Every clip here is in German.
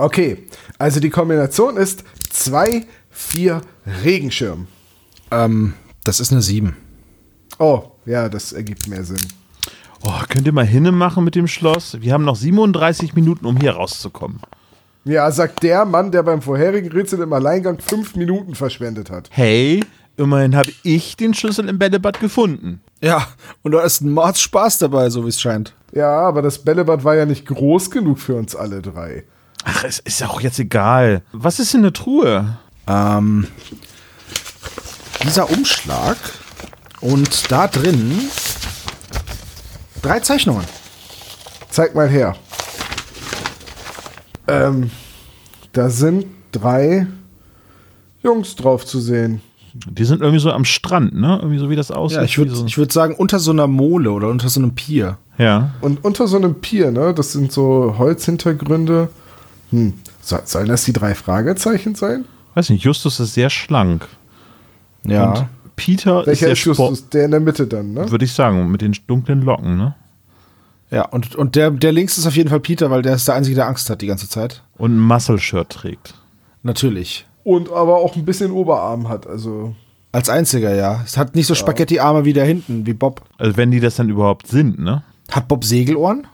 Okay, also die Kombination ist 2, 4 Regenschirm. Ähm, das ist eine 7. Oh, ja, das ergibt mehr Sinn. Oh, könnt ihr mal hinne machen mit dem Schloss? Wir haben noch 37 Minuten, um hier rauszukommen. Ja, sagt der Mann, der beim vorherigen Rätsel im Alleingang fünf Minuten verschwendet hat. Hey, immerhin habe ich den Schlüssel im Bällebad gefunden. Ja, und da ist ein Mordspaß dabei, so wie es scheint. Ja, aber das Bällebad war ja nicht groß genug für uns alle drei. Ach, es ist ja auch jetzt egal. Was ist in der Truhe? Ähm, dieser Umschlag und da drin drei Zeichnungen. Zeig mal her. Ähm, da sind drei Jungs drauf zu sehen. Die sind irgendwie so am Strand, ne? Irgendwie so wie das aussieht. Ja, ich würde so. würd sagen, unter so einer Mole oder unter so einem Pier. ja. Und unter so einem Pier, ne? Das sind so Holzhintergründe. Hm. So, sollen das die drei Fragezeichen sein? Weiß nicht, Justus ist sehr schlank. Ja. Und Peter Welcher ist ist sehr sport, Justus? Der in der Mitte dann, ne? würde ich sagen, mit den dunklen Locken, ne? ja, und, und der, der links ist auf jeden Fall Peter, weil der ist der Einzige, der Angst hat die ganze Zeit. Und ein Muscle-Shirt trägt. Natürlich. Und aber auch ein bisschen Oberarm hat, also. Als einziger, ja. Es hat nicht so Spaghetti-Arme wie der hinten, wie Bob. Also wenn die das dann überhaupt sind, ne? Hat Bob Segelohren?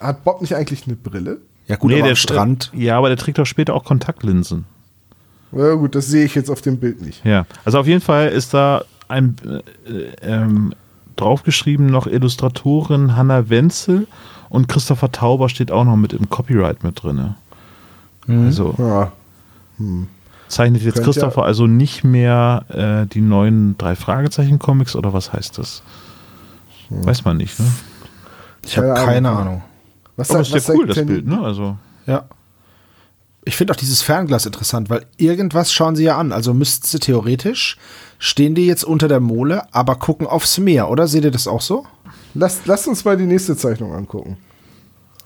Hat Bob nicht eigentlich eine Brille? Ja, gut, aber am Strand. Ja, aber der trägt doch später auch Kontaktlinsen. Ja, gut, das sehe ich jetzt auf dem Bild nicht. Ja, also auf jeden Fall ist da ein äh, ähm, draufgeschrieben noch Illustratorin Hanna Wenzel und Christopher Tauber steht auch noch mit im Copyright mit drin. Also Ja. zeichnet jetzt Christopher ja- also nicht mehr äh, die neuen drei Fragezeichen Comics oder was heißt das? Weiß man nicht, ne? Ich habe Keine keine Ahnung. Ahnung. Was Aber sagt- ist ja was cool, das denn- Bild, ne? Also Ja. Ich finde auch dieses Fernglas interessant, weil irgendwas schauen sie ja an. Also müssten sie theoretisch, stehen die jetzt unter der Mole, aber gucken aufs Meer, oder? Seht ihr das auch so? Lass, lass uns mal die nächste Zeichnung angucken.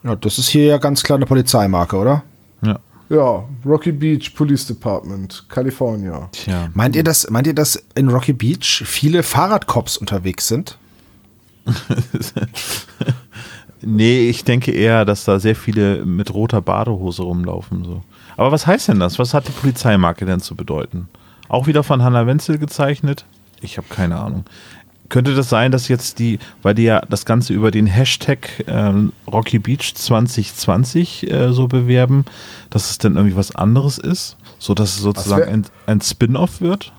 Ja, das ist hier ja ganz klar eine Polizeimarke, oder? ja. Ja, Rocky Beach Police Department, California. Tja. Meint ihr, dass, meint ihr, dass in Rocky Beach viele Fahrradcops unterwegs sind? Nee, ich denke eher, dass da sehr viele mit roter Badehose rumlaufen. So. Aber was heißt denn das? Was hat die Polizeimarke denn zu bedeuten? Auch wieder von Hannah Wenzel gezeichnet? Ich habe keine Ahnung. Könnte das sein, dass jetzt die, weil die ja das Ganze über den Hashtag ähm, Rocky Beach 2020 äh, so bewerben, dass es dann irgendwie was anderes ist? So dass es sozusagen wär- ein, ein Spin-off wird?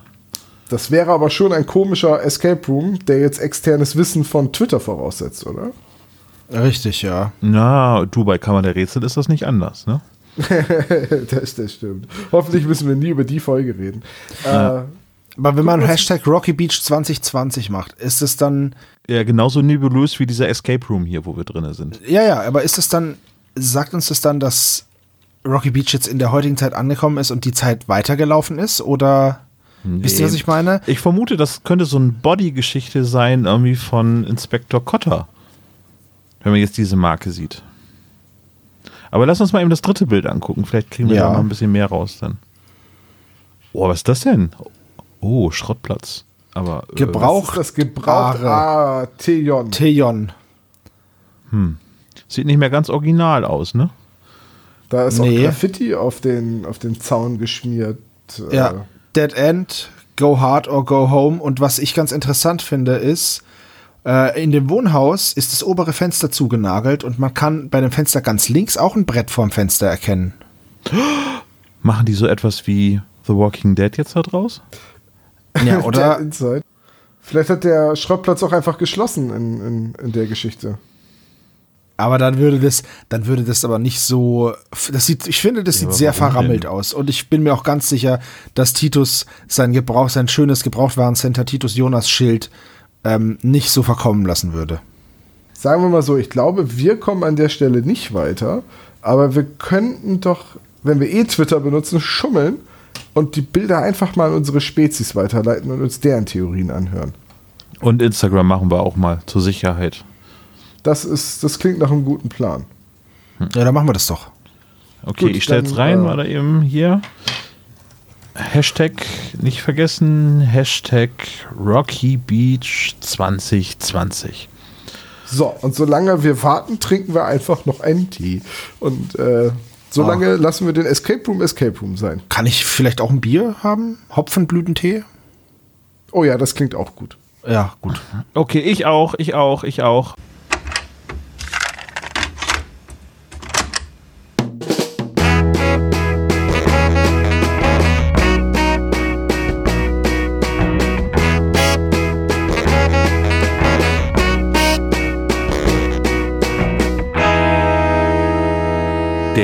Das wäre aber schon ein komischer Escape Room, der jetzt externes Wissen von Twitter voraussetzt, oder? Richtig, ja. Na, du, bei Kammer der Rätsel ist das nicht anders, ne? das, das stimmt. Hoffentlich müssen wir nie über die Folge reden. Äh, Aber wenn man Hashtag Rocky Beach 2020 macht, ist es dann, Ja, genauso nebulös wie dieser Escape Room hier, wo wir drin sind. ja, ja, aber ist es dann, sagt uns das dann, dass Rocky Beach jetzt in der heutigen Zeit angekommen ist und die Zeit weitergelaufen ist? Oder wisst ihr, was ich meine? Ich vermute, das könnte so eine Body-Geschichte sein, irgendwie von Inspektor Cotter. Wenn man jetzt diese Marke sieht. Aber lass uns mal eben das dritte Bild angucken. Vielleicht kriegen wir Ja. da noch ein bisschen mehr raus dann. Oh, was ist das denn? Oh, Schrottplatz. Aber äh, Gebrauch- das gebraucht. Ah, Tejon. Tejon. sieht nicht mehr ganz original aus, ne? Da ist Nee. auch Graffiti auf den, auf den Zaun geschmiert. Äh, Ja, Dead End, Go Hard or Go Home. Und was ich ganz interessant finde, ist, äh, in dem Wohnhaus ist das obere Fenster zugenagelt und man kann bei dem Fenster ganz links auch ein Brett vorm Fenster erkennen. Machen die so etwas wie The Walking Dead jetzt da draus? Ja, Der oder? Inside. Vielleicht hat der Schrottplatz auch einfach geschlossen in, in, in der Geschichte. Aber dann würde das, dann würde das aber nicht so. Das sieht, ich finde, das Ja, sieht sehr verrammelt denn? aus. Und ich bin mir auch ganz sicher, dass Titus sein Gebrauch, sein schönes Gebrauchtwarencenter Titus Jonas Schild ähm, nicht so verkommen lassen würde. Sagen wir mal so, ich glaube, wir kommen an der Stelle nicht weiter, aber wir könnten doch, wenn wir eh Twitter benutzen, schummeln und die Bilder einfach mal an unsere Spezies weiterleiten und uns deren Theorien anhören. Und Instagram machen wir auch mal zur Sicherheit. Das ist, das klingt nach einem guten Plan. Ja, dann machen wir das doch. Okay, Gut, ich stelle jetzt dann, rein, äh, mal da eben hier. Hashtag nicht vergessen, Hashtag Rocky Beach 2020. So, und solange wir warten, trinken wir einfach noch einen Tee. Und äh, Solange lassen wir den Escape Room Escape Room sein. Kann ich vielleicht auch ein Bier haben? Hopfenblütentee? Oh ja, das klingt auch gut. Ja, gut. Okay, ich auch, ich auch, ich auch.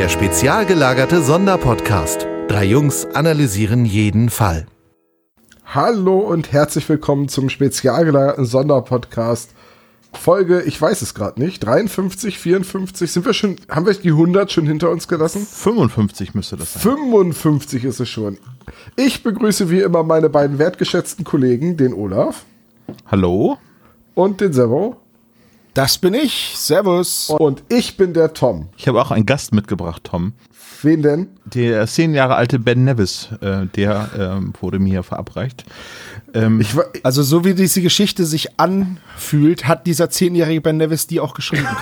Der spezial gelagerte Sonderpodcast. Drei Jungs analysieren jeden Fall. Hallo und herzlich willkommen zum spezial gelagerten Sonderpodcast. Folge, ich weiß es gerade nicht, 53, 54, sind wir schon, haben wir die 100 schon hinter uns gelassen? 55 müsste das sein. 55 ist es schon. Ich begrüße wie immer meine beiden wertgeschätzten Kollegen, den Olaf Hallo? und den Servo. Das bin ich. Servus. Und ich bin der Tom. Ich habe auch einen Gast mitgebracht, Tom. Wen denn? Der zehn Jahre alte Ben Nevis, äh, der ähm, wurde mir verabreicht. Ähm, Ich, Also so wie diese Geschichte sich anfühlt, hat dieser zehnjährige Ben Nevis die auch geschrieben.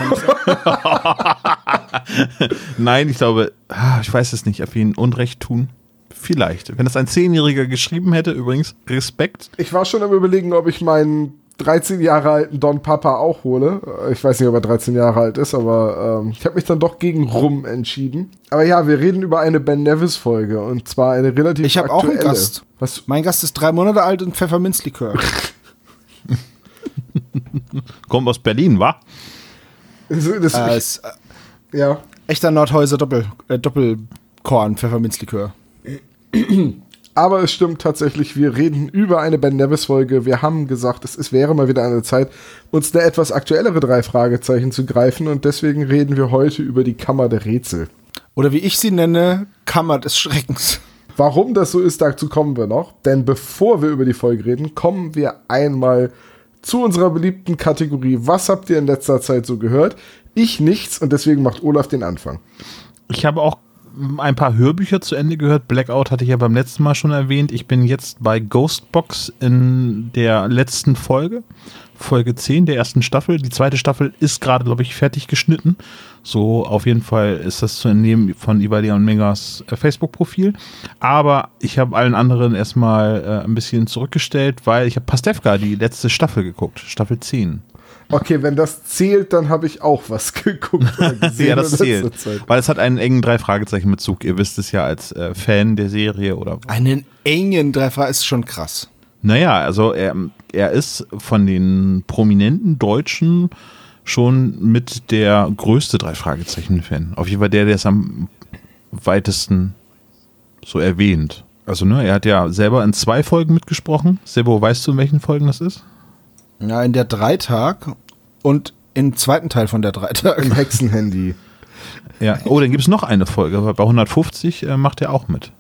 Nein, ich glaube, ah, ich weiß es nicht, ob wir ihn Unrecht tun. Vielleicht. Wenn das ein Zehnjähriger geschrieben hätte, übrigens, Respekt. ich war schon am überlegen, ob ich meinen 13 Jahre alten Don Papa auch hole. Äh, Ich weiß nicht, ob er 13 Jahre alt ist, aber ähm, ich habe mich dann doch gegen Rum entschieden. Aber ja, wir reden über eine Ben Nevis Folge und zwar eine relativ Ich habe auch einen. Gast. Was? Mein Gast ist drei Monate alt und Pfefferminzlikör. Kommt aus Berlin, wa? Das, das, äh, ist, äh, ja. echter Nordhäuser Doppel, äh, Doppelkorn Pfefferminzlikör. Aber es stimmt tatsächlich, wir reden über eine Ben Nevis Folge. Wir haben gesagt, es, es wäre mal wieder eine Zeit, uns eine etwas aktuellere drei Fragezeichen zu greifen und deswegen reden wir heute über die Kammer der Rätsel. Oder wie ich sie nenne, Kammer des Schreckens. Warum das so ist, dazu kommen wir noch. Denn bevor wir über die Folge reden, kommen wir einmal zu unserer beliebten Kategorie. Was habt ihr in letzter Zeit so gehört? Ich nichts und deswegen macht Olaf den Anfang. Ich habe auch ein paar Hörbücher zu Ende gehört. Blackout hatte ich ja beim letzten Mal schon erwähnt. Ich bin jetzt bei Ghostbox in der letzten Folge. Folge 10 der ersten Staffel. Die zweite Staffel ist gerade, glaube ich, fertig geschnitten. So, auf jeden Fall ist das zu entnehmen von Ivalia und Megas äh, Facebook-Profil. Aber ich habe allen anderen erstmal äh, ein bisschen zurückgestellt, weil ich habe Pastewka, die letzte Staffel geguckt. Staffel 10. Okay, wenn das zählt, dann habe ich auch was geguckt. oder gesehen ja, das zählt. Zeit. Weil es hat einen engen Drei-Fragezeichen-Bezug. Ihr wisst es ja als äh, Fan der Serie oder Einen engen Dreifach ist schon krass. Naja, also er, er ist von den prominenten Deutschen schon mit der größte Drei-Fragezeichen-Fan. Auf jeden Fall der, der es am weitesten so erwähnt. Also, ne, er hat ja selber in zwei Folgen mitgesprochen. Sebo, weißt du, in welchen Folgen das ist? Ja, in der Dreitag und im zweiten Teil von der Dreitag. Im Hexenhandy. Ja. Oh, dann gibt es noch eine Folge, bei 150 äh, macht er auch mit.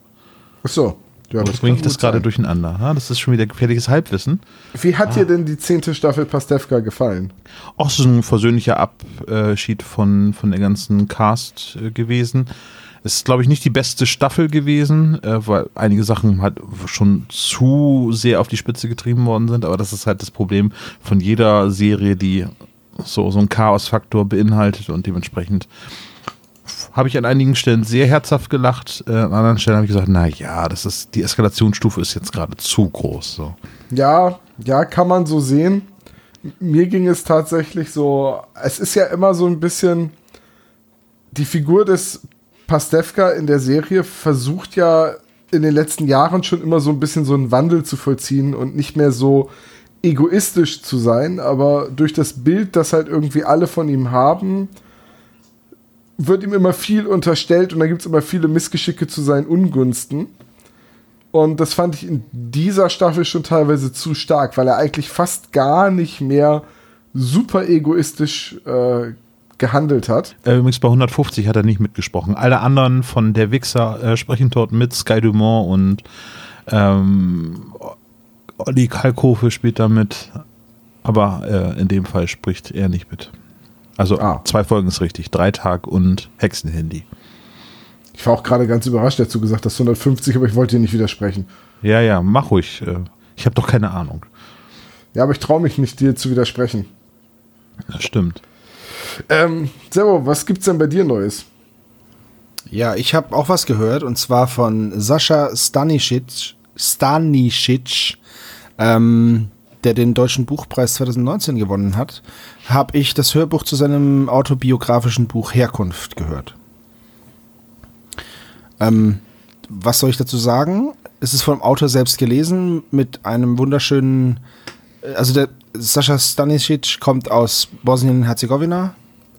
Achso. Ja, Oder bringe ich das gerade durcheinander? Ja, das ist schon wieder gefährliches Halbwissen. Wie hat dir denn die zehnte Staffel Pastewka gefallen? auch so ein versöhnlicher Abschied von, von der ganzen Cast äh, gewesen. Es ist, glaube ich, nicht die beste Staffel gewesen, äh, weil einige Sachen halt schon zu sehr auf die Spitze getrieben worden sind. Aber das ist halt das Problem von jeder Serie, die so, so einen Chaosfaktor beinhaltet und dementsprechend habe ich an einigen Stellen sehr herzhaft gelacht. Äh, an anderen Stellen habe ich gesagt, na ja, das ist die Eskalationsstufe ist jetzt gerade zu groß. So. Ja, ja, kann man so sehen. Mir ging es tatsächlich so, es ist ja immer so ein bisschen, die Figur des Pastewka in der Serie versucht ja in den letzten Jahren schon immer so ein bisschen so einen Wandel zu vollziehen und nicht mehr so egoistisch zu sein, aber durch das Bild, das halt irgendwie alle von ihm haben, wird ihm immer viel unterstellt und da gibt es immer viele Missgeschicke zu seinen Ungunsten. Und das fand ich in dieser Staffel schon teilweise zu stark, weil er eigentlich fast gar nicht mehr super egoistisch äh, gehandelt hat. Äh, Übrigens bei 150 hat er nicht mitgesprochen. Alle anderen von der Wichser äh, sprechen dort mit. Sky Dumont und ähm, Olli Kalkofe spielt da mit. Aber äh, in dem Fall spricht er nicht mit. Also Ah. zwei Folgen ist richtig. Dreitag und Hexenhandy. Ich war auch gerade ganz überrascht, dazu gesagt, das 150, aber ich wollte dir nicht widersprechen. Ja, ja, mach ruhig. Äh, ich habe doch keine Ahnung. Ja, aber ich traue mich nicht, dir zu widersprechen. Das stimmt. Ähm, Servo, was gibt's denn bei dir Neues? Ja, ich habe auch was gehört und zwar von Sascha Stanisic, Stanisic ähm, der den Deutschen Buchpreis 2019 gewonnen hat, habe ich das Hörbuch zu seinem autobiografischen Buch Herkunft gehört. Ähm, was soll ich dazu sagen? Es ist vom Autor selbst gelesen mit einem wunderschönen, äh, also der Sascha Stanisic kommt aus Bosnien-Herzegowina,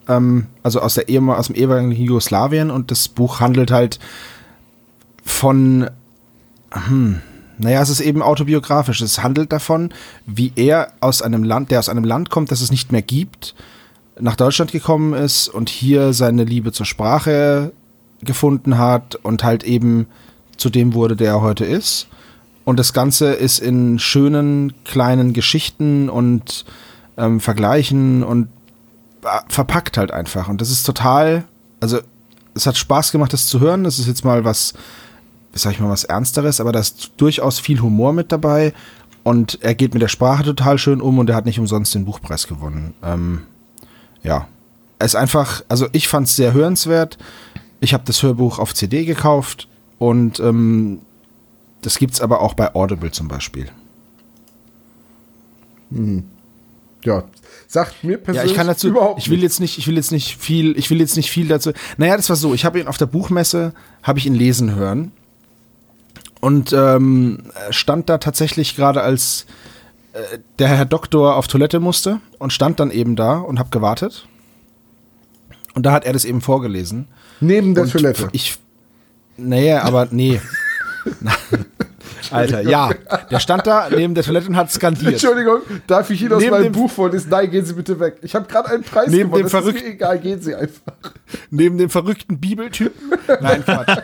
ähm, also aus, der Ehe, aus dem ehemaligen Jugoslawien und das Buch handelt halt von, hm, naja, es ist eben autobiografisch. Es handelt davon, wie er aus einem Land, der aus einem Land kommt, das es nicht mehr gibt, nach Deutschland gekommen ist und hier seine Liebe zur Sprache gefunden hat und halt eben zu dem wurde, der er heute ist. Und das Ganze ist in schönen kleinen Geschichten und ähm, Vergleichen und äh, verpackt halt einfach. Und das ist total, also es hat Spaß gemacht, das zu hören. Das ist jetzt mal was sag ich mal, was Ernsteres, aber da ist durchaus viel Humor mit dabei und er geht mit der Sprache total schön um und er hat nicht umsonst den Buchpreis gewonnen. Ähm, ja, es ist einfach, also ich fand es sehr hörenswert. Ich habe das Hörbuch auf CD gekauft und ähm, das gibt es aber auch bei Audible zum Beispiel. Hm. Ja, sagt mir persönlich ja, ich kann dazu, überhaupt ich will jetzt nicht, ich will jetzt nicht viel, ich will jetzt nicht viel dazu. Naja, das war so, ich habe ihn auf der Buchmesse, habe ich ihn lesen hören und ähm, stand da tatsächlich gerade als äh, der Herr Doktor auf Toilette musste und stand dann eben da und hab gewartet. Und da hat er das eben vorgelesen. Neben der und Toilette. Ich, nee, aber nee. Alter, ja. Der stand da neben der Toilette und hat skandiert. Entschuldigung, darf ich Ihnen aus meinem Buch vorlesen? Nein, gehen Sie bitte weg. Ich habe gerade einen Preis neben gewonnen. Dem verrückten, ist mir egal, gehen Sie einfach. Neben dem verrückten Bibeltypen? Nein, Quatsch.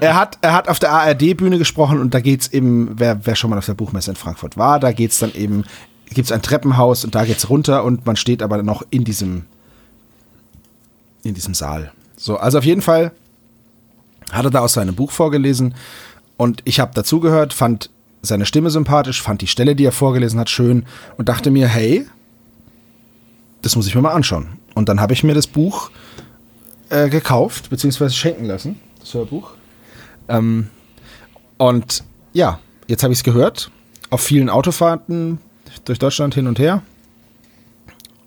er, hat, er hat auf der ARD-Bühne gesprochen und da geht's eben, wer, wer schon mal auf der Buchmesse in Frankfurt war, da geht's dann eben, gibt's ein Treppenhaus und da geht's runter und man steht aber noch in diesem, in diesem Saal. So, also auf jeden Fall hat er da aus seinem Buch vorgelesen und ich habe dazugehört, fand seine Stimme sympathisch, fand die Stelle, die er vorgelesen hat, schön und dachte mir, hey, das muss ich mir mal anschauen. Und dann habe ich mir das Buch äh, gekauft, beziehungsweise schenken lassen, das Hörbuch. Ähm, und ja, jetzt habe ich es gehört, auf vielen Autofahrten durch Deutschland hin und her.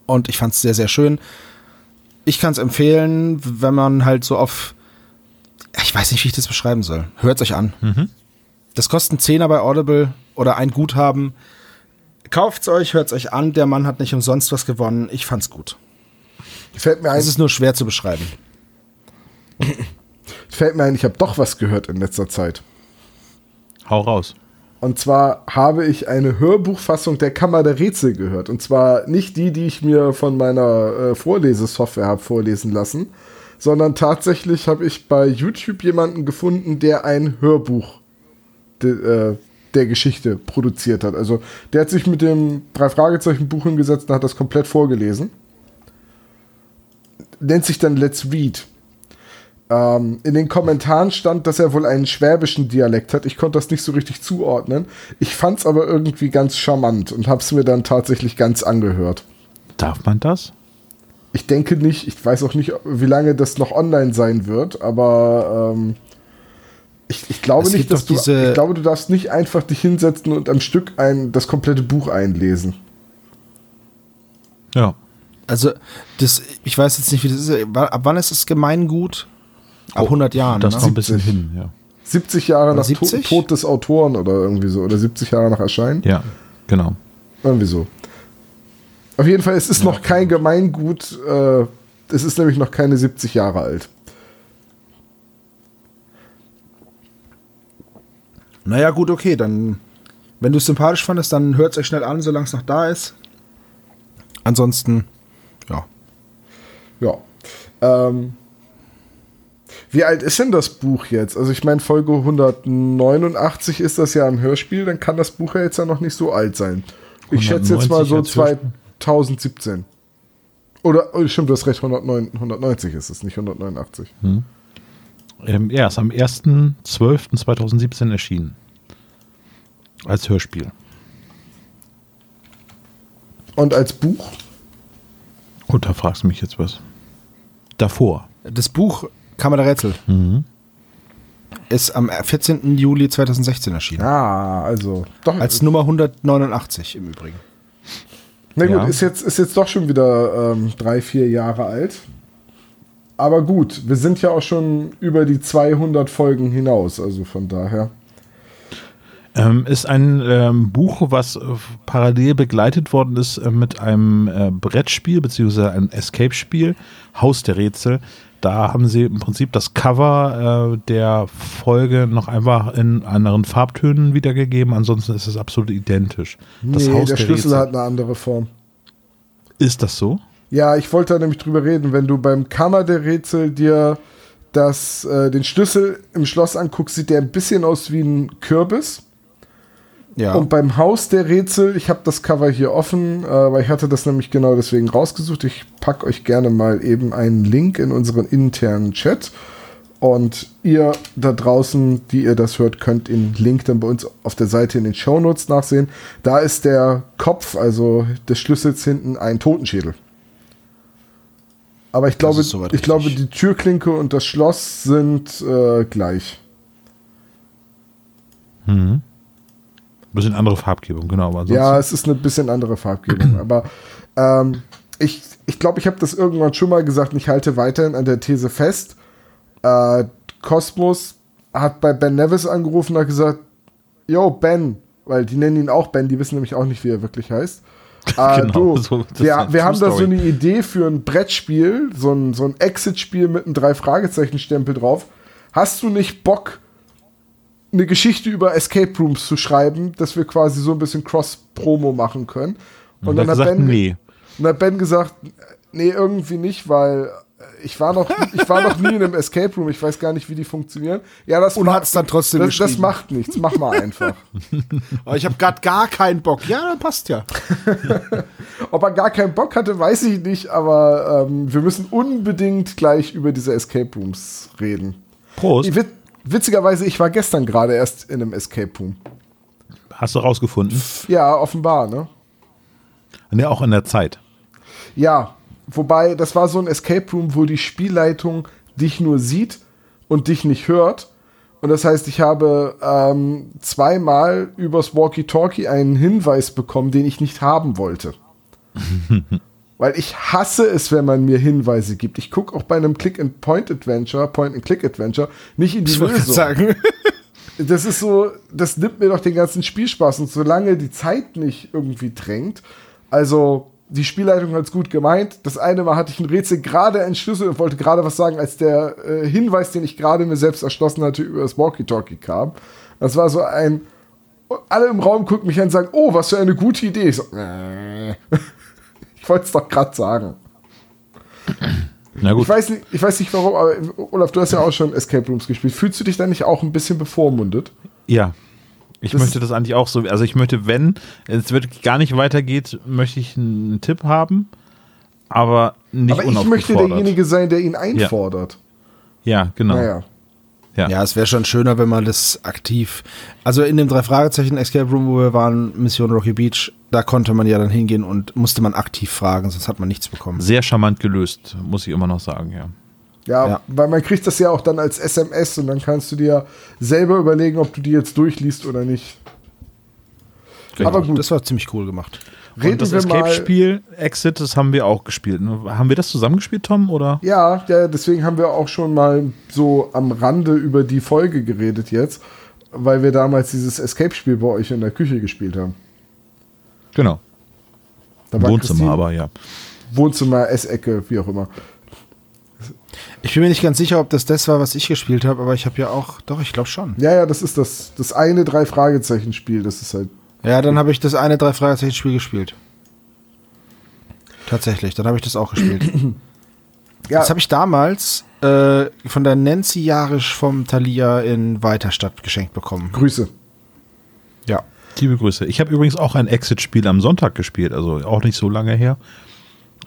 Und ich fand es sehr, sehr schön. Ich kann es empfehlen, wenn man halt so auf ich weiß nicht, wie ich das beschreiben soll. Hört euch an. Mhm. Das kostet einen Zehner bei Audible oder ein Guthaben. Kauft's euch, hört's euch an. Der Mann hat nicht umsonst was gewonnen. Ich fand's gut. Fällt mir ein. Es ist nur schwer zu beschreiben. Fällt mir ein, ich habe doch was gehört in letzter Zeit. Hau raus. Und zwar habe ich eine Hörbuchfassung der Kammer der Rätsel gehört. Und zwar nicht die, die ich mir von meiner äh, Vorlesesoftware habe vorlesen lassen, sondern tatsächlich habe ich bei YouTube jemanden gefunden, der ein Hörbuch de, äh, der Geschichte produziert hat. Also der hat sich mit dem drei Fragezeichen Buch hingesetzt und hat das komplett vorgelesen. Nennt sich dann Let's Read. Ähm, in den Kommentaren stand, dass er wohl einen schwäbischen Dialekt hat. Ich konnte das nicht so richtig zuordnen. Ich fand es aber irgendwie ganz charmant und habe es mir dann tatsächlich ganz angehört. Darf man das? Ich denke nicht, ich weiß auch nicht, wie lange das noch online sein wird, aber ähm, ich, ich, glaube es nicht, dass du, ich glaube, du darfst nicht einfach dich hinsetzen und am Stück ein, das komplette Buch einlesen. Ja. Also, das, ich weiß jetzt nicht, wie das ist. Ab wann ist es Gemeingut? Ab 100 Jahren. Das ne? kommt ein bisschen hin, ja. 70 Jahre nach 70? Tod des Autoren oder irgendwie so. Oder 70 Jahre nach Erscheinen. Ja, genau. Irgendwie so. Auf jeden Fall, es ist ja. noch kein Gemeingut. Äh, es ist nämlich noch keine 70 Jahre alt. Naja, gut, okay, dann, wenn du es sympathisch fandest, dann hört es euch schnell an, solange es noch da ist. Ansonsten, ja. Ja. Ähm, wie alt ist denn das Buch jetzt? Also ich meine, Folge 189 ist das ja im Hörspiel, dann kann das Buch ja jetzt ja noch nicht so alt sein. Ich schätze jetzt mal so zwei, 1017. Oder, oh, stimmt, du hast recht, 109, 190 ist es, nicht 189. Hm. Ähm, ja, ist am 1.12.2017 erschienen. Als Hörspiel. Und als Buch? Und da fragst du mich jetzt was. Davor. Das Buch, Kammer der Rätsel. Mhm. Ist am 14. Juli 2016 erschienen. Ah, also doch. Als Nummer 189 im Übrigen. Na gut, Ja. ist, jetzt, ist jetzt doch schon wieder ähm, drei, vier Jahre alt. Aber gut, wir sind ja auch schon über die 200 Folgen hinaus, also von daher. Ähm, ist ein ähm, Buch, was äh, parallel begleitet worden ist äh, mit einem äh, Brettspiel beziehungsweise einem Escape-Spiel, Haus der Rätsel. Da haben sie im Prinzip das Cover äh, der Folge noch einfach in anderen Farbtönen wiedergegeben. Ansonsten ist es absolut identisch. Das nee, Haus der der Schlüssel Rätsel. hat eine andere Form. Ist das so? Ja, ich wollte da nämlich drüber reden. Wenn du beim Kammer der Rätsel dir das, äh, den Schlüssel im Schloss anguckst, sieht der ein bisschen aus wie ein Kürbis. Ja. Und beim Haus der Rätsel, ich habe das Cover hier offen, äh, weil ich hatte das nämlich genau deswegen rausgesucht. Ich packe euch gerne mal eben einen Link in unseren internen Chat. Und ihr da draußen, die ihr das hört, könnt den Link dann bei uns auf der Seite in den Shownotes nachsehen. Da ist der Kopf, also des Schlüssels hinten, ein Totenschädel. Aber ich glaube, ich glaube, die Türklinke und das Schloss sind äh, gleich. Mhm. Bisschen andere Farbgebung, genau. Aber Ja, es ist eine bisschen andere Farbgebung. aber ähm, ich ich, glaube, ich habe das irgendwann schon mal gesagt und ich halte weiterhin an der These fest. Äh, Cosmos hat bei Ben Nevis angerufen und hat gesagt, Yo, Ben, weil die nennen ihn auch Ben, die wissen nämlich auch nicht, wie er wirklich heißt. Äh, Genau, du, so- wir, eine wir haben da so eine Idee für ein Brettspiel, so ein, so ein Exit-Spiel mit einem Drei-Fragezeichen-Stempel drauf. Hast du nicht Bock, eine Geschichte über Escape Rooms zu schreiben, dass wir quasi so ein bisschen Cross-Promo machen können? Und dann hat gesagt, nee. und hat Ben gesagt, nee, irgendwie nicht, weil ich war noch, ich war noch nie in einem Escape Room, ich weiß gar nicht, wie die funktionieren. Ja, das Und macht- hat's dann trotzdem das, das macht nichts, mach mal einfach. Aber ich habe gerade gar keinen Bock. Ja, dann passt ja. Ob er gar keinen Bock hatte, weiß ich nicht, aber ähm, wir müssen unbedingt gleich über diese Escape Rooms reden. Prost. Ich, witzigerweise, ich war gestern gerade erst in einem Escape Room. Hast du rausgefunden? Ja, offenbar, ne? Ne, auch in der Zeit. Ja, wobei das war so ein Escape Room, wo die Spielleitung dich nur sieht und dich nicht hört. Und das heißt, ich habe ähm, zweimal übers Walkie-Talkie einen Hinweis bekommen, den ich nicht haben wollte. Weil ich hasse es, wenn man mir Hinweise gibt. Ich gucke auch bei einem Click-and-Point-Adventure, Point-and-Click-Adventure, nicht in die Ich Lösung. sagen. Das ist so, das nimmt mir doch den ganzen Spielspaß. Und solange die Zeit nicht irgendwie drängt, also die Spielleitung hat es gut gemeint. Das eine Mal hatte ich ein Rätsel gerade entschlüsselt und wollte gerade was sagen, als der äh, Hinweis, den ich gerade mir selbst erschlossen hatte, über das Walkie-Talkie kam. Das war so ein. Alle im Raum gucken mich an und sagen: Oh, was für eine gute Idee. Ich, so, äh. Ich wollte es doch gerade sagen. Na gut. Ich weiß, nicht, ich weiß nicht warum, aber Olaf, du hast ja auch schon Escape Rooms gespielt. Fühlst du dich da nicht auch ein bisschen bevormundet? Ja. Ich Das möchte das eigentlich auch so. Also ich möchte, wenn es wirklich gar nicht weitergeht, möchte ich einen Tipp haben, aber nicht Aber ich möchte derjenige sein, der ihn einfordert. Ja, genau. Naja. Ja. Ja, es wäre schon schöner, wenn man das aktiv. Also in dem drei Fragezeichen Escape Room, wo wir waren, Mission Rocky Beach, da konnte man ja dann hingehen und musste man aktiv fragen, sonst hat man nichts bekommen. Sehr charmant gelöst, muss ich immer noch sagen, ja. Ja, Ja. weil man kriegt das ja auch dann als SMS und dann kannst du dir selber überlegen, ob du die jetzt durchliest oder nicht. Aber gut, Das war ziemlich cool gemacht. reden Und das wir mal. Escape-Spiel Exit, das haben wir auch gespielt. ne? Haben wir das zusammengespielt, Tom? Oder? Ja, ja, deswegen haben wir auch schon mal so am Rande über die Folge geredet jetzt, weil wir damals dieses Escape-Spiel bei euch in der Küche gespielt haben. Genau. Da war Wohnzimmer, Christine- aber ja. Wohnzimmer, Essecke, wie auch immer. Ich bin mir nicht ganz sicher, ob das das war, was ich gespielt habe, aber ich habe ja auch, doch, ich glaube schon. Ja, ja, das ist das, das eine Drei-Fragezeichen-Spiel. Das ist halt. Ja, dann habe ich das eine drei Fragezeichen Spiel gespielt. Tatsächlich, dann habe ich das auch gespielt. Ja, Das habe ich damals äh, von der Nancy Jarisch vom Thalia in Weiterstadt geschenkt bekommen. Grüße. Ja. Liebe Grüße. Ich habe übrigens auch ein Exit-Spiel am Sonntag gespielt, also auch nicht so lange her.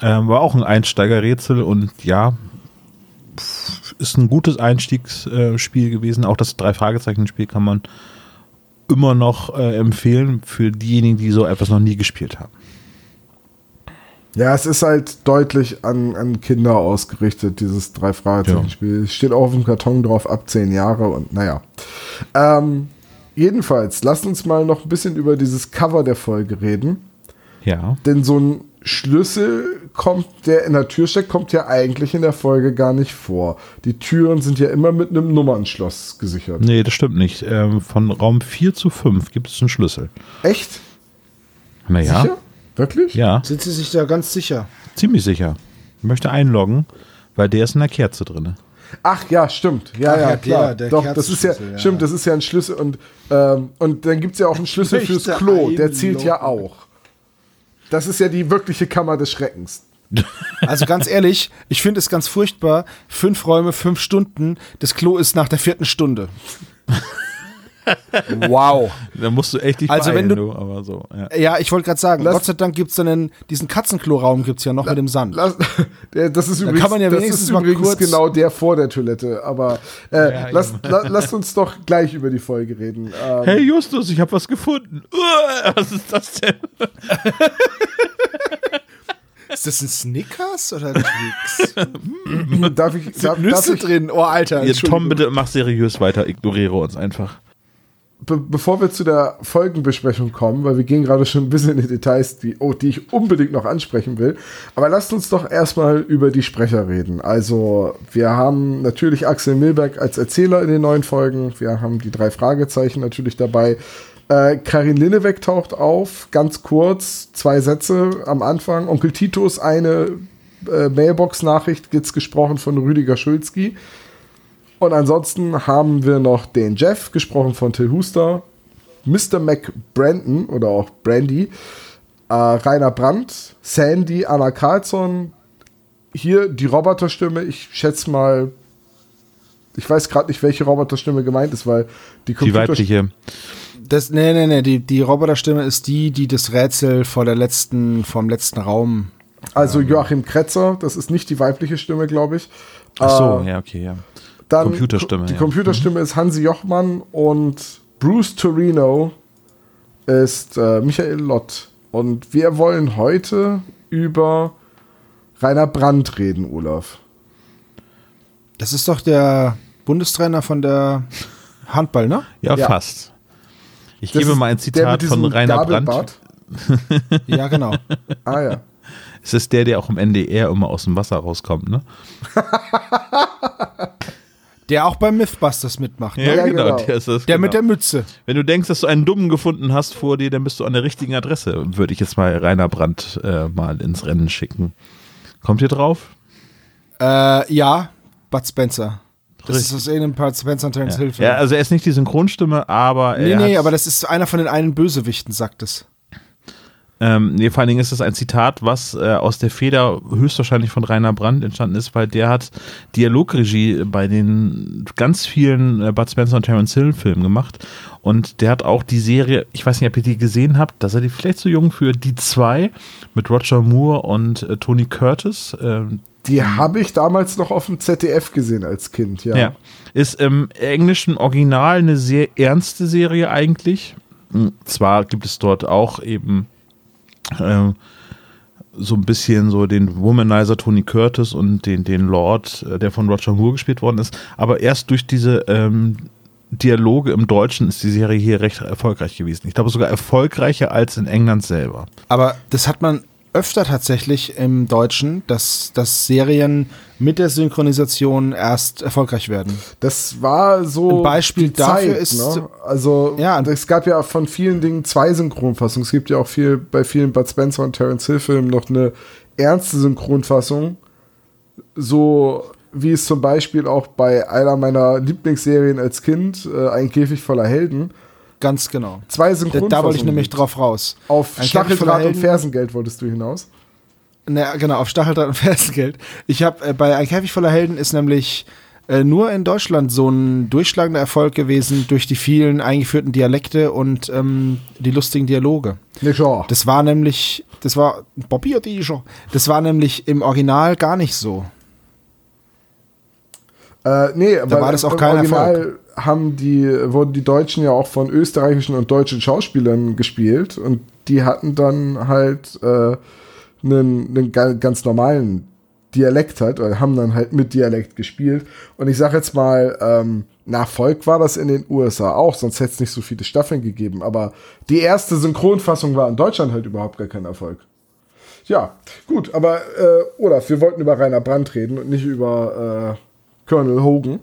Ähm, war auch ein Einsteigerrätsel und ja, ist ein gutes Einstiegsspiel gewesen. Auch das Drei-Fragezeichen-Spiel kann man immer noch äh, empfehlen für diejenigen, die so etwas noch nie gespielt haben. Ja, es ist halt deutlich an, an Kinder ausgerichtet, dieses drei Fragezeichen-Spiel. Es steht auch auf dem Karton drauf, ab zehn Jahre und naja. Ähm, jedenfalls, lasst uns mal noch ein bisschen über dieses Cover der Folge reden. Ja. Denn so ein Schlüssel kommt, der in der Tür steckt, kommt ja eigentlich in der Folge gar nicht vor. Die Türen sind ja immer mit einem Nummernschloss gesichert. Nee, das stimmt nicht. Ähm, von Raum 4 zu 5 gibt es einen Schlüssel. Echt? Naja. Sicher? Wirklich? Ja, Sind Sie sich da ganz sicher? ziemlich sicher. Ich möchte einloggen, weil der ist in der Kerze drin. Ach ja, stimmt. Ja, Ach ja, klar. der- der Doch, das ist ja, ja. stimmt, das ist ja ein Schlüssel und, ähm, und dann gibt es ja auch einen Schlüssel fürs Klo, der zählt ja auch. Das ist ja die wirkliche Kammer des Schreckens. Also ganz ehrlich, ich finde es ganz furchtbar. Fünf Räume, fünf Stunden. Das Klo ist nach der vierten Stunde. Wow. Da musst du echt nicht Also wenn beeilen, du- aber so. Ja. Ja, ich wollte gerade sagen, Lass- Gott sei Dank gibt es dann einen, diesen Katzenklo-Raum gibt's ja noch mit dem Sand. Lass, das ist übrigens, kann man ja das wenigstens ist mal übrigens kurz- genau der vor der Toilette. Aber äh, Ja, lasst, la, lasst uns doch gleich über die Folge reden. Ähm, Hey Justus, ich habe was gefunden. Uah, was ist das denn? Ist das ein Snickers oder Twix? darf ich, darf, darf Nüsse ich drin. Oh, Alter. Jetzt, Tom, bitte mach seriös weiter. Ignoriere uns einfach. Be bevor wir zu der Folgenbesprechung kommen, weil wir gehen gerade schon ein bisschen in die Details, die, oh, die ich unbedingt noch ansprechen will. Aber lasst uns doch erstmal über die Sprecher reden. Also, wir haben natürlich Axel Milberg als Erzähler in den neuen Folgen. Wir haben die drei Fragezeichen natürlich dabei. Äh, Karin Linneweg taucht auf, ganz kurz, zwei Sätze am Anfang. Onkel Titus eine äh, Mailbox-Nachricht, jetzt gesprochen von Rüdiger Schulzki. Und ansonsten haben wir noch den Jeff, gesprochen von Till Huster, Mr. McBrandon oder auch Brandy, äh, Rainer Brandt, Sandy, Anna Carlsson, hier die Roboterstimme, ich schätze mal, ich weiß gerade nicht, welche Roboterstimme gemeint ist, weil die Die Computer weibliche. Das, nee, nee, nee, die, die Roboterstimme ist die, die das Rätsel vor der letzten, vom letzten Raum. also Joachim Kretzer, das ist nicht die weibliche Stimme, glaube ich. Ach so, Äh, ja, okay, ja. Dann Computerstimme, Die ja. Computerstimme ist Hansi Jochmann und Bruce Torino ist äh, Michael Lott. Und wir wollen heute über Rainer Brandt reden, Olaf. Das ist doch der Bundestrainer von der Handball, ne? Ja, Ja. fast. Ich Das gebe mal ein Zitat von Rainer Brandt. Ja, genau. Ah ja. Es ist der, der auch im NDR immer aus dem Wasser rauskommt, ne? Der auch beim Mythbusters mitmacht. Ne? Ja, genau. Der, ist das, Der genau. mit der Mütze. Wenn du denkst, dass du einen Dummen gefunden hast vor dir, dann bist du an der richtigen Adresse. Würde ich jetzt mal Rainer Brandt äh, mal ins Rennen schicken. Kommt ihr drauf? Äh, ja, Bud Spencer. Das Richtig. ist aus irgendeinem Bud Spencer und Terence Hill Film. Ja, also er ist nicht die Synchronstimme, aber nee, er nee, hat, aber das ist einer von den einen Bösewichten, sagt es. Ähm, nee, vor allen Dingen ist das ein Zitat, was äh, aus der Feder höchstwahrscheinlich von Rainer Brandt entstanden ist, weil der hat Dialogregie bei den ganz vielen äh, Bud Spencer und Terence Hill Filmen gemacht und der hat auch die Serie, ich weiß nicht, ob ihr die gesehen habt, da seid ihr vielleicht zu jung für, die zwei mit Roger Moore und äh, Tony Curtis. ähm, Die habe ich damals noch auf dem ZDF gesehen als Kind, ja. Ja. Ist im englischen Original eine sehr ernste Serie eigentlich. Hm, Zwar gibt es dort auch eben ähm, so ein bisschen so den Womanizer Tony Curtis und den, den Lord, äh, der von Roger Moore gespielt worden ist. Aber erst durch diese ähm, Dialoge im Deutschen ist die Serie hier recht erfolgreich gewesen. Ich glaube sogar erfolgreicher als in England selber. Aber das hat man öfter tatsächlich im Deutschen, dass, dass Serien mit der Synchronisation erst erfolgreich werden. Das war so. Ein Beispiel die dafür Zeit, ist- Ne? Also, Ja. es gab ja von vielen Dingen zwei Synchronfassungen. Es gibt ja auch viel bei vielen Bud Spencer und Terence Hill Filmen noch eine ernste Synchronfassung. So wie es zum Beispiel auch bei einer meiner Lieblingsserien als Kind, äh, Ein Käfig voller Helden, Ganz genau. zwei Da, Synchronfassungen. da wollte ich nämlich drauf raus. Auf Ein Stacheldraht und. Fersengeld wolltest du hinaus. Na, genau, auf Stacheldraht und Fersengeld. Ich habe äh, bei Ein Käfig voller Helden ist nämlich äh, nur in Deutschland so ein durchschlagender Erfolg gewesen durch die vielen eingeführten Dialekte und ähm, die lustigen Dialoge. Ne, schon. Das war nämlich, das war Bobby oder die schon? Das war nämlich im Original gar nicht so. Äh, nee, aber war das auch kein Original haben die, wurden die Deutschen ja auch von österreichischen und deutschen Schauspielern gespielt und die hatten dann halt äh, einen, einen ga- ganz normalen Dialekt hat, oder haben dann halt mit Dialekt gespielt. Und ich sag jetzt mal, ähm, ein Erfolg war das in den USA auch, sonst hätte es nicht so viele Staffeln gegeben. Aber die erste Synchronfassung war in Deutschland halt überhaupt gar kein Erfolg. Ja, gut, aber äh, Olaf, wir wollten über Rainer Brandt reden und nicht über äh, Colonel Hogan.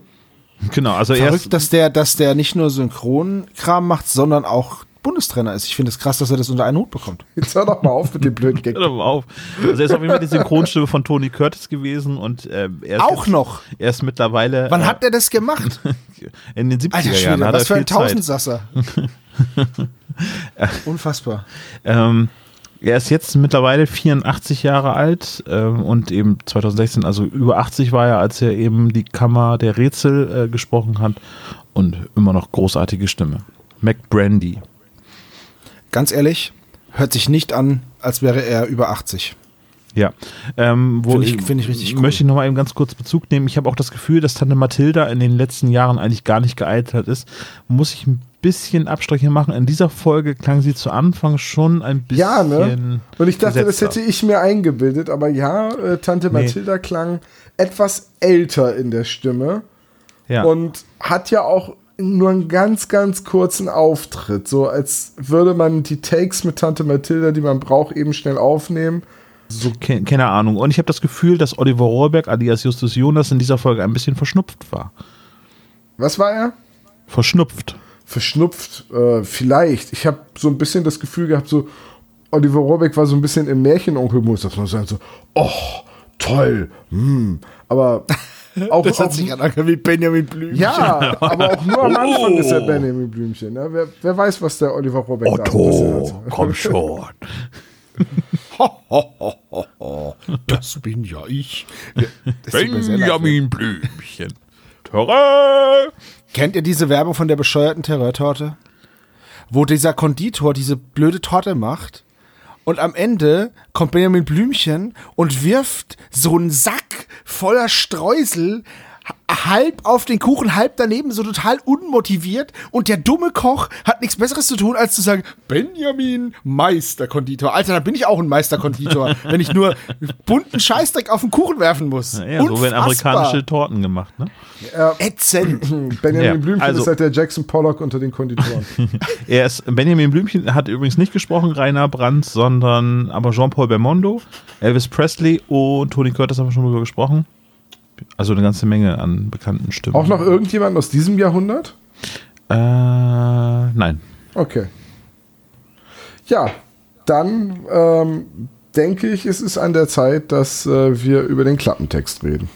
Genau, also Verrückt, erst, dass der, dass der nicht nur Synchronkram macht, sondern auch Bundestrainer ist. Ich finde es krass, dass er das unter einen Hut bekommt. Jetzt hör doch mal auf mit dem blöden Gag. Hör doch mal auf. Also er ist auf jeden Fall die Synchronstimme von Tony Curtis gewesen und äh, er ist Auch jetzt, noch. Er ist mittlerweile Wann äh, hat er das gemacht? in den 70er Alter Jahren Schwede, hat was er für viel ein. Tausendsasser. Unfassbar. Ähm, er ist jetzt mittlerweile 84 Jahre alt ähm, und eben 2016, also über 80 war er, als er eben die Kammer der Rätsel äh, gesprochen hat und immer noch großartige Stimme. Mac Brandy. Ganz ehrlich, hört sich nicht an, als wäre er über 80. Ja, ähm, wo Finde ich- finde ich richtig cool. Möchte ich nochmal eben ganz kurz Bezug nehmen. Ich habe auch das Gefühl, dass Tante Mathilda in den letzten Jahren eigentlich gar nicht gealtert ist. Muss ich ein bisschen Abstriche machen. In dieser Folge klang sie zu Anfang schon ein bisschen. Ja, ne? Und ich dachte, das gesetzter. hätte ich mir eingebildet, aber ja, äh, Tante Nee. Mathilda klang etwas älter in der Stimme Ja. und hat ja auch nur einen ganz, ganz kurzen Auftritt. So als würde man die Takes mit Tante Mathilda, die man braucht, eben schnell aufnehmen. So, ke keine Ahnung. Und ich habe das Gefühl, dass Oliver Rohrbeck alias Justus Jonas in dieser Folge ein bisschen verschnupft war. Was war er? Verschnupft. Verschnupft, äh, vielleicht. Ich habe so ein bisschen das Gefühl gehabt, so Oliver Rohrbeck war so ein bisschen im Märchenonkelmodus, dass man sagt so, oh, toll, hm. aber auch, Das auch hat sich angehört wie Benjamin Blümchen. Ja, aber auch nur am Anfang ist er Benjamin Blümchen. Ne? Wer, wer weiß, was der Oliver Rohrbeck da alles hat. komm schon. Das bin ja ich. Das leid. Blümchen. Terror! Kennt ihr diese Werbung von der bescheuerten Terrortorte? Wo dieser Konditor diese blöde Torte macht und am Ende kommt Benjamin Blümchen und wirft so einen Sack voller Streusel halb auf den Kuchen, halb daneben, so total unmotiviert. Und der dumme Koch hat nichts Besseres zu tun, als zu sagen, Benjamin Meisterkonditor. Alter, dann bin ich auch ein Meisterkonditor, wenn ich nur bunten Scheißdreck auf den Kuchen werfen muss. Ja, so werden amerikanische Torten gemacht, ne? Ätzend. Benjamin Ja, Blümchen also- ist halt der Jackson Pollock unter den Konditoren. Er ist, Benjamin Blümchen hat übrigens nicht gesprochen, Rainer Brandt, sondern aber Jean-Paul Belmondo, Elvis Presley und Tony Curtis haben wir schon drüber gesprochen. Also eine ganze Menge an bekannten Stimmen. auch noch irgendjemand aus diesem Jahrhundert? Äh, nein. Okay. Ja, dann ähm, denke ich, es ist an der Zeit, dass äh, wir über den Klappentext reden.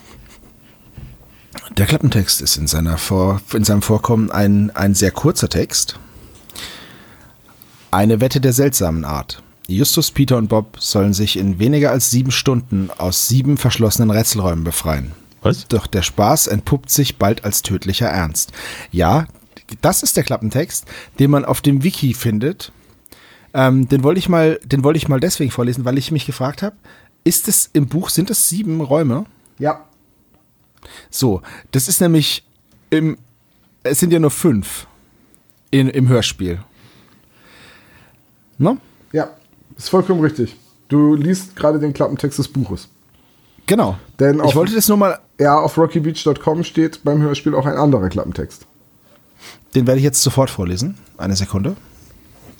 Der Klappentext ist in, seiner Vor in seinem Vorkommen ein, ein sehr kurzer Text. Eine Wette der seltsamen Art. Justus, Peter und Bob sollen sich in weniger als sieben Stunden aus sieben verschlossenen Rätselräumen befreien. Was? Doch der Spaß entpuppt sich bald als tödlicher Ernst. Ja, das ist der Klappentext, den man auf dem Wiki findet. Ähm, den wollte ich mal, den wollte ich mal deswegen vorlesen, weil ich mich gefragt habe, ist es im Buch, sind es sieben Räume? Ja. So, das ist nämlich im, es sind ja nur fünf in, im Hörspiel. Ne? Ja, ist vollkommen richtig. Du liest gerade den Klappentext des Buches. Genau. Denn auf- ich wollte das nur mal, Ja, auf rockybeach.com steht beim Hörspiel auch ein anderer Klappentext. den werde ich jetzt sofort vorlesen. Eine Sekunde.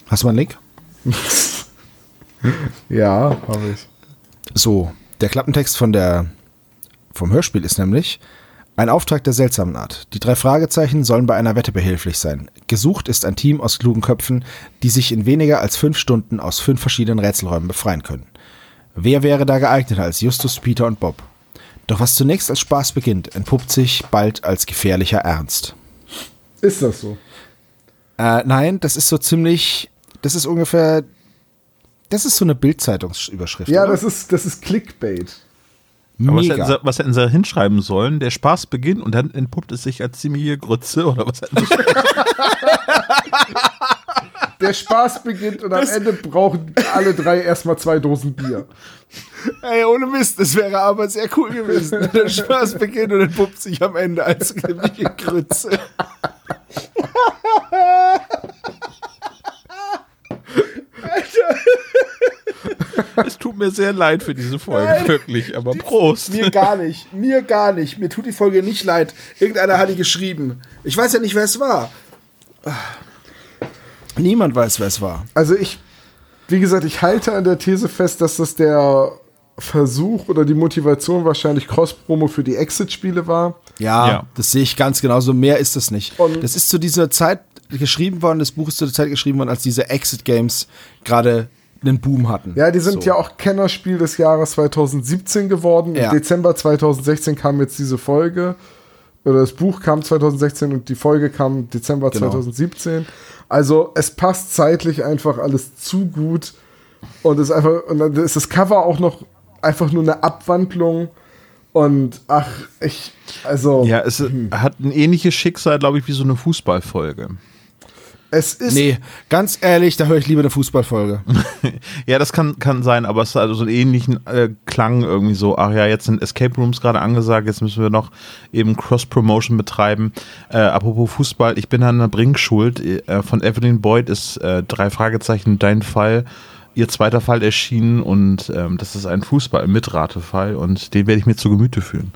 Hast du mal einen Link? Ja, habe ich. So, der Klappentext von der, vom Hörspiel ist nämlich ein Auftrag der seltsamen Art. Die drei Fragezeichen sollen bei einer Wette behilflich sein. Gesucht ist ein Team aus klugen Köpfen, die sich in weniger als fünf Stunden aus fünf verschiedenen Rätselräumen befreien können. Wer wäre da geeigneter als Justus, Peter und Bob? Doch was zunächst als Spaß beginnt, entpuppt sich bald als gefährlicher Ernst. Ist das so? Äh, nein, das ist so ziemlich, das ist ungefähr, das ist so eine Bildzeitungsüberschrift. Ja, oder? das ist, das ist Clickbait. Aber was mega. hätten, sie, was hätten sie hinschreiben sollen? Der Spaß beginnt und dann entpuppt es sich als ziemliche Grütze oder was hätten sie Der Spaß beginnt und am Ende brauchen alle drei erstmal zwei Dosen Bier. Ey, ohne Mist, das wäre aber sehr cool gewesen. Der Spaß beginnt und entpuppt sich am Ende als gewisse Grütze. Es tut mir sehr leid für diese Folge, Nein, wirklich, aber Prost. Mir gar nicht, mir gar nicht. Mir tut die Folge nicht leid. Irgendeiner hat die geschrieben. Ich weiß ja nicht, wer es war. Niemand weiß, wer es war. Also ich, wie gesagt, ich halte an der These fest, dass das der Versuch oder die Motivation wahrscheinlich Cross-Promo für die Exit-Spiele war. Ja, ja, das sehe ich ganz genauso. Mehr ist das nicht. Und das ist zu dieser Zeit geschrieben worden, das Buch ist zu der Zeit geschrieben worden, als diese Exit-Games gerade einen Boom hatten. Ja, die sind so. ja auch Kennerspiel des Jahres 2017 geworden. Ja. Im Dezember 2016 kam jetzt diese Folge. Oder das Buch kam 2016 und die Folge kam Dezember genau. 2017. Also es passt zeitlich einfach alles zu gut. Und es ist einfach, und dann ist das Cover auch noch einfach nur eine Abwandlung. Und ach, ich, also. Ja, es hm. hat ein ähnliches Schicksal, glaube ich, wie so eine Fußballfolge. Es ist. Nee, ganz ehrlich, da höre ich lieber eine Fußballfolge. ja, das kann, kann sein, aber es hat also so einen ähnlichen äh, Klang irgendwie so. Ach ja, jetzt sind Escape Rooms gerade angesagt, jetzt müssen wir noch eben Cross-Promotion betreiben. Äh, apropos Fußball, ich bin an der Bringschuld. Äh, von Evelyn Boyd ist äh, drei Fragezeichen dein Fall ihr zweiter Fall erschienen und ähm, das ist ein Fußball-Mitratefall und den werde ich mir zu Gemüte führen.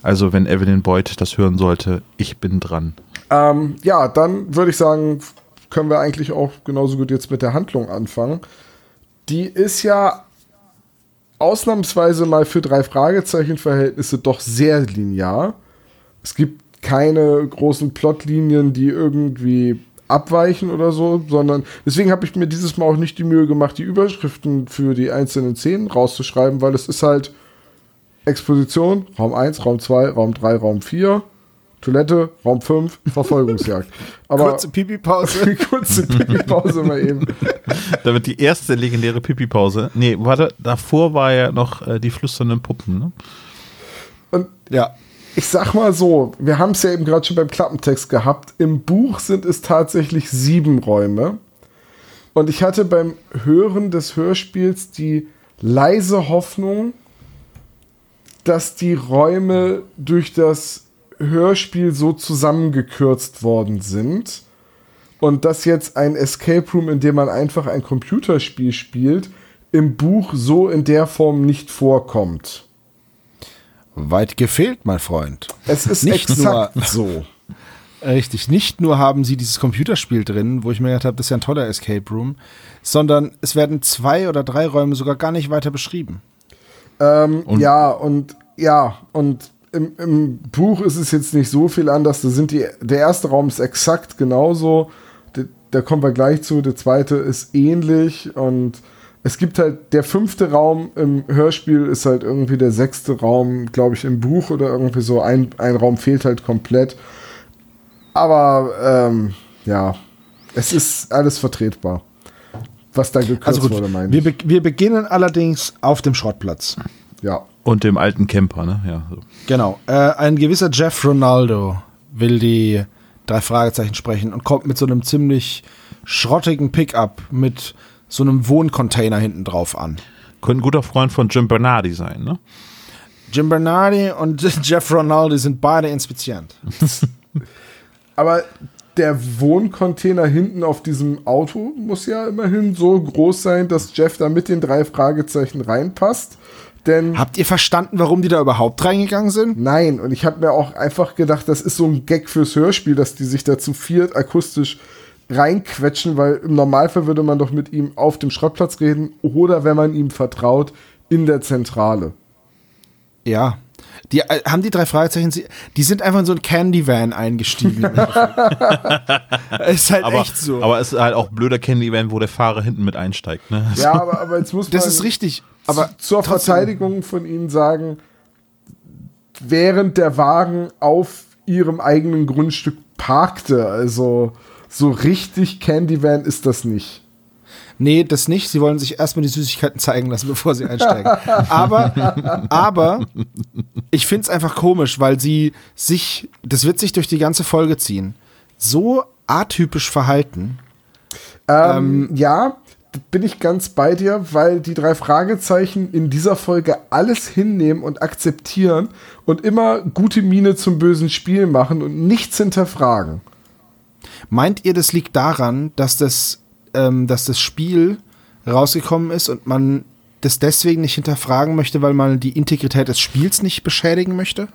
Also wenn Evelyn Boyd das hören sollte, ich bin dran. Ähm, ja, dann würde ich sagen, können wir eigentlich auch genauso gut jetzt mit der Handlung anfangen. Die ist ja ausnahmsweise mal für drei Fragezeichen-Verhältnisse doch sehr linear. Es gibt keine großen Plotlinien, die irgendwie abweichen oder so, sondern deswegen habe ich mir dieses Mal auch nicht die Mühe gemacht, die Überschriften für die einzelnen Szenen rauszuschreiben, weil es ist halt Exposition, Raum 1, Raum 2, Raum 3, Raum 4, Toilette, Raum 5, Verfolgungsjagd. Aber kurze Pipi-Pause. kurze Pipi-Pause mal eben. Damit die erste legendäre Pipi-Pause. Nee, warte, davor war ja noch äh, die flüsternden Puppen, ne? Und ja, ich sag mal so, wir haben es ja eben gerade schon beim Klappentext gehabt. Im Buch sind es tatsächlich sieben Räume. Und ich hatte beim Hören des Hörspiels die leise Hoffnung, dass die Räume durch das Hörspiel so zusammengekürzt worden sind. Und dass jetzt ein Escape Room, in dem man einfach ein Computerspiel spielt, im Buch so in der Form nicht vorkommt. Weit gefehlt, mein Freund. Es ist nicht nur so. Richtig, nicht nur haben sie dieses Computerspiel drin, wo ich mir gedacht habe, das ist ja ein toller Escape Room, sondern es werden zwei oder drei Räume sogar gar nicht weiter beschrieben. Ähm, und ja, und ja, und im, im, Buch ist es jetzt nicht so viel anders. Da sind die, der erste Raum ist exakt genauso. Da kommen wir gleich zu. Der zweite ist ähnlich und es gibt halt, der fünfte Raum im Hörspiel ist halt irgendwie der sechste Raum, glaube ich, im Buch oder irgendwie so. Ein, ein Raum fehlt halt komplett. Aber ähm, ja, es ist alles vertretbar. Was da gekürzt also gut, wurde, meine wir, be wir beginnen allerdings auf dem Schrottplatz. Ja. Und dem alten Camper, ne? Ja. So. Genau. Äh, ein gewisser Jeff Ronaldo will die drei Fragezeichen sprechen und kommt mit so einem ziemlich schrottigen Pickup mit so einem Wohncontainer hinten drauf an. Könnte ein guter Freund von Jim Bernardi sein, ne? Jim Bernardi und Jeff Ronaldi sind beide inspizient. Aber der Wohncontainer hinten auf diesem Auto muss ja immerhin so groß sein, dass Jeff da mit den drei Fragezeichen reinpasst. Denn Habt ihr verstanden, warum die da überhaupt reingegangen sind? Nein, und ich habe mir auch einfach gedacht, das ist so ein Gag fürs Hörspiel, dass die sich da zu viert akustisch reinquetschen, weil im Normalfall würde man doch mit ihm auf dem Schrottplatz reden oder wenn man ihm vertraut, in der Zentrale. Ja. Die äh, haben die drei Fragezeichen, die sind einfach in so ein Candy Van eingestiegen. ist halt aber, echt so. Aber es ist halt auch blöder Candy Van, wo der Fahrer hinten mit einsteigt. Ne? Ja, aber, aber jetzt muss man. Das ist richtig. Aber zur trotzdem. Verteidigung von ihnen sagen, während der Wagen auf ihrem eigenen Grundstück parkte, also so richtig Candyvan ist das nicht. Nee, das nicht. Sie wollen sich erstmal die Süßigkeiten zeigen lassen, bevor sie einsteigen. aber, aber ich finde es einfach komisch, weil sie sich, das wird sich durch die ganze Folge ziehen, so atypisch verhalten. Ähm, ähm, ja, bin ich ganz bei dir, weil die drei Fragezeichen in dieser Folge alles hinnehmen und akzeptieren und immer gute Miene zum bösen Spiel machen und nichts hinterfragen. Meint ihr, das liegt daran, dass das, ähm, dass das Spiel rausgekommen ist und man das deswegen nicht hinterfragen möchte, weil man die Integrität des Spiels nicht beschädigen möchte?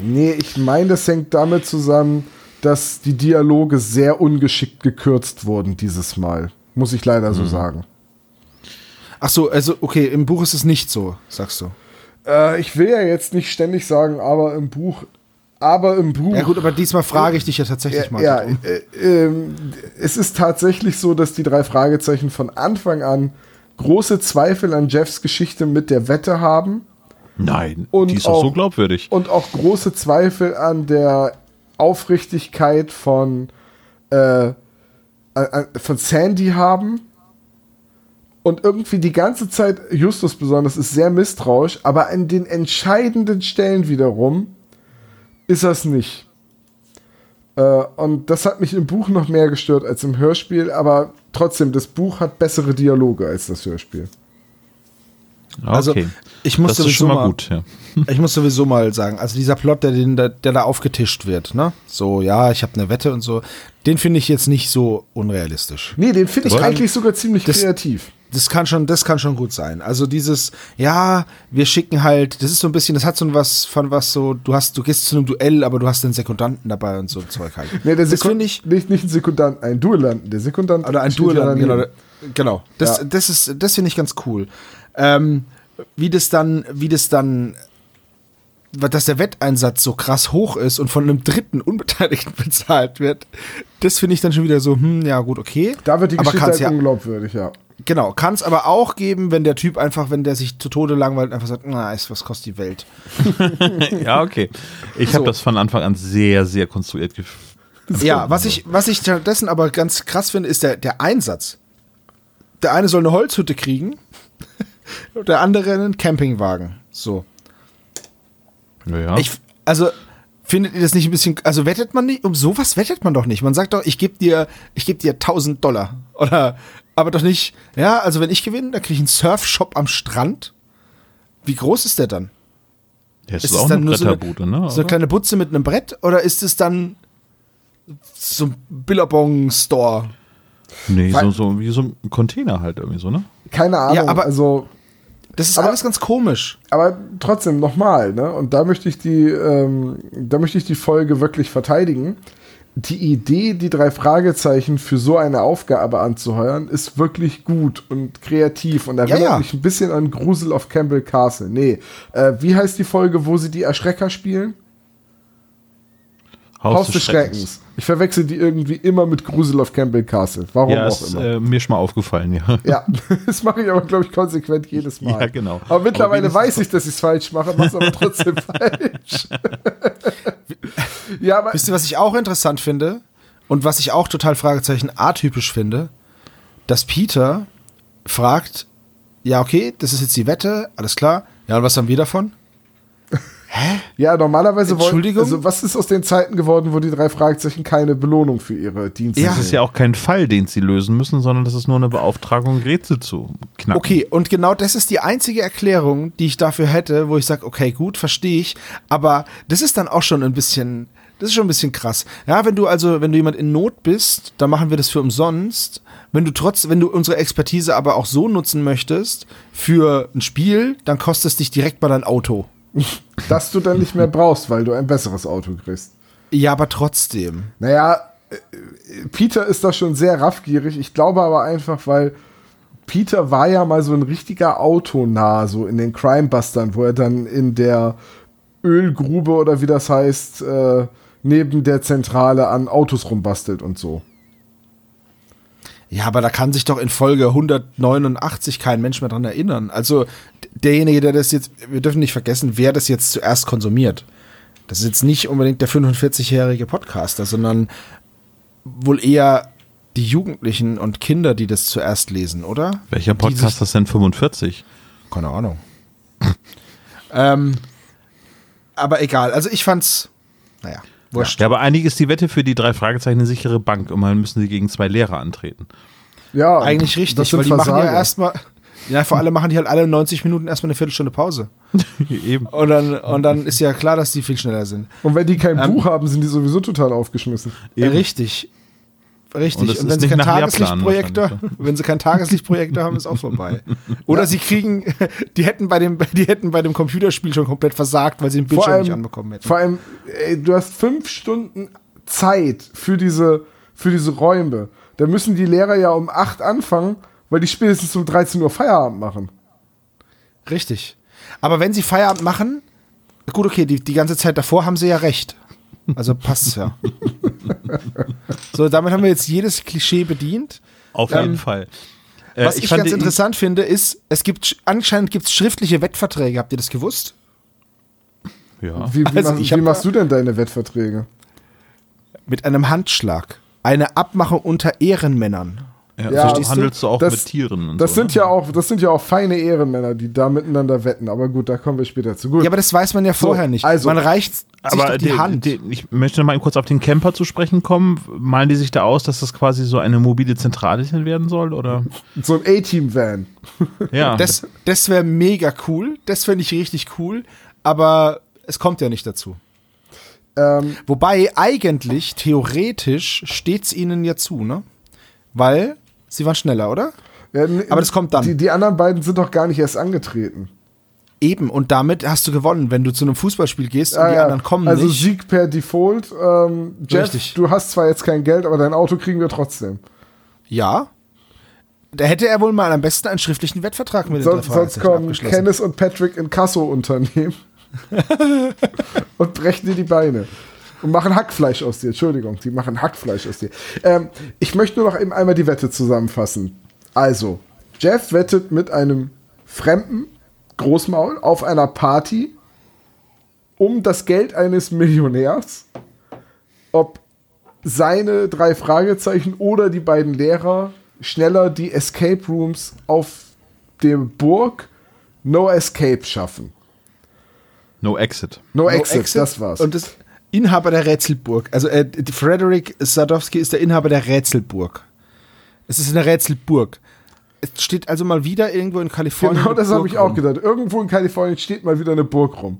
Nee, ich meine, das hängt damit zusammen, dass die Dialoge sehr ungeschickt gekürzt wurden dieses Mal. Muss ich leider so sagen. Ach so, also okay, im Buch ist es nicht so, sagst du. Äh, ich will ja jetzt nicht ständig sagen, aber im Buch. Aber im Buch. Ja gut, aber diesmal frage ich dich ja tatsächlich mal. Ja, äh, ähm, es ist tatsächlich so, dass die drei Fragezeichen von Anfang an große Zweifel an Jeffs Geschichte mit der Wette haben Nein, Und die ist doch auch- so glaubwürdig. und auch große Zweifel an der Aufrichtigkeit von, äh, von Sandy haben. Und irgendwie die ganze Zeit, Justus besonders, ist sehr misstrauisch, aber an den entscheidenden Stellen wiederum ist das nicht. Äh, und das hat mich im Buch noch mehr gestört als im Hörspiel, aber trotzdem, das Buch hat bessere Dialoge als das Hörspiel. Also, okay. ich muss das ist sowieso schon mal mal- gut, ja. Ich muss sowieso mal sagen, also dieser Plot, der, den, der, der da aufgetischt wird, ne? So, ja, ich habe eine Wette und so, den finde ich jetzt nicht so unrealistisch. Nee, den finde ich eigentlich sogar ziemlich das- kreativ. Das kann schon, das kann schon gut sein. Also dieses, ja, wir schicken halt, das ist so ein bisschen, das hat so was von was so, du hast, du gehst zu einem Duell, aber du hast den Sekundanten dabei und so ein Zeug halt. Nee, der das Sekund- finde ich, Nicht, nicht ein Sekundant, ein Duellanten. Der Sekundant oder ein Duellanten, genau. Genau. Das, Ja. das ist, das finde ich ganz cool. Ähm, wie das dann, wie das dann, dass der Wetteinsatz so krass hoch ist und von einem dritten Unbeteiligten bezahlt wird, das finde ich dann schon wieder so, hm, ja gut, okay. Da wird die aber Geschichte halt ja, unglaubwürdig, ja. genau, kann es aber auch geben, wenn der Typ einfach, wenn der sich zu Tode langweilt, einfach sagt, na, ist, was kostet die Welt? Ja, okay. Ich So. habe das von Anfang an sehr, sehr konstruiert gef- Ja, was ich, was ich stattdessen aber ganz krass finde, ist der, der Einsatz. Der eine soll eine Holzhütte kriegen, und der andere einen Campingwagen. So. Ja. Ich, also, findet ihr das nicht ein bisschen, also wettet man nicht, um sowas wettet man doch nicht. Man sagt doch, ich gebe dir, ich gebe dir 1000 Dollar. Oder, aber doch nicht, ja, also wenn ich gewinne, dann kriege ich einen Surfshop am Strand. Wie groß ist der dann? ja, ist ist es auch dann eine nur so eine- Bretterbude, ne? So eine kleine Butze mit einem Brett? Oder ist es dann so ein Billabong-Store? Nee, Weil- so, so wie so ein Container halt irgendwie so, ne? Keine Ahnung, Ja, aber- also, Das ist Aber- alles ganz komisch. aber trotzdem nochmal, ne? Und da möchte ich die, ähm, da möchte ich die Folge wirklich verteidigen. Die Idee, die drei Fragezeichen für so eine Aufgabe anzuheuern, ist wirklich gut und kreativ und erinnert ja. mich ein bisschen an Grusel of Campbell Castle. Nee, äh, wie heißt die Folge, wo sie die Erschrecker spielen? Haus, des Schreckens. Ich verwechsel die irgendwie immer mit Grusel of Campbell Castle. Warum Ja, auch ist immer. äh, mir schon mal aufgefallen, ja. Ja, das mache ich aber, glaube ich, konsequent jedes Mal. Ja, genau. Aber mittlerweile Aber weiß ich, dass ich es falsch mache, mache es aber trotzdem falsch. ja, aber Wisst ihr, was ich auch interessant finde? Und was ich auch total Fragezeichen atypisch finde? Dass Peter fragt, ja, okay, das ist jetzt die Wette, alles klar. Ja, und was haben wir davon? Ja, normalerweise Entschuldigung? also was ist aus den Zeiten geworden, wo die drei Fragezeichen keine Belohnung für ihre Dienste Ja. Das ist ja auch kein Fall, den sie lösen müssen, sondern das ist nur eine Beauftragung, Rätsel zu knacken. Okay, und genau das ist die einzige Erklärung, die ich dafür hätte, wo ich sage, okay, gut, verstehe ich, aber das ist dann auch schon ein bisschen, das ist schon ein bisschen krass. Ja, wenn du also, wenn du jemand in Not bist, dann machen wir das für umsonst. Wenn du trotz, wenn du unsere Expertise aber auch so nutzen möchtest für ein Spiel, dann kostet es dich direkt mal dein Auto. das du dann nicht mehr brauchst, weil du ein besseres Auto kriegst. Ja, aber trotzdem. Naja, äh, Peter ist da schon sehr raffgierig. Ich glaube aber einfach, weil Peter war ja mal so ein richtiger Autonah, so in den Crimebustern, wo er dann in der Ölgrube oder wie das heißt, äh, neben der Zentrale an Autos rumbastelt und so. Ja, aber da kann sich doch in Folge 189 kein Mensch mehr dran erinnern. Also derjenige, der das jetzt, wir dürfen nicht vergessen, wer das jetzt zuerst konsumiert. Das ist jetzt nicht unbedingt der 45-jährige Podcaster, sondern wohl eher die Jugendlichen und Kinder, die das zuerst lesen, oder? Welcher Podcast ist denn 45? sich- Keine Ahnung. ähm, aber egal. Also ich fand's, naja, wurscht. Ja, aber eigentlich ist die Wette für die drei Fragezeichen eine sichere Bank. Immerhin müssen sie gegen zwei Lehrer antreten. Ja, Eigentlich das richtig, sind weil die machen ja Versager. erstmal, ja, vor allem machen die halt alle 90 Minuten erstmal eine Viertelstunde Pause. Eben. Und dann, und dann ist ja klar, dass die viel schneller sind. Und wenn die kein Ähm, Buch haben, sind die sowieso total aufgeschmissen. Ja, richtig. Richtig. Und Und, wenn sie nicht keinen Tageslichtprojektor, wahrscheinlich, wenn sie keinen Tageslichtprojektor haben, ist auch vorbei. Oder sie kriegen, die hätten bei dem, die hätten bei dem Computerspiel schon komplett versagt, weil sie den Bildschirm nicht allem, anbekommen hätten. vor allem ey, du hast fünf Stunden Zeit für diese, für diese Räume. Da müssen die Lehrer ja um 8 anfangen, weil die spätestens um 13 Uhr Feierabend machen. Richtig. Aber wenn sie Feierabend machen, gut, okay, die, die ganze Zeit davor haben sie ja recht. Also passt's ja. so, damit haben wir jetzt jedes Klischee bedient. Auf jeden Fall. Äh, Was ich, fand ganz interessant finde, ist, es gibt anscheinend gibt es schriftliche Wettverträge. Habt ihr das gewusst? Ja. Wie, wie, Also, mach, ich wie machst du denn deine Wettverträge? Mit einem Handschlag. Eine Abmachung unter Ehrenmännern. Ja, Ja, so siehst du, handelst du auch das- mit Tieren. Und Das so, sind ne? ja auch, das sind ja auch feine Ehrenmänner, die da miteinander wetten. Aber gut, da kommen wir später zu. Gut. Ja, aber das weiß man ja vorher nicht. also- man reicht sich Aber doch die, die, Hand. Die, ich möchte noch mal kurz auf den Camper zu sprechen kommen. Malen die sich da aus, dass das quasi so eine mobile Zentrale werden soll? Oder? so ein A-Team-Van. Ja. das das wäre mega cool. Das fände ich richtig cool. Aber es kommt ja nicht dazu. Ähm, Wobei eigentlich, theoretisch, steht es ihnen ja zu, ne? Weil sie waren schneller, oder? ja, Aber das kommt dann. Die, die anderen beiden sind doch gar nicht erst angetreten. Eben, und damit hast du gewonnen, wenn du zu einem Fußballspiel gehst und Ah, die ja. anderen kommen also nicht. Sieg per Default. Ähm, Jeff, Richtig. du hast zwar jetzt kein Geld, aber dein Auto kriegen wir trotzdem. Ja. Da hätte er wohl mal am besten einen schriftlichen Wettvertrag mit den Sonst, kommen. Kenneth und Patrick in Kasso-Unternehmen und brechen dir die Beine. Und machen Hackfleisch aus dir. Entschuldigung, die machen Hackfleisch aus dir. Ähm, ich möchte nur noch eben einmal die Wette zusammenfassen. Also, Jeff wettet mit einem fremden Großmaul auf einer Party um das Geld eines Millionärs, ob seine drei Fragezeichen oder die beiden Lehrer schneller die Escape Rooms auf der Burg No Escape schaffen. no Exit. No, No exit, Exit das war's. Und das Inhaber der Rätselburg. Also äh, Frederick Sadowski ist der Inhaber der Rätselburg. Es ist eine Rätselburg. Es steht also mal wieder irgendwo in Kalifornien. genau das habe ich auch gedacht. Irgendwo in Kalifornien steht mal wieder eine Burg rum.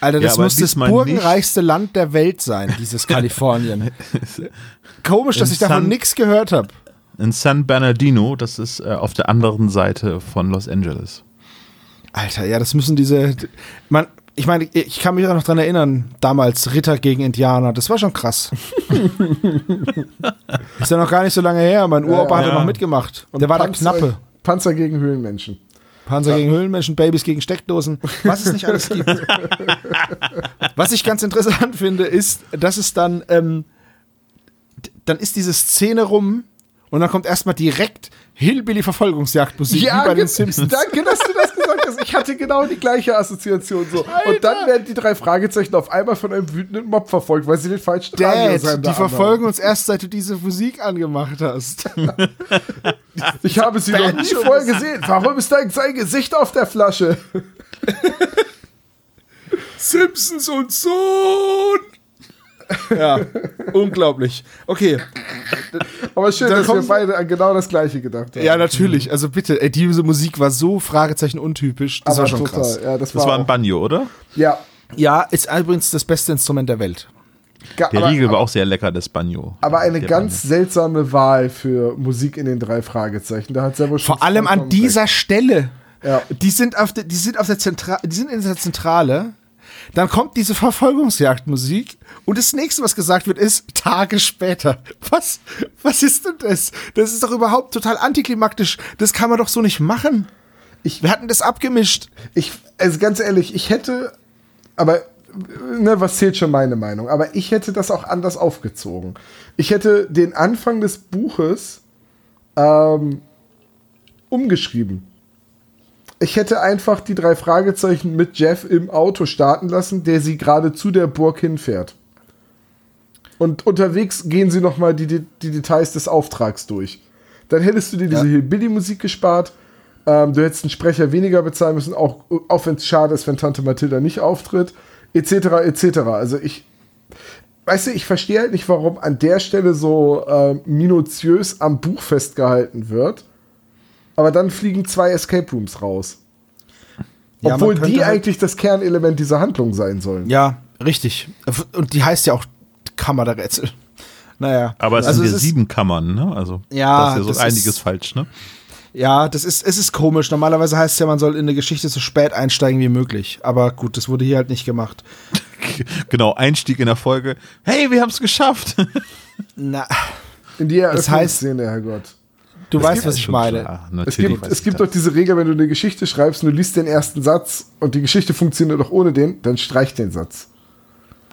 Alter, Ja, das aber muss das burgenreichste Land der Welt sein, dieses Kalifornien. Komisch, dass In ich davon San- nichts gehört habe. In San Bernardino, das ist äh, auf der anderen Seite von Los Angeles. Alter, ja, das müssen diese. Man, ich meine, ich kann mich auch noch dran erinnern, damals Ritter gegen Indianer, das war schon krass. ist ja noch gar nicht so lange her, mein Uropa ja. hat ja noch mitgemacht. Der war der Knappe. Panzer gegen Höhlenmenschen. Panzer gegen Höhlenmenschen, Babys gegen Steckdosen, was es nicht alles gibt. was ich ganz interessant finde, ist, dass es dann, ähm, dann ist diese Szene rum und dann kommt erstmal direkt Hillbilly-Verfolgungsjagdmusik, wie bei den ge- Simpsons. danke, dass du das gesagt hast. Ich hatte genau die gleiche Assoziation so. Und dann werden die drei Fragezeichen auf einmal von einem wütenden Mob verfolgt, weil sie den falschen Radiosender Dad, die anhaben. verfolgen uns erst, seit du diese Musik angemacht hast. Ich habe sie noch nie vorher gesehen. Warum ist da sein Gesicht auf der Flasche? Simpsons und Sohn! Ja, unglaublich. Okay, Aber schön, Dann dass wir beide an genau das gleiche gedacht haben. ja, natürlich. Also bitte, ey, diese Musik war so Fragezeichen untypisch. Das Aber war schon total. krass. Ja, das, Das war, war ein Banjo, oder? Ja. Ja, ist übrigens das beste Instrument der Welt. Ga- Der aber, Riegel war auch sehr lecker, das Banjo. aber eine ganz seltsame Wahl für Musik in den drei Fragezeichen. Da hat selber Vor allem an dieser Stelle. Ja. Die sind auf der, die sind auf der Zentrale, die sind in der Zentrale. Dann kommt diese Verfolgungsjagdmusik und das nächste, was gesagt wird, ist Tage später. Was, was ist denn das? Das ist doch überhaupt total antiklimaktisch. Das kann man doch so nicht machen. Ich- Wir hatten das abgemischt. Ich, also ganz ehrlich, ich hätte, aber ne, was zählt schon meine Meinung, aber ich hätte das auch anders aufgezogen. Ich hätte den Anfang des Buches ähm, umgeschrieben. Ich hätte einfach die drei Fragezeichen mit Jeff im Auto starten lassen, der sie gerade zu der Burg hinfährt. Und unterwegs gehen sie nochmal die, die, die Details des Auftrags durch. Dann hättest du dir diese Hillbilly-Musik gespart. Ähm, du hättest einen Sprecher weniger bezahlen müssen, auch, auch wenn es schade ist, wenn Tante Mathilda nicht auftritt, etc., etc. Also ich, weißt du, ich verstehe halt nicht, warum an der Stelle so äh, minutiös am Buch festgehalten wird. Aber dann fliegen zwei Escape Rooms raus. Ja, Obwohl die halt- eigentlich das Kernelement dieser Handlung sein sollen. Ja, richtig. Und die heißt ja auch Kammer der Rätsel. Naja. Aber es also sind ja sieben Kammern, ne? Also Ja, da ist ja so das einiges ist- falsch, ne? Ja, das ist, es ist komisch. Normalerweise heißt es ja, man soll in eine Geschichte so spät einsteigen wie möglich. Aber gut, das wurde hier halt nicht gemacht. Genau, Einstieg in der Folge. Hey, wir haben es geschafft. Na, In die Das heißt- Eröffnungsszene, Herrgott. Du weißt, Ist was ich meine. klar, Es gibt, es gibt doch diese Regel, wenn du eine Geschichte schreibst und du liest den ersten Satz und die Geschichte funktioniert doch ohne den, dann streich den Satz.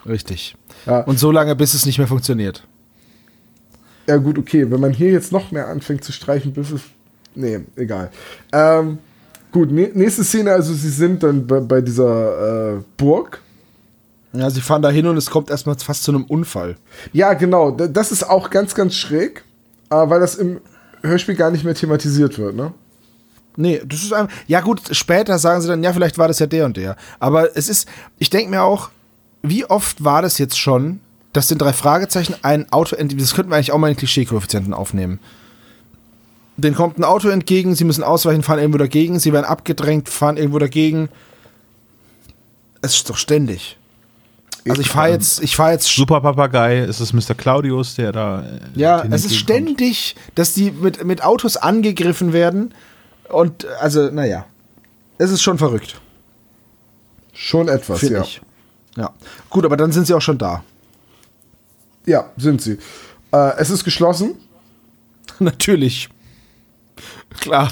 Richtig. Ja. Und so lange, bis es nicht mehr funktioniert. Ja, gut, okay. Wenn man hier jetzt noch mehr anfängt zu streichen, bis es. Nee, egal. Ähm, gut, nä- nächste Szene, also sie sind dann bei, bei dieser äh, Burg. Ja, sie fahren da hin und es kommt erstmal fast zu einem Unfall. Ja, genau. da- Das ist auch ganz, ganz schräg, äh, weil das im Hörspiel gar nicht mehr thematisiert wird, ne? Nee, das ist einfach. Ja, gut, später sagen sie dann, ja, vielleicht war das ja der und der. Aber es ist, ich denke mir auch, wie oft war das jetzt schon, dass den drei Fragezeichen ein Auto, ent- das könnten wir eigentlich auch mal in Klischee-Koeffizienten aufnehmen. Den kommt ein Auto entgegen, sie müssen ausweichen, fahren irgendwo dagegen, sie werden abgedrängt, fahren irgendwo dagegen. Es ist doch ständig. Also ich fahre jetzt, ich fahre jetzt Super Papagei, ist es Mr. Claudius, der da. äh, Ja, es ist ständig, dass die mit, mit Autos angegriffen werden. Und also, naja. Es ist schon verrückt, Schon etwas, ja. ich. Ja. Gut, aber dann sind sie auch schon da. Ja, sind sie. Äh, es ist geschlossen. Natürlich. Klar.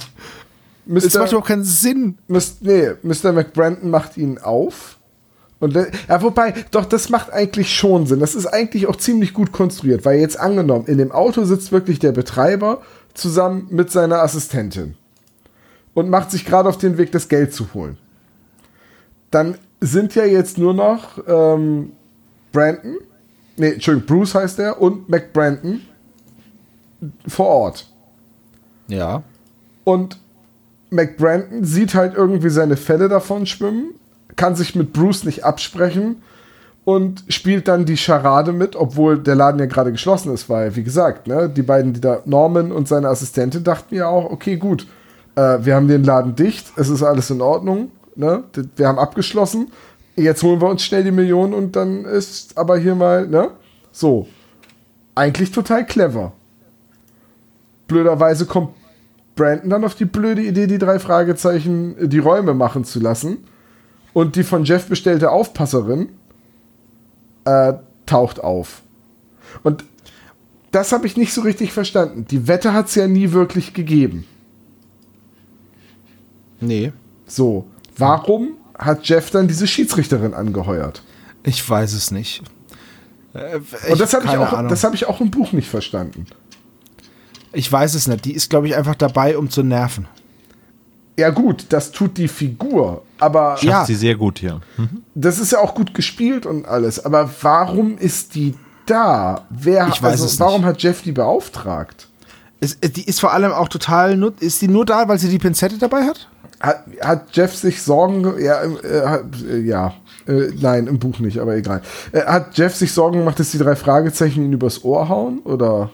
Es macht Mr. überhaupt keinen Sinn. Mis- nee, Mr. McBrandon macht ihn auf. Und ja, wobei, doch, das macht eigentlich schon Sinn. Das ist eigentlich auch ziemlich gut konstruiert, weil jetzt angenommen, in dem Auto sitzt wirklich der Betreiber zusammen mit seiner Assistentin und macht sich gerade auf den Weg, das Geld zu holen. Dann sind ja jetzt nur noch ähm, Brandon, nee, Entschuldigung, Bruce heißt er und McBrandon vor Ort. Ja. Und McBrandon sieht halt irgendwie seine Fälle davon schwimmen, kann sich mit Bruce nicht absprechen und spielt dann die Scharade mit, obwohl der Laden ja gerade geschlossen ist, weil, wie gesagt, ne, die beiden, die da, Norman und seine Assistentin, dachten ja auch, okay, gut, äh, wir haben den Laden dicht, es ist alles in Ordnung, ne, wir haben abgeschlossen, jetzt holen wir uns schnell die Millionen und dann ist aber hier mal, ne, so. Eigentlich total clever. Blöderweise kommt Brandon dann auf die blöde Idee, die drei Fragezeichen äh, die Räume machen zu lassen. Und die von Jeff bestellte Aufpasserin äh, taucht auf. Und das habe ich nicht so richtig verstanden. Die Wette hat es ja nie wirklich gegeben. Nee. So, warum hat Jeff dann diese Schiedsrichterin angeheuert? Ich weiß es nicht. Äh, Und das habe ich, auch- das hab ich auch im Buch nicht verstanden. ich weiß es nicht. Die ist, glaube ich, einfach dabei, um zu nerven. Ja gut, das tut die Figur, aber Schafft Ja. sie sehr gut hier. das ist ja auch gut gespielt und alles. Aber warum ist die da? Wer, Ich weiß also, es nicht. warum hat Jeff die beauftragt? Es, äh, die ist vor allem auch total. nu- Ist die nur da, weil sie die Pinzette dabei hat? Hat, hat Jeff sich Sorgen, ge- ja, äh, hat, äh, ja, äh, nein, im Buch nicht, aber egal. Äh, hat Jeff sich Sorgen gemacht, dass die drei Fragezeichen ihn übers Ohr hauen? Oder,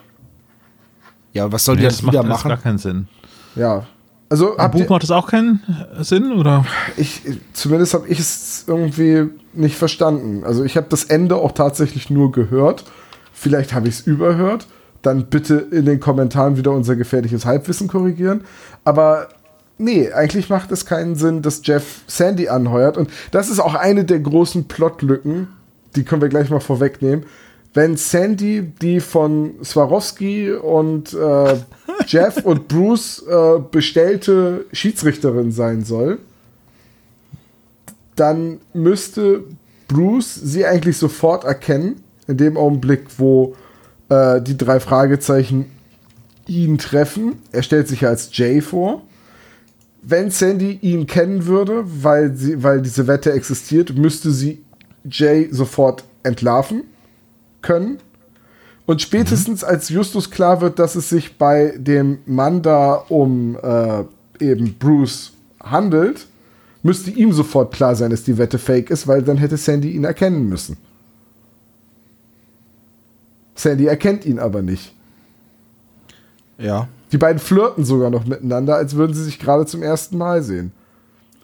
Ja, was soll die Nee, jetzt das macht wieder machen? gar keinen Sinn. ja. Also, habt Buch macht das auch keinen Sinn, oder? ich, zumindest habe ich es irgendwie nicht verstanden. Also, ich habe das Ende auch tatsächlich nur gehört. Vielleicht habe ich es überhört. Dann bitte in den Kommentaren wieder unser gefährliches Halbwissen korrigieren. Aber nee, eigentlich macht es keinen Sinn, dass Jeff Sandy anheuert. Und das ist auch eine der großen Plotlücken, die können wir gleich mal vorwegnehmen. Wenn Sandy die von Swarovski und äh, Jeff und Bruce äh, bestellte Schiedsrichterin sein soll, dann müsste Bruce sie eigentlich sofort erkennen, in dem Augenblick, wo äh, die drei Fragezeichen ihn treffen. Er stellt sich als Jay vor. Wenn Sandy ihn kennen würde, weil, sie, weil diese Wette existiert, müsste sie Jay sofort entlarven können. Und spätestens als Justus klar wird, dass es sich bei dem Mann da um äh, eben Bruce handelt, müsste ihm sofort klar sein, dass die Wette fake ist, weil dann hätte Sandy ihn erkennen müssen. Sandy erkennt ihn aber nicht. Ja, Die beiden flirten sogar noch miteinander, als würden sie sich gerade zum ersten Mal sehen.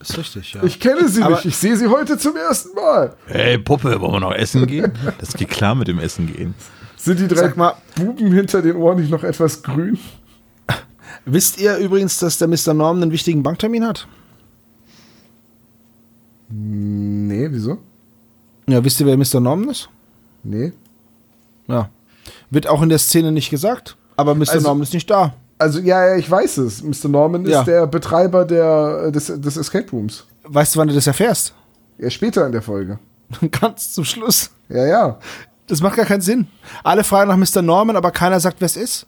Ist richtig, ja. Ich kenne sie Aber- nicht, ich sehe sie heute zum ersten Mal. Hey, Puppe, wollen wir noch essen gehen? Das geht klar mit dem Essen gehen. Sind die drei Sag mal- Buben hinter den Ohren nicht noch etwas grün? Wisst ihr übrigens, dass der Mr. Norman einen wichtigen Banktermin hat? Nee, wieso? Ja, wisst ihr, wer Mr. Norman ist? Nee. Ja. Wird auch in der Szene nicht gesagt, aber Mr. Also- Norman ist nicht da. Also, ja, ja, ich weiß es. Mr. Norman Ja. ist der Betreiber der, des, des Escape Rooms. Weißt du, wann du das erfährst? Ja, später in der Folge. Ganz zum Schluss. Ja, ja. Das macht gar keinen Sinn. Alle fragen nach Mr. Norman, aber keiner sagt, wer es ist.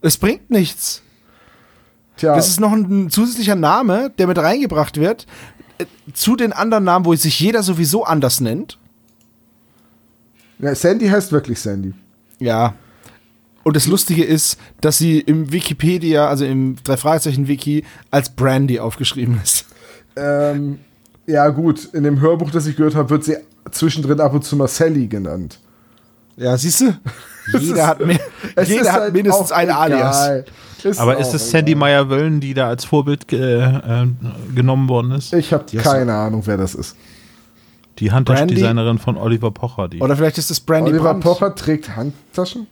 Es bringt nichts. Tja, Das ist noch ein zusätzlicher Name, der mit reingebracht wird, äh, zu den anderen Namen, wo sich jeder sowieso anders nennt. ja, Sandy heißt wirklich Sandy. Ja. Und das Lustige ist, dass sie im Wikipedia, also im drei Fragezeichen Wiki, als Brandy aufgeschrieben ist. Ähm, ja, gut, in dem Hörbuch, das ich gehört habe, wird sie zwischendrin ab und zu mal Sally genannt. Ja, siehst du? Jeder hat, mehr, Es jeder ist hat halt mindestens ein. Alias. Ist Aber ist es egal. Sandy Meyer-Wöllen, die da als Vorbild ge äh, genommen worden ist? Ich habe keine Ahnung, wer das ist. Die Handtaschendesignerin von Oliver Pocher, die. Oder vielleicht ist es Brandy Oliver Brandt. Pocher trägt Handtaschen?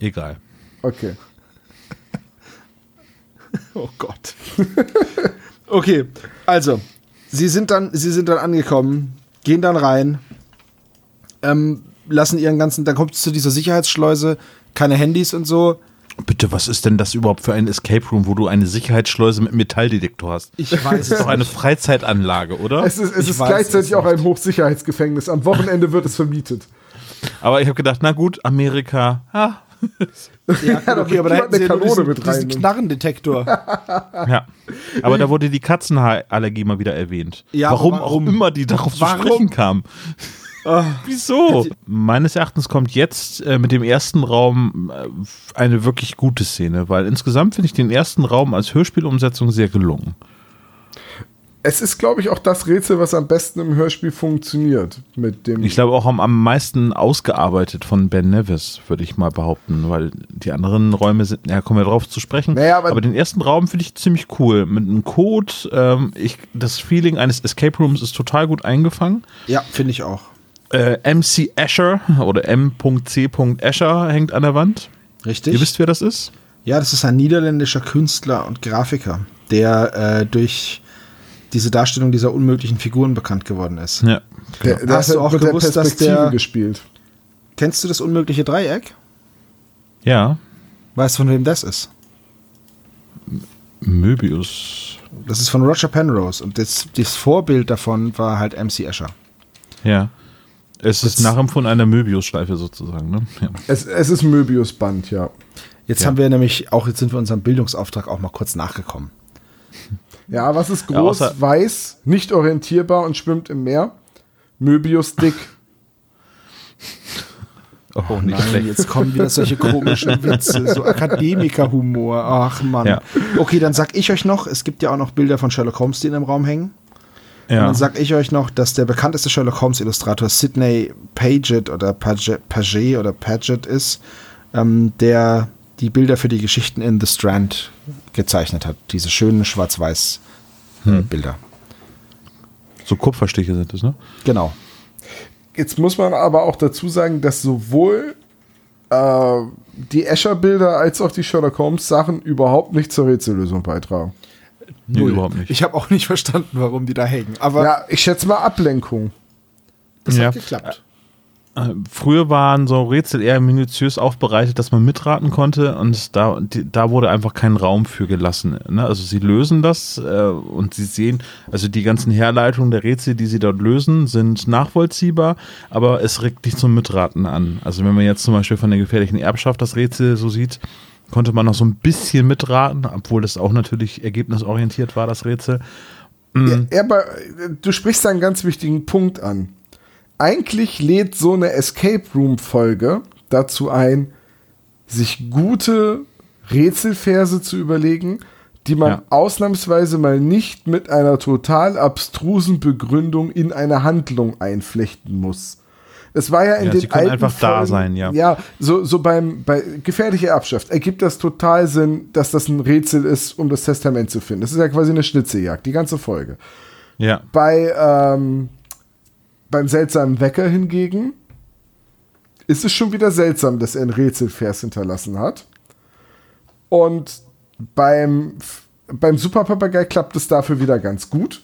Egal. Okay. Oh Gott. okay, also, sie sind dann, sie sind dann angekommen, gehen dann rein, ähm, lassen ihren ganzen, dann kommt es zu dieser Sicherheitsschleuse, keine Handys und so. Bitte, was ist denn das überhaupt für ein Escape Room, wo du eine Sicherheitsschleuse mit Metalldetektor hast? Ich Das weiß ist doch eine Freizeitanlage, oder? Es ist, es ist gleichzeitig es auch ein Hochsicherheitsgefängnis. Am Wochenende wird es vermietet. Aber ich habe gedacht, na gut, Amerika. Ah, Ja, okay, aber da hätten sie Kanone diesen, mit diesen rein. Knarrendetektor. ja. Aber da wurde die Katzenhaarallergie mal wieder erwähnt. Ja, warum, warum? auch immer die darauf Warum? zu sprechen kam. Wieso? Meines Erachtens kommt jetzt äh, mit dem ersten Raum äh, eine wirklich gute Szene, weil insgesamt finde ich den ersten Raum als Hörspielumsetzung sehr gelungen. Es ist, glaube ich, auch das Rätsel, was am besten im Hörspiel funktioniert. Mit dem Ich glaube auch am, am meisten ausgearbeitet von Ben Nevis, würde ich mal behaupten, weil die anderen Räume sind, ja, kommen wir drauf zu sprechen. Naja, aber- den ersten Raum finde ich ziemlich cool. Mit einem Code, ähm, ich, das Feeling eines Escape Rooms ist total gut eingefangen. ja, finde ich auch. Äh, MC Escher oder M.C. Escher hängt an der Wand. Richtig? Ihr wisst, wer das ist? Ja, das ist ein niederländischer Künstler und Grafiker, der äh, durch diese Darstellung dieser unmöglichen Figuren bekannt geworden ist. Ja. der, der Hast du auch mit der gewusst, dass Perspektive der- gespielt. Kennst du das unmögliche Dreieck? Ja. Weißt du, von wem das ist? Möbius. Das ist von Roger Penrose und das, das Vorbild davon war halt MC Escher. Ja. Es ist Das- nachempfunden einer Möbius-Schleife sozusagen, ne? Ja. Es, es ist Möbius Band, ja. Jetzt Ja. haben wir nämlich auch, jetzt sind wir unserem Bildungsauftrag auch mal kurz nachgekommen. Ja, was ist Ja, groß, außer- weiß, nicht orientierbar und schwimmt im Meer? Möbius dick. Oh, nicht Nein, schlecht. jetzt kommen wieder solche komischen Witze, so Akademiker-Humor. Ach Mann. Ja. Okay, dann sag ich euch noch, es gibt ja auch noch Bilder von Sherlock Holmes, die in dem Raum hängen. Und Ja. dann sag ich euch noch, dass der bekannteste Sherlock Holmes Illustrator Sidney Paget oder Paget, Paget oder Paget ist, ähm, der die Bilder für die Geschichten in The Strand gezeichnet hat. Diese schönen schwarz-weiß äh, Hm. Bilder. So Kupferstiche sind es, ne? Genau. Jetzt muss man aber auch dazu sagen, dass sowohl äh, die Escher-Bilder als auch die Sherlock Holmes-Sachen überhaupt nicht zur Rätsellösung beitragen. Nee, Null. überhaupt nicht. Ich habe auch nicht verstanden, warum die da hängen. Aber Ja, ich schätze mal Ablenkung. das Ja. hat geklappt. Früher waren so Rätsel eher minutiös aufbereitet, dass man mitraten konnte und da, da wurde einfach kein Raum für gelassen. Ne? Also sie lösen das äh, und sie sehen, also die ganzen Herleitungen der Rätsel, die sie dort lösen, sind nachvollziehbar, aber es regt nicht zum Mitraten an. Also wenn man jetzt zum Beispiel von der gefährlichen Erbschaft das Rätsel so sieht, konnte man noch so ein bisschen mitraten, obwohl das auch natürlich ergebnisorientiert war, das Rätsel. Ja, aber äh, du sprichst da einen ganz wichtigen Punkt an. Eigentlich lädt so eine Escape Room-Folge dazu ein, sich gute Rätselverse zu überlegen, die man Ja. ausnahmsweise mal nicht mit einer total abstrusen Begründung in eine Handlung einflechten muss. Es war ja in Ja, den sie alten einfach da Folgen- sein, ja. Ja, so, so beim bei gefährliche Erbschaft ergibt das total Sinn, dass das ein Rätsel ist, um das Testament zu finden. Das ist ja quasi eine Schnitzeljagd, die ganze Folge. Ja. Bei ähm, beim seltsamen Wecker hingegen ist es schon wieder seltsam, dass er ein Rätselvers hinterlassen hat. Und beim, beim Superpapagei klappt es dafür wieder ganz gut.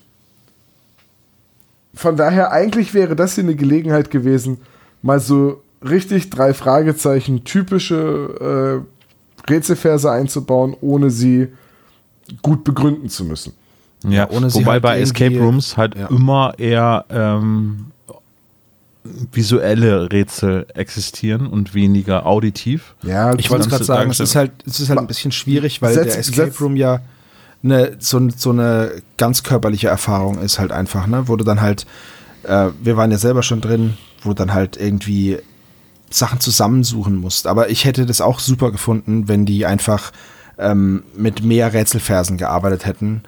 Von daher, eigentlich wäre das hier eine Gelegenheit gewesen, mal so richtig drei Fragezeichen typische äh, Rätselverse einzubauen, ohne sie gut begründen zu müssen. Ja, ohne sie wobei halt bei Escape Rooms halt Ja. immer eher ähm, visuelle Rätsel existieren und weniger auditiv. Ja, Ich wollte es gerade sagen, es ist halt, es ist halt ein bisschen schwierig, weil Setz- der Escape setz- Room ja eine, so, so eine ganz körperliche Erfahrung ist halt einfach, ne? Wo du dann halt, äh, wir waren ja selber schon drin, wo du dann halt irgendwie Sachen zusammensuchen musst. Aber ich hätte das auch super gefunden, wenn die einfach ähm, mit mehr Rätselversen gearbeitet hätten,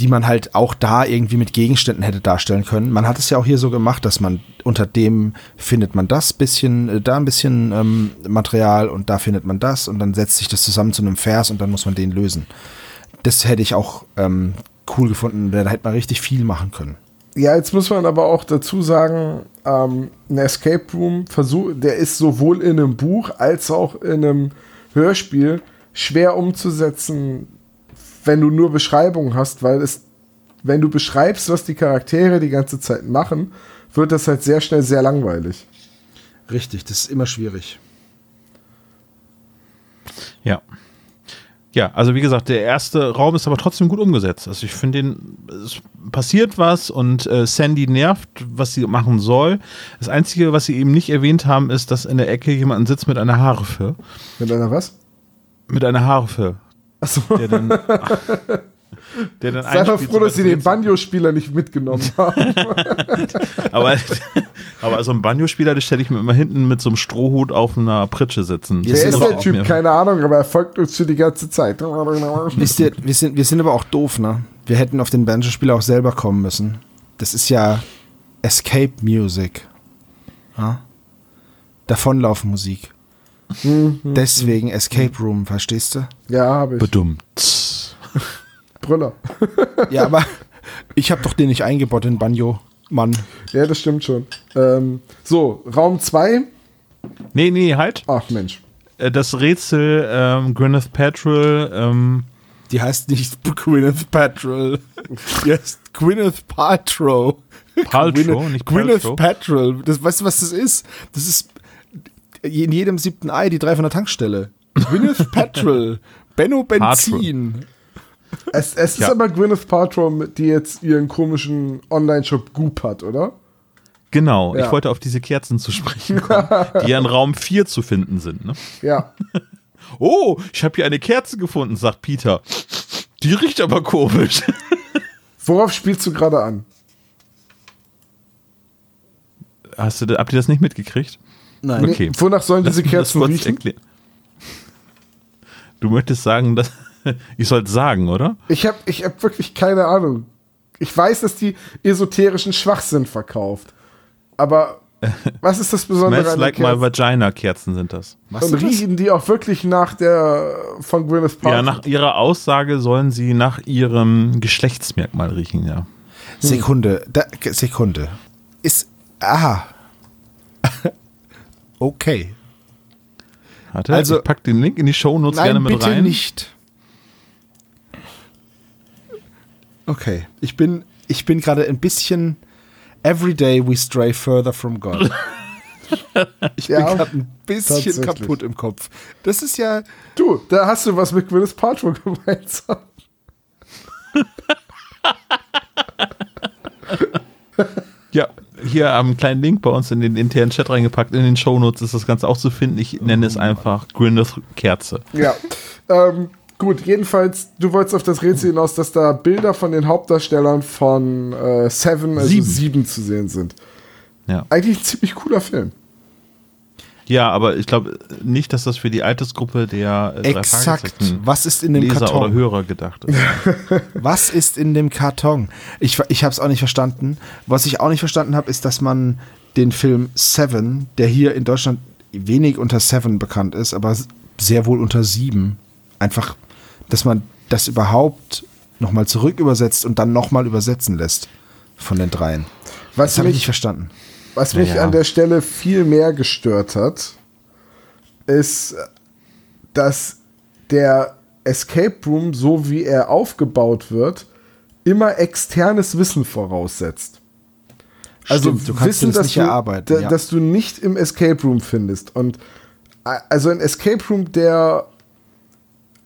die man halt auch da irgendwie mit Gegenständen hätte darstellen können. Man hat es ja auch hier so gemacht, dass man unter dem findet man das bisschen, äh, da ein bisschen ähm, Material und da findet man das und dann setzt sich das zusammen zu einem Vers und dann muss man den lösen. Das hätte ich auch ähm, cool gefunden. Da hätte man richtig viel machen können. Ja, jetzt muss man aber auch dazu sagen, ähm, ein Escape Room Versuch, der ist sowohl in einem Buch als auch in einem Hörspiel schwer umzusetzen, wenn du nur Beschreibungen hast, weil es, wenn du beschreibst, was die Charaktere die ganze Zeit machen, wird das halt sehr schnell sehr langweilig. Richtig, das ist immer schwierig. Ja. Ja, also wie gesagt, der erste Raum ist aber trotzdem gut umgesetzt. Also ich finde den, es passiert was und äh, Sandy nervt, was sie machen soll. Das Einzige, was sie eben nicht erwähnt haben, ist, dass in der Ecke jemand sitzt mit einer Harfe. Mit einer was? Mit einer Harfe. Achso. Der dann, der dann Sei doch einspielt, froh, dass sie den Banjo-Spieler nicht mitgenommen haben. Aber, aber so ein Banjo-Spieler, den stelle ich mir immer hinten mit so einem Strohhut auf einer Pritsche sitzen. Wer ist der Typ? mir- Keine Ahnung, aber er folgt uns für die ganze Zeit. Wisst ihr, wir sind, wir sind aber auch doof, ne? Wir hätten auf den Banjo-Spieler auch selber kommen müssen. Das ist ja Escape Music. Ja? Davonlaufen-Musik. Deswegen Escape Room, verstehst du? Ja, habe ich. Bedummt. Brüller. Ja, aber ich habe doch den nicht eingebaut, den Banjo. Mann. Ja, das stimmt schon. Ähm, so, Raum 2. Nee, nee, halt. Ach Mensch. Äh, Das Rätsel ähm, Gwyneth Paltrow, ähm, Die heißt nicht Gwyneth Paltrow. Die heißt Gwyneth Paltrow. Paltrow, Gwyneth, nicht Gwyneth Paltrow. Paltrow. Das, weißt du, was das ist? Das ist in jedem siebten Ei die drei von der Tankstelle. Gwyneth Paltrow. Benno Benzin. Es, es Ja. ist aber Gwyneth Paltrow, die jetzt ihren komischen Online-Shop Goop hat, oder? Genau, Ja. ich wollte auf diese Kerzen zu sprechen kommen, die ja in Raum 4 zu finden sind. Ne? Ja. Oh, ich habe hier eine Kerze gefunden, sagt Peter. Die riecht aber komisch. Worauf spielst du gerade an? Hast du, habt ihr das nicht mitgekriegt? Nein. Okay. Wonach sollen Lass diese das Kerzen kurz riechen? erklären. Du möchtest sagen, dass ich sollte sagen, oder? Ich habe ich hab wirklich keine Ahnung. Ich weiß, dass die esoterischen Schwachsinn verkauft. Aber was ist das Besondere Smells an like den my Kerzen? vagina Kerzen sind das. Was Und riechen die auch wirklich nach der von Gwyneth Paltrow? Ja, nach ihrer Aussage sollen sie nach ihrem Geschlechtsmerkmal riechen, ja. Sekunde. Da, Sekunde. Ist. Aha. Okay. Warte, Also- ich pack den Link in die Shownotes Nein, gerne mit bitte rein. nicht. Okay. Ich bin, ich bin gerade ein bisschen. Every day we stray further from God. Ich bin Ja, gerade ein bisschen kaputt im Kopf. Das ist ja. Du, da hast du was mit Gwyneth Paltrow gemeinsam. Ja, hier am kleinen Link bei uns in den internen Chat reingepackt. In den Shownotes ist das Ganze auch zu finden. Ich nenne es einfach Gwyneth Kerze. Ja. Ähm, gut, jedenfalls, du wolltest auf das Rätsel hinaus, dass da Bilder von den Hauptdarstellern von äh, Seven, also Sieben. sieben. zu sehen sind. Ja. Eigentlich ein ziemlich cooler Film. Ja, aber ich glaube nicht, dass das für die Altersgruppe der äh, Exakt. Was ist in dem Leser Karton? oder Hörer gedacht ist. Was ist in dem Karton? Ich, ich habe es auch nicht verstanden. Was ich auch nicht verstanden habe, ist, dass man den Film Seven, der hier in Deutschland wenig unter Seven bekannt ist, aber sehr wohl unter Sieben, einfach, dass man das überhaupt nochmal zurück übersetzt und dann nochmal übersetzen lässt von den dreien. Was Das habe ich nicht verstanden. Was mich Ja, ja. an der Stelle viel mehr gestört hat, ist, dass der Escape Room, so wie er aufgebaut wird, immer externes Wissen voraussetzt. Also Stimmt, du kannst Wissen, dass du, da, ja. dass du nicht im Escape Room findest. Und also ein Escape Room, der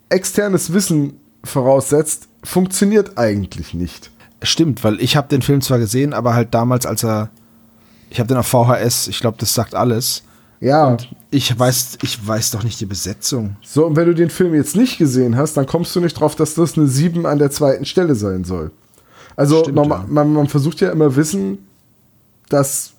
externes Wissen voraussetzt, funktioniert eigentlich nicht. Stimmt, weil ich habe den Film zwar gesehen, aber halt damals, als er, ich habe den auf VHS, ich glaube, das sagt alles. Ja, Ich weiß, ich weiß doch nicht die Besetzung. so, und wenn du den Film jetzt nicht gesehen hast, dann kommst du nicht drauf, dass das eine 7 an der zweiten Stelle sein soll. Also Stimmt, ja. man, man versucht ja immer Wissen, das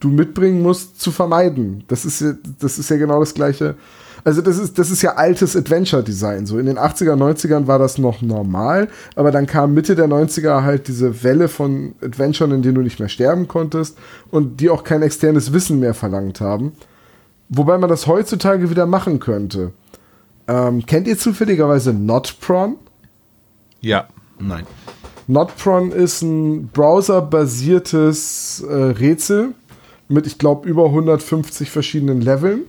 du mitbringen musst, zu vermeiden. Das ist ja, das ist ja genau das gleiche. Also das ist, das ist ja altes Adventure-Design. So in den 80er, 90ern war das noch normal, aber dann kam Mitte der 90er halt diese Welle von Adventuren, in denen du nicht mehr sterben konntest und die auch kein externes Wissen mehr verlangt haben. Wobei man das heutzutage wieder machen könnte. Ähm, kennt ihr zufälligerweise Notpron? Ja. Nein. Notpron ist ein browserbasiertes äh, Rätsel mit, ich glaube, über 150 verschiedenen Leveln.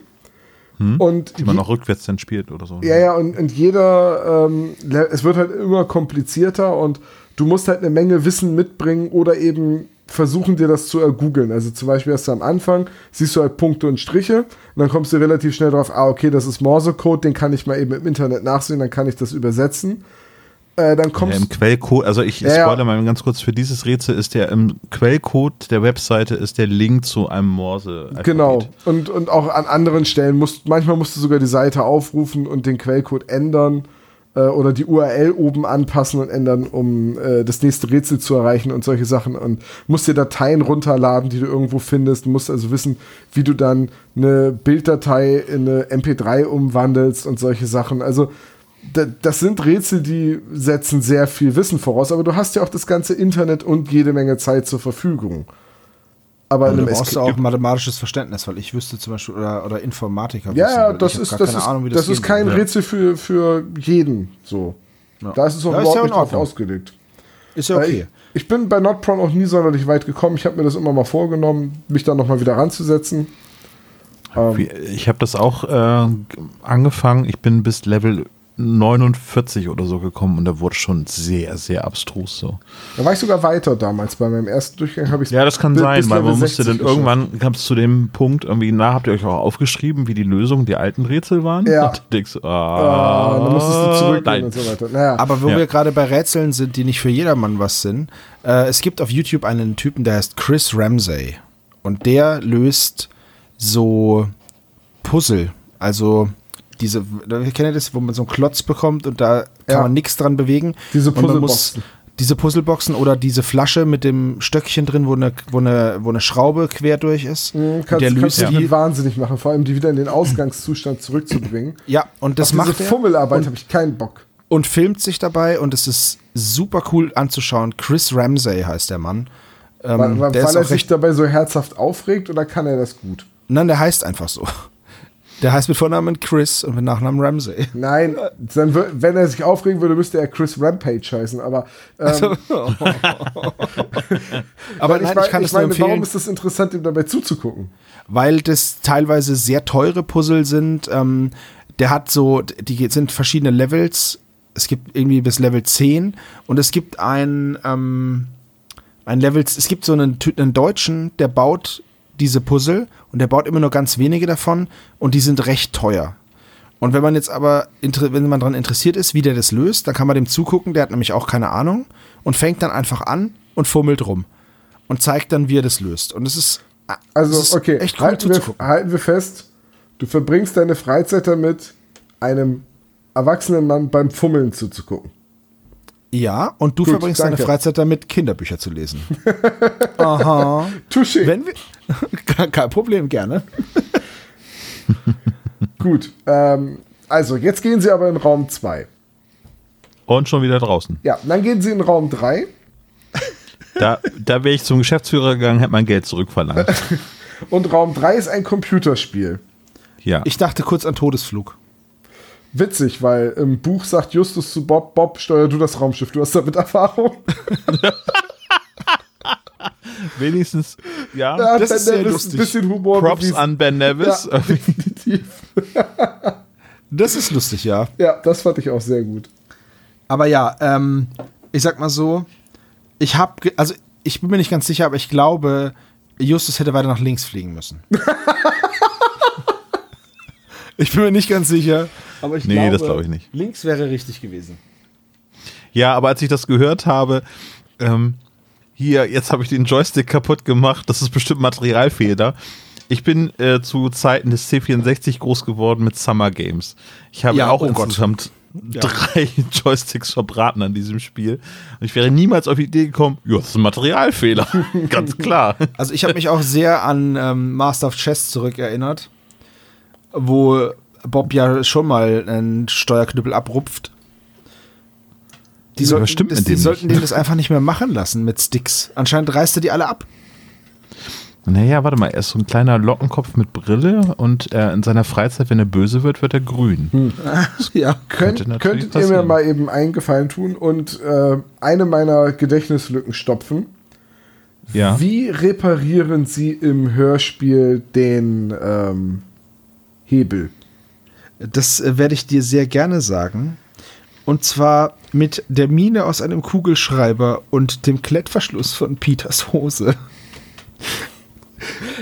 Und Die man auch rückwärts dann spielt oder so. ja, ja, und, und jeder, ähm, es wird halt immer komplizierter und du musst halt eine Menge Wissen mitbringen oder eben versuchen dir das zu ergoogeln. Also zum Beispiel hast du am Anfang, siehst du halt Punkte und Striche und dann kommst du relativ schnell drauf, ah, okay, das ist Morsecode, den kann ich mal eben im Internet nachsehen, dann kann ich das übersetzen. Äh, dann Ja, kommst Im Quellcode, also ich Ja, ja. spoilere mal ganz kurz, für dieses Rätsel ist der im Quellcode der Webseite ist der Link zu einem morse Genau. Und, und auch an anderen Stellen musst manchmal musst du sogar die Seite aufrufen und den Quellcode ändern äh, oder die URL oben anpassen und ändern, um äh, das nächste Rätsel zu erreichen und solche Sachen. Und musst dir Dateien runterladen, die du irgendwo findest. Du musst also wissen, wie du dann eine Bilddatei in eine MP3 umwandelst und solche Sachen. Also das sind Rätsel, die setzen sehr viel Wissen voraus, aber du hast ja auch das ganze Internet und jede Menge Zeit zur Verfügung. Aber einem brauchst du Escape auch mathematisches Verständnis, weil ich wüsste zum Beispiel, oder, oder Informatiker. Ja, wissen, ja, das ist, das ist, Ahnung, wie das ist kein soll. Rätsel für, für jeden. So. Da ist es auch Ja, ist überhaupt ja nicht drauf ausgelegt. Ist ja okay. Ich, ich bin bei Notpron auch nie sonderlich weit gekommen. Ich habe mir das immer mal vorgenommen, mich da nochmal wieder ranzusetzen. Ich habe das auch äh, angefangen. Ich bin bis Level 49 oder so gekommen und da wurde schon sehr, sehr abstrus so. Da war ich sogar weiter damals. Bei meinem ersten Durchgang habe ich Ja, das kann sein, weil man musste 60 dann irgendwann, gab es zu dem Punkt irgendwie, na, habt ihr euch auch aufgeschrieben, wie die Lösung der alten Rätsel waren? Ja. Und du denkst, Ah, ah, dann musstest du zurückgehen nein. und so weiter. Naja, Aber wo Ja. wir gerade bei Rätseln sind, die nicht für jedermann was sind, äh, es gibt auf YouTube einen Typen, der heißt Chris Ramsey. Und der löst so Puzzle. Also diese, kennt ihr das, wo man so einen Klotz bekommt und da kann Ja. man nichts dran bewegen. Diese Puzzleboxen. Diese Puzzleboxen oder diese Flasche mit dem Stöckchen drin, wo eine, wo eine, wo eine Schraube quer durch ist. Mhm, kannst, der kannst löst du die. wahnsinnig machen, vor allem die wieder in den Ausgangszustand zurückzubringen. Ja, und das Auf macht diese. Fummelarbeit habe ich keinen Bock. und filmt sich dabei und es ist super cool anzuschauen. Chris Ramsey heißt der Mann. Ähm, Weil, weil, der weil ist er sich dabei so herzhaft aufregt oder kann er das gut? Nein, der heißt einfach so. Der heißt mit Vornamen Chris und mit Nachnamen Ramsey. Nein, dann, wenn er sich aufregen würde, müsste er Chris Rampage heißen. Aber, ähm, Aber weil nein, mein- ich kann es nur meine, empfehlen, Warum ist es interessant, ihm dabei zuzugucken? weil das teilweise sehr teure Puzzle sind. Ähm, der hat so, die sind verschiedene Levels. Es gibt irgendwie bis Level 10 und es gibt ein, ähm, ein Level, es gibt so einen, einen Deutschen, der baut diese Puzzle und der baut immer nur ganz wenige davon und die sind recht teuer. Und wenn man jetzt aber, wenn man daran interessiert ist, wie der das löst, dann kann man dem zugucken, der hat nämlich auch keine Ahnung und fängt dann einfach an und fummelt rum und zeigt dann, wie er das löst. Und es ist, Also, es ist okay, echt cool halten, wir, halten wir fest, du verbringst deine Freizeit damit, einem erwachsenen Mann beim Fummeln zuzugucken. Ja, und du Gut, verbringst danke. deine Freizeit damit, Kinderbücher zu lesen. Aha. Touché. Wenn wir, kein, Problem, gerne. Gut. Ähm, also, jetzt gehen sie aber in Raum 2. Und schon wieder draußen. Ja, dann gehen sie in Raum 3. Da, da wäre ich zum Geschäftsführer gegangen, hätte mein Geld zurückverlangt. Und Raum 3 ist ein Computerspiel. Ja. Ich dachte kurz an Todesflug. Witzig, weil im Buch sagt Justus zu Bob, Bob, steuer du das Raumschiff, du hast damit Erfahrung. Wenigstens, ja, hat das Ben ist sehr Nevis lustig. ein bisschen Humor Props bewiesen. an Ben Nevis. Ja, definitiv. Das ist lustig, ja. Ja, das fand ich auch sehr gut. Aber ja, ähm, ich sag mal so, ich habe, also ich bin mir nicht ganz sicher, aber ich glaube, Justus hätte weiter nach links fliegen müssen. ich bin mir nicht ganz sicher, aber ich Nee, glaube, das glaube ich nicht. links wäre richtig gewesen. Ja, aber als ich das gehört habe, ähm, hier, jetzt habe ich den Joystick kaputt gemacht, das ist bestimmt Materialfehler. Ich bin äh, zu Zeiten des C64 groß geworden mit Summer Games. Ich habe Ja, auch oh insgesamt drei Joysticks verbraten an diesem Spiel. Und ich wäre niemals auf die Idee gekommen, ja, das ist ein Materialfehler. Ganz klar. Also ich habe mich auch sehr an ähm, Master of Chess zurückerinnert, wo Bob ja schon mal einen Steuerknüppel abrupft. Die sollten, stimmt das, die dem sollten nicht. den das einfach nicht mehr machen lassen mit Sticks. Anscheinend reißt er die alle ab. Naja, warte mal, er ist so ein kleiner Lockenkopf mit Brille und äh, in seiner Freizeit, wenn er böse wird, wird er grün. ja. Könnt, könntet ihr mir passieren. mal eben einen Gefallen tun und äh, eine meiner Gedächtnislücken stopfen? Ja. Wie reparieren Sie im Hörspiel den ähm, Hebel? Das äh, werde ich dir sehr gerne sagen. Und zwar mit der Mine aus einem Kugelschreiber und dem Klettverschluss von Peters Hose.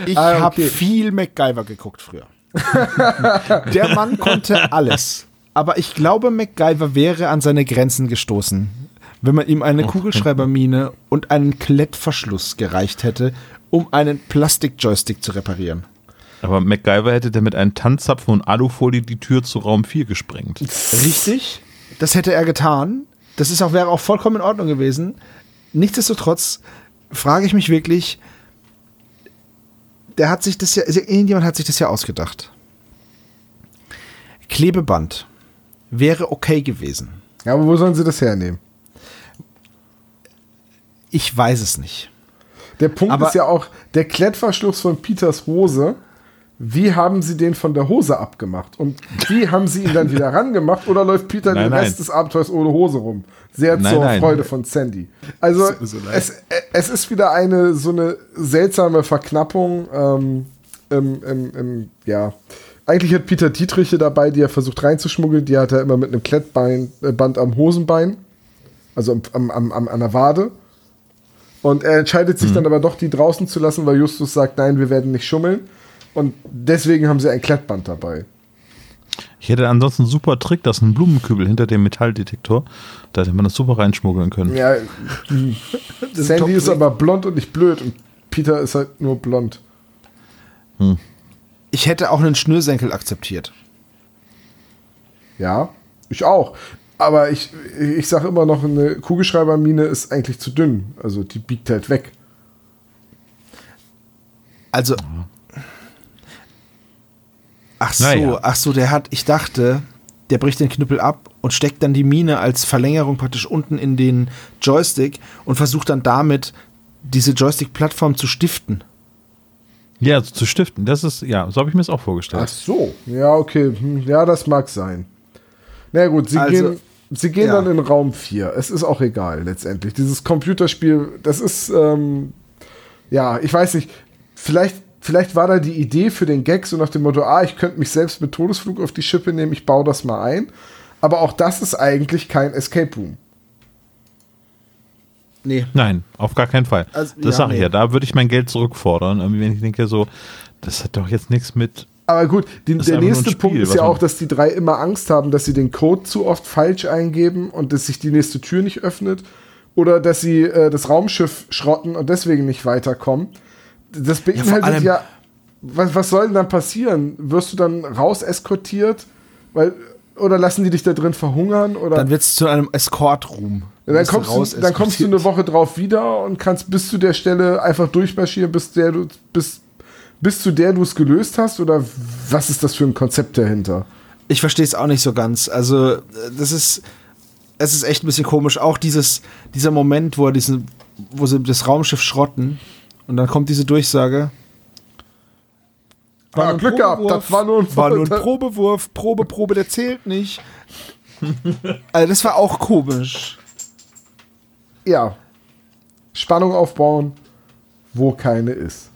Ich Ah, okay. habe viel MacGyver geguckt früher. der Mann konnte alles. Aber ich glaube, MacGyver wäre an seine Grenzen gestoßen, wenn man ihm eine Kugelschreibermine und einen Klettverschluss gereicht hätte, um einen Plastik-Joystick zu reparieren. Aber MacGyver hätte damit einen Tanzzapfen und Alufolie die Tür zu Raum 4 gesprengt. Richtig. Das hätte er getan. Das ist auch, wäre auch vollkommen in Ordnung gewesen. Nichtsdestotrotz frage ich mich wirklich, der hat sich das ja, also irgendjemand hat sich das ja ausgedacht. Klebeband wäre okay gewesen. Ja, aber wo sollen Sie das hernehmen? Ich weiß es nicht. Der Punkt Aber- ist ja auch, der Klettverschluss von Peters Hose, wie haben Sie den von der Hose abgemacht? Und wie haben Sie ihn dann wieder rangemacht? Oder läuft Peter Nein, den nein. Rest des Abenteuers ohne Hose rum? Sehr Nein, zur. Freude von Sandy. Also, so leid. es, es ist wieder eine so eine seltsame Verknappung ähm, im, im, im, ja. Eigentlich hat Peter Dietriche dabei, die er versucht reinzuschmuggeln. Die hat er immer mit einem Klettbein, äh, am Hosenbein. Also am, am, am, an der Wade. Und er entscheidet sich dann aber doch, die draußen zu lassen, weil Justus sagt, nein, wir werden nicht schummeln. Und deswegen haben sie ein Klettband dabei. Ich hätte ansonsten einen super Trick, das ist ein Blumenkübel hinter dem Metalldetektor. Da hätte man das super reinschmuggeln können. Ja, Sandy ist aber blond und nicht blöd und Peter ist halt nur blond. Ich hätte auch einen Schnürsenkel akzeptiert. Ja, ich auch. Aber ich, ich sage immer noch, eine Kugelschreibermine ist eigentlich zu dünn. Also die biegt halt weg. Also. Ach so, Naja. ach so, der hat, ich dachte, der bricht den Knüppel ab und steckt dann die Mine als Verlängerung praktisch unten in den Joystick und versucht dann damit diese Joystick-Plattform zu stiften. Ja, also zu stiften, das ist, ja, so habe ich mir das auch vorgestellt. Ach so. Ja, okay. Hm, Ja, das mag sein. Na gut, sie Also, gehen, sie gehen ja. dann in Raum 4. Es ist auch egal letztendlich. Dieses Computerspiel, das ist, ähm, ja, ich weiß nicht, vielleicht, vielleicht war da die Idee für den Gag so nach dem Motto, ah, ich könnte mich selbst mit Todesflug auf die Schippe nehmen, ich baue das mal ein. Aber auch das ist eigentlich kein Escape Room. Nee. Nein, auf gar keinen Fall. Also, das ja, sage ich nee. ja, da würde ich mein Geld zurückfordern. Irgendwie, wenn ich denke so, das hat doch jetzt nichts mit. Aber gut, die, der nächste Spiel, Punkt ist ja auch, dass die drei immer Angst haben, dass sie den Code zu oft falsch eingeben und dass sich die nächste Tür nicht öffnet. Oder dass sie äh, das Raumschiff schrotten und deswegen nicht weiterkommen. Das beinhaltet allem- ja, was, was soll denn dann passieren? Wirst du dann raus eskortiert? Weil, oder lassen die dich da drin verhungern? Oder Dann wird es zu einem Escort-Room. dann, Wirst kommst du, dann kommst du eine Woche drauf wieder und kannst bis zu der Stelle einfach durchmarschieren, bis, der du, bis, bis zu der du es gelöst hast? Oder was ist das für ein Konzept dahinter? Ich verstehe es auch nicht so ganz. Also, das ist, es ist echt ein bisschen komisch. Auch dieses, dieser Moment, wo, er diesen, wo sie das Raumschiff schrotten und dann kommt diese Durchsage. Ah, nur ein Glück gehabt, Probewurf. das war nur ein War nur ein Probewurf, Probe, Probe, der zählt nicht. also das war auch komisch. Ja. Spannung aufbauen. wo keine ist.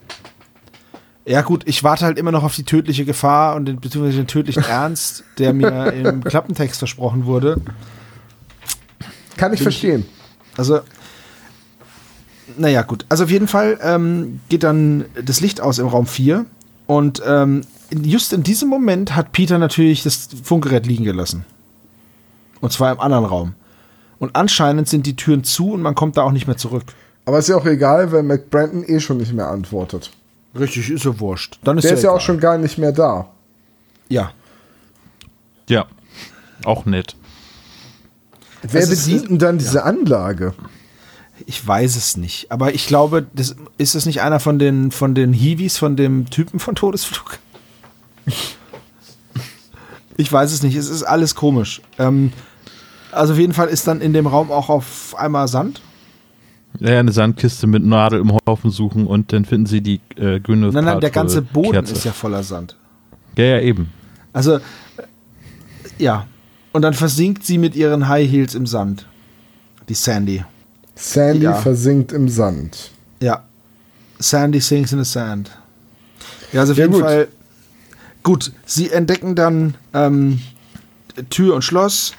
Ja gut, ich warte halt immer noch auf die tödliche Gefahr und den, beziehungsweise den tödlichen Ernst, der mir im Klappentext versprochen wurde. Kann ich Bin ich- verstehen. Also, naja, gut. Also auf jeden Fall ähm, geht dann das Licht aus im Raum 4 und ähm, in- just in diesem Moment hat Peter natürlich das Funkgerät liegen gelassen. Und zwar im anderen Raum. Und anscheinend sind die Türen zu und man kommt da auch nicht mehr zurück. Aber ist ja auch egal, weil McBranton eh schon nicht mehr antwortet. Richtig, ist ja wurscht. Dann ist Der ist ja egal. auch schon gar nicht mehr da. Ja. Ja. Auch nett. Wer Also bedient denn dann diese Anlage? Ich weiß es nicht. Aber ich glaube, das, ist das nicht einer von den, von den Hiwis, von dem Typen von Todesflug? Ich weiß es nicht. Es ist alles komisch. Ähm, also auf jeden Fall ist dann in dem Raum auch auf einmal Sand. Ja, eine Sandkiste mit Nadel im Haufen suchen und dann finden sie die äh, grüne Nein, nein, der ganze Boden Kerze. ist ja voller Sand. Ja, ja, eben. Also, äh, ja. Und dann versinkt sie mit ihren High Heels im Sand. Die Sandy. Sandy Ja. versinkt im Sand. Ja. Sandy sinks in the sand. Ja, also auf Ja, jeden gut. Fall. Gut, sie entdecken dann ähm, Tür und Schloss,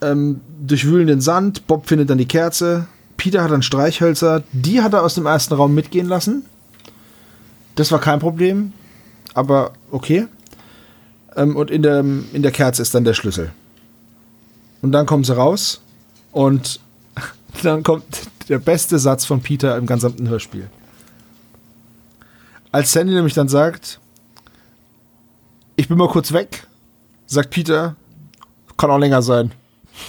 ähm, durchwühlen den Sand, Bob findet dann die Kerze, Peter hat dann Streichhölzer, die hat er aus dem ersten Raum mitgehen lassen. Das war kein Problem, aber okay. Ähm, und in der, in der Kerze ist dann der Schlüssel. Und dann kommen sie raus und dann kommt der beste Satz von Peter im gesamten Hörspiel. Als Sandy nämlich dann sagt, ich bin mal kurz weg, sagt Peter, kann auch länger sein.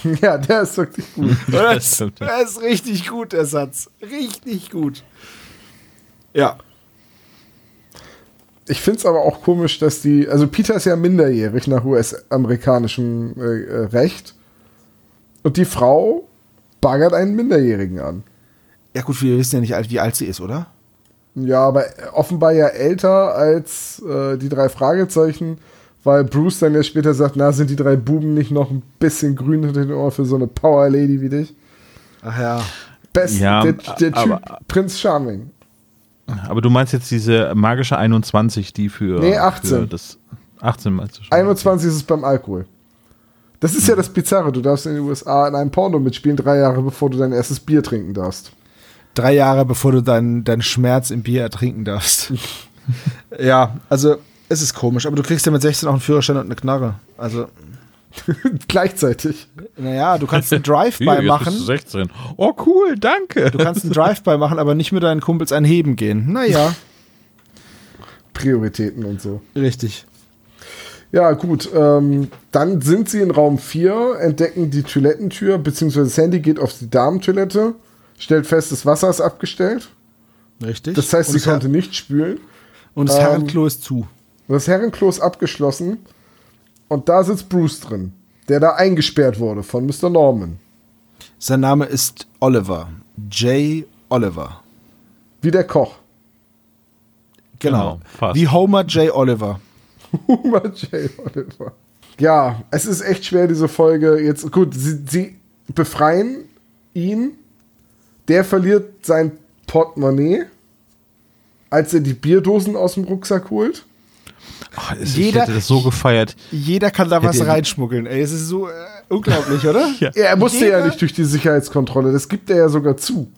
Ja, der ist wirklich gut. Das, stimmt, ja. das ist richtig gut, der Satz. Richtig gut. Ja. Ich finde es aber auch komisch, dass die. Also, Peter ist ja minderjährig nach US-amerikanischem äh, äh, Recht. Und die Frau baggert einen Minderjährigen an. Ja gut, wir wissen ja nicht, alt- wie alt sie ist, oder? Ja, aber offenbar ja älter als äh, die drei Fragezeichen, weil Bruce dann ja später sagt, na, sind die drei Buben nicht noch ein bisschen grün hinter den Ohren für so eine Power Lady wie dich? Ach ja. Best, Ja, der, der Typ, aber- Prinz Charming. Aber du meinst jetzt diese magische 21, die für. Nee, 18. Für das 18 meinst du schon. 21 ist es beim Alkohol. Das ist ja das Bizarre. Du darfst in den USA in einem Porno mitspielen, drei Jahre bevor du dein erstes Bier trinken darfst. Drei Jahre bevor du deinen deinen Schmerz im Bier ertrinken darfst. ja, also es ist komisch, aber du kriegst ja mit 16 auch einen Führerschein und eine Knarre. Also, Gleichzeitig. naja, du kannst einen Drive-By machen. du 16. Oh, cool, danke. Du kannst einen Drive-By machen, aber nicht mit deinen Kumpels ein Heben gehen. Naja, Prioritäten und so. richtig. Ja, gut. Ähm, dann sind sie in Raum 4, entdecken die Toilettentür, beziehungsweise Sandy geht auf die Damentoilette, stellt fest, das Wasser ist abgestellt. Richtig. Das heißt, und sie das konnte nicht spülen. Und das ähm, Herrenklo ist zu. Das Herrenklo ist abgeschlossen. Und da sitzt Bruce drin, der da eingesperrt wurde von Mr. Norman. Sein Name ist Oliver. J. Oliver. Wie der Koch. Genau. Genau, fast. Wie Homer J. Oliver. Homer J. Oliver. Ja, es ist echt schwer, diese Folge jetzt. Gut, sie, sie befreien ihn. Der verliert sein Portemonnaie, als er die Bierdosen aus dem Rucksack holt. Es- ich Jeder- hätte das so gefeiert. Jeder kann da was reinschmuggeln. Ey, es ist so äh, unglaublich, oder? Ja. Er musste ja Jeder- nicht durch die Sicherheitskontrolle, das gibt er ja sogar zu.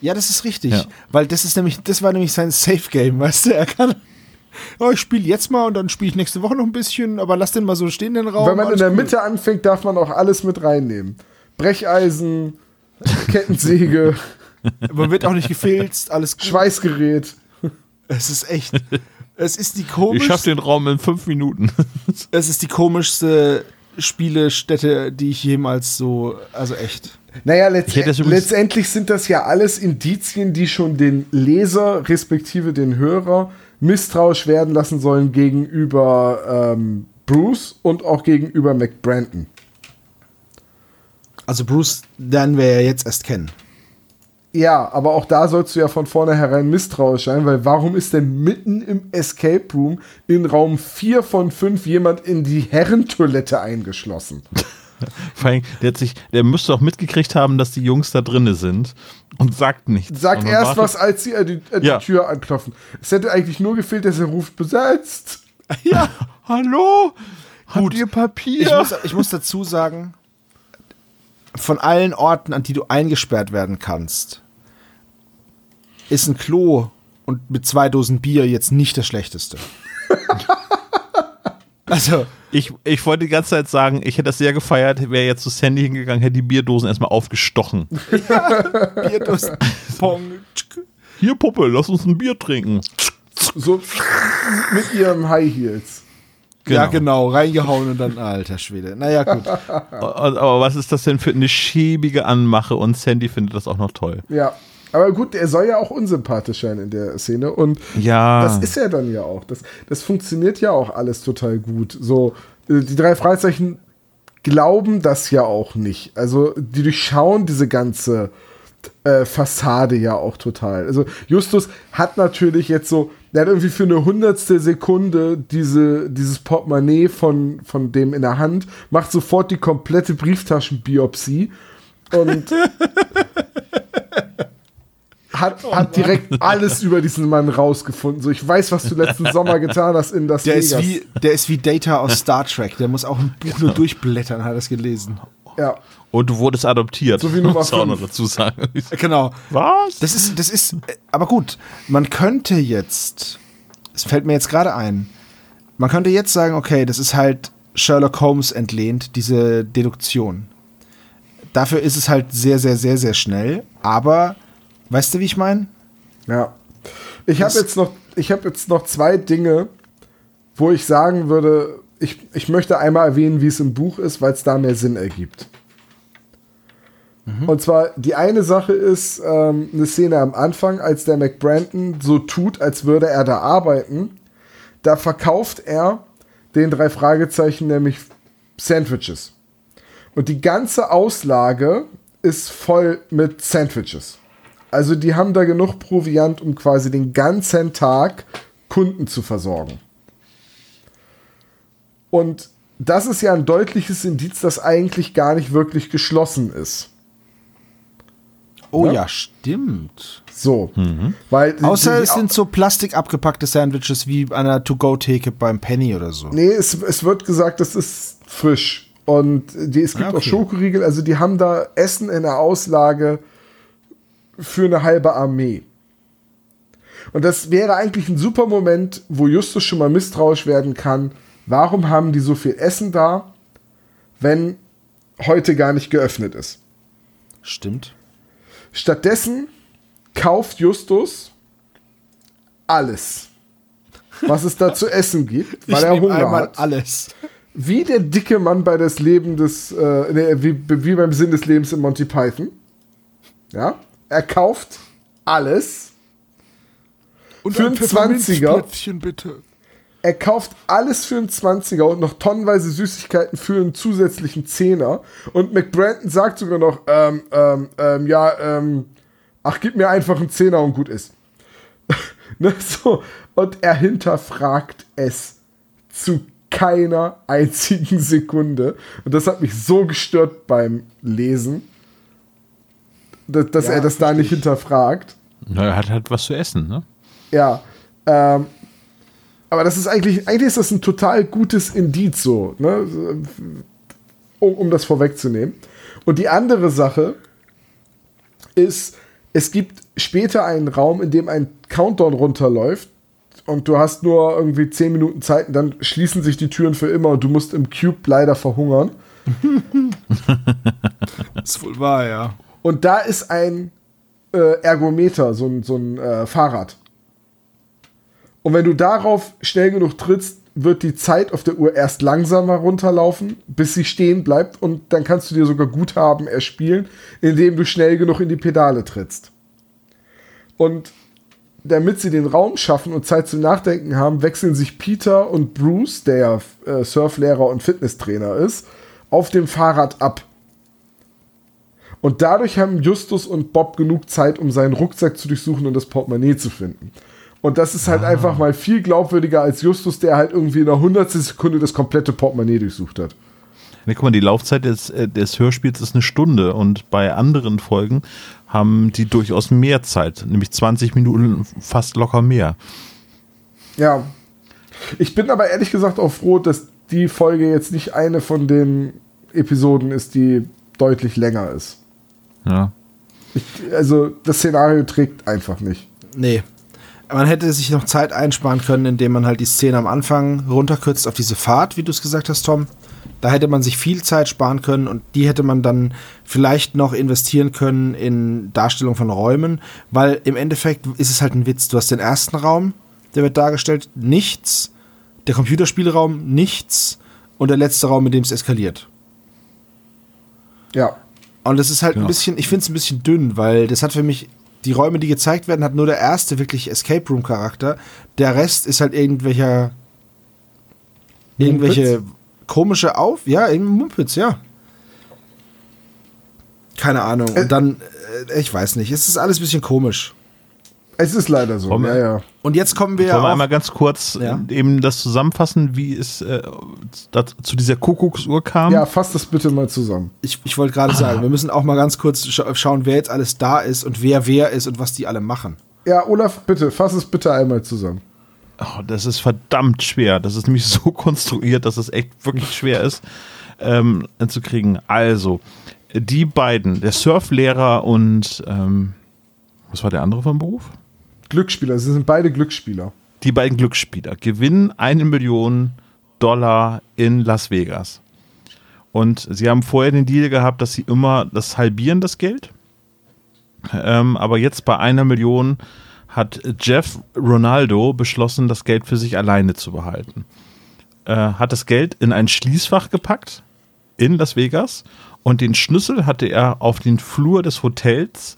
Ja, das ist richtig. Ja. Weil das ist nämlich, das war nämlich sein Safe Game, weißt du? Er kann. Oh, ich spiele jetzt mal und dann spiele ich nächste Woche noch ein bisschen, aber lass den mal so stehen, den Raum. Wenn man in der cool. Mitte anfängt, darf man auch alles mit reinnehmen. Brecheisen, Kettensäge, Man wird auch nicht gefilzt, alles gut. Schweißgerät. Es ist echt. Es ist die Ich komischste, schaff den Raum in fünf Minuten. es ist die komischste Spielestätte, die ich jemals so, also echt. Naja, letzt Ich letztendlich sind das ja alles Indizien, die schon den Leser respektive den Hörer misstrauisch werden lassen sollen gegenüber ähm, Bruce und auch gegenüber McBranton. Also Bruce lernen wir ja jetzt erst kennen. Ja, aber auch da sollst du ja von vornherein misstrauisch sein, weil warum ist denn mitten im Escape Room in Raum 4 von 5 jemand in die Herrentoilette eingeschlossen? Vor allem, der, hat sich, der müsste auch mitgekriegt haben, dass die Jungs da drinne sind und sagt nichts. Sagt erst wartet- was, als sie an die, an Ja. die Tür anklopfen. Es hätte eigentlich nur gefehlt, dass er ruft, besetzt. Ja, hallo? Habt ihr Papier? Ich muss, ich muss dazu sagen, von allen Orten, an die du eingesperrt werden kannst, ist ein Klo und mit zwei Dosen Bier jetzt nicht das schlechteste. also, Ich, ich wollte die ganze Zeit sagen, ich hätte das sehr gefeiert, wäre jetzt zu Sandy hingegangen, hätte die Bierdosen erstmal aufgestochen. Bierdosen, Pong, tschk. Hier, Puppe, lass uns ein Bier trinken. So mit ihrem High Heels. Ja, genau, reingehauen und dann, alter Schwede. Naja, gut. Aber was ist das denn für eine schäbige Anmache? Und Sandy findet das auch noch toll. Ja. Aber gut, er soll ja auch unsympathisch sein in der Szene. Und Ja. das ist er dann ja auch. Das, das funktioniert ja auch alles total gut. So, äh, die drei Fragezeichen glauben das ja auch nicht. Also, die durchschauen diese ganze äh, Fassade ja auch total. Also, Justus hat natürlich jetzt so, der hat irgendwie für eine hundertstel Sekunde diese, dieses Portemonnaie von, von dem in der Hand, macht sofort die komplette Brieftaschenbiopsie und hat, hat direkt alles über diesen Mann rausgefunden. So, ich weiß, was du letzten Sommer getan hast in das Der ist, Vegas. wie, der ist wie Data aus Star Trek. Der muss auch ein Buch nur durchblättern, hat er es gelesen. ja. Und du wurdest adoptiert. So wie Nummer Muss auch noch dazu sagen. Genau. Was? Das ist, das ist, äh, aber gut, man könnte jetzt, es fällt mir jetzt gerade ein, man könnte jetzt sagen, okay, das ist halt Sherlock Holmes entlehnt, diese Deduktion. Dafür ist es halt sehr, sehr, sehr, sehr schnell, aber weißt du, wie ich meine? Ja. Ich habe jetzt noch, ich habe jetzt noch zwei Dinge, wo ich sagen würde, ich, ich möchte einmal erwähnen, wie es im Buch ist, weil es da mehr Sinn ergibt. Und zwar, die eine Sache ist ähm, eine Szene am Anfang, als der McBrandon so tut, als würde er da arbeiten. Da verkauft er den drei Fragezeichen nämlich Sandwiches. Und die ganze Auslage ist voll mit Sandwiches. Also die haben da genug Proviant, um quasi den ganzen Tag Kunden zu versorgen. Und das ist ja ein deutliches Indiz, dass eigentlich gar nicht wirklich geschlossen ist. Oh Ja. ja, stimmt. So. Weil die- Außer es sind so Plastik abgepackte Sandwiches wie an einer To-Go-Theke beim Penny oder so. Nee, es, es wird gesagt, das ist frisch. Und die, es gibt Ah, auch okay. Schokoriegel, also die haben da Essen in der Auslage für eine halbe Armee. Und das wäre eigentlich ein super Moment, wo Justus schon mal misstrauisch werden kann. Warum haben die so viel Essen da, wenn heute gar nicht geöffnet ist? Stimmt. Stattdessen kauft Justus alles, was es da zu essen gibt, weil er nehm Hunger hat. alles. Wie der dicke Mann bei das Leben des, äh, nee, wie, wie beim Sinn des Lebens in Monty Python. Ja, er kauft alles. für einen 20er. Plätzchen bitte. Er kauft alles für einen 20er und noch tonnenweise Süßigkeiten für einen zusätzlichen Zehner. Und McBrandon sagt sogar noch, ähm, ähm, ähm, ja, ähm, ach, gib mir einfach einen Zehner und gut ist. ne, so. Und er hinterfragt es zu keiner einzigen Sekunde. Und das hat mich so gestört beim Lesen, dass, dass Ja, er das da nicht hinterfragt. Na, er hat halt was zu essen, ne? Ja. Ähm, aber das ist eigentlich, eigentlich ist das ein total gutes Indiz so, ne? Um, um das vorwegzunehmen. Und die andere Sache ist, es gibt später einen Raum, in dem ein Countdown runterläuft und du hast nur irgendwie 10 Minuten Zeit und dann schließen sich die Türen für immer und du musst im Cube leider verhungern. Ist wohl wahr, ja. Und da ist ein äh, Ergometer, so ein, so ein äh, Fahrrad. Und wenn du darauf schnell genug trittst, wird die Zeit auf der Uhr erst langsamer runterlaufen, bis sie stehen bleibt. Und dann kannst du dir sogar Guthaben erspielen, indem du schnell genug in die Pedale trittst. Und damit sie den Raum schaffen und Zeit zum Nachdenken haben, wechseln sich Peter und Bruce, der ja äh, Surflehrer und Fitnesstrainer ist, auf dem Fahrrad ab. Und dadurch haben Justus und Bob genug Zeit, um seinen Rucksack zu durchsuchen und das Portemonnaie zu finden. Und das ist halt einfach mal viel glaubwürdiger als Justus, der halt irgendwie in einer hundertstel Sekunde das komplette Portemonnaie durchsucht hat. Ne, guck mal, die Laufzeit des, äh, des Hörspiels ist eine Stunde und bei anderen Folgen haben die durchaus mehr Zeit, nämlich 20 Minuten fast locker mehr. Ja. Ich bin aber ehrlich gesagt auch froh, dass die Folge jetzt nicht eine von den Episoden ist, die deutlich länger ist. Ja. Ich, also das Szenario trägt einfach nicht. Nee. Man hätte sich noch Zeit einsparen können, indem man halt die Szene am Anfang runterkürzt auf diese Fahrt, wie du es gesagt hast, Tom. Da hätte man sich viel Zeit sparen können und die hätte man dann vielleicht noch investieren können in Darstellung von Räumen, weil im Endeffekt ist es halt ein Witz. Du hast den ersten Raum, der wird dargestellt, nichts, der Computerspielraum, nichts und der letzte Raum, in dem es eskaliert. Ja. Und das ist halt Ja. ein bisschen, ich finde es ein bisschen dünn, weil das hat für mich, die Räume, die gezeigt werden, hat nur der erste wirklich Escape Room Charakter. Der Rest ist halt irgendwelcher, irgendwelche komische Auf, ja, irgendein Mumpitz, ja. Keine Ahnung. Äh. Und dann, äh, ich weiß nicht, es ist alles ein bisschen komisch. Es ist leider so. Wollen Ja, ja. Und jetzt kommen wir Wollen wir einmal ganz kurz Ja. eben das zusammenfassen, wie es äh, zu dieser Kuckucksuhr kam? Ja, fass das bitte mal zusammen. ich, ich wollte gerade sagen, wir müssen auch mal ganz kurz scha schauen, wer jetzt alles da ist und wer wer ist und was die alle machen. Ja, Olaf, bitte, fass es bitte einmal zusammen. Oh, das ist verdammt schwer. Das ist nämlich so konstruiert, dass es echt wirklich schwer ist ähm, zu kriegen. Also, die beiden, der Surflehrer und ähm, was war der andere vom Beruf? Glücksspieler, sie sind beide Glücksspieler. Die beiden Glücksspieler gewinnen eine Million Dollar in Las Vegas. Und sie haben vorher den Deal gehabt, dass sie immer das halbieren, das Geld. Ähm, aber jetzt bei einer Million hat Jeff Ronaldo beschlossen, das Geld für sich alleine zu behalten. Äh, hat das Geld in ein Schließfach gepackt in Las Vegas und den Schlüssel hatte er auf den Flur des Hotels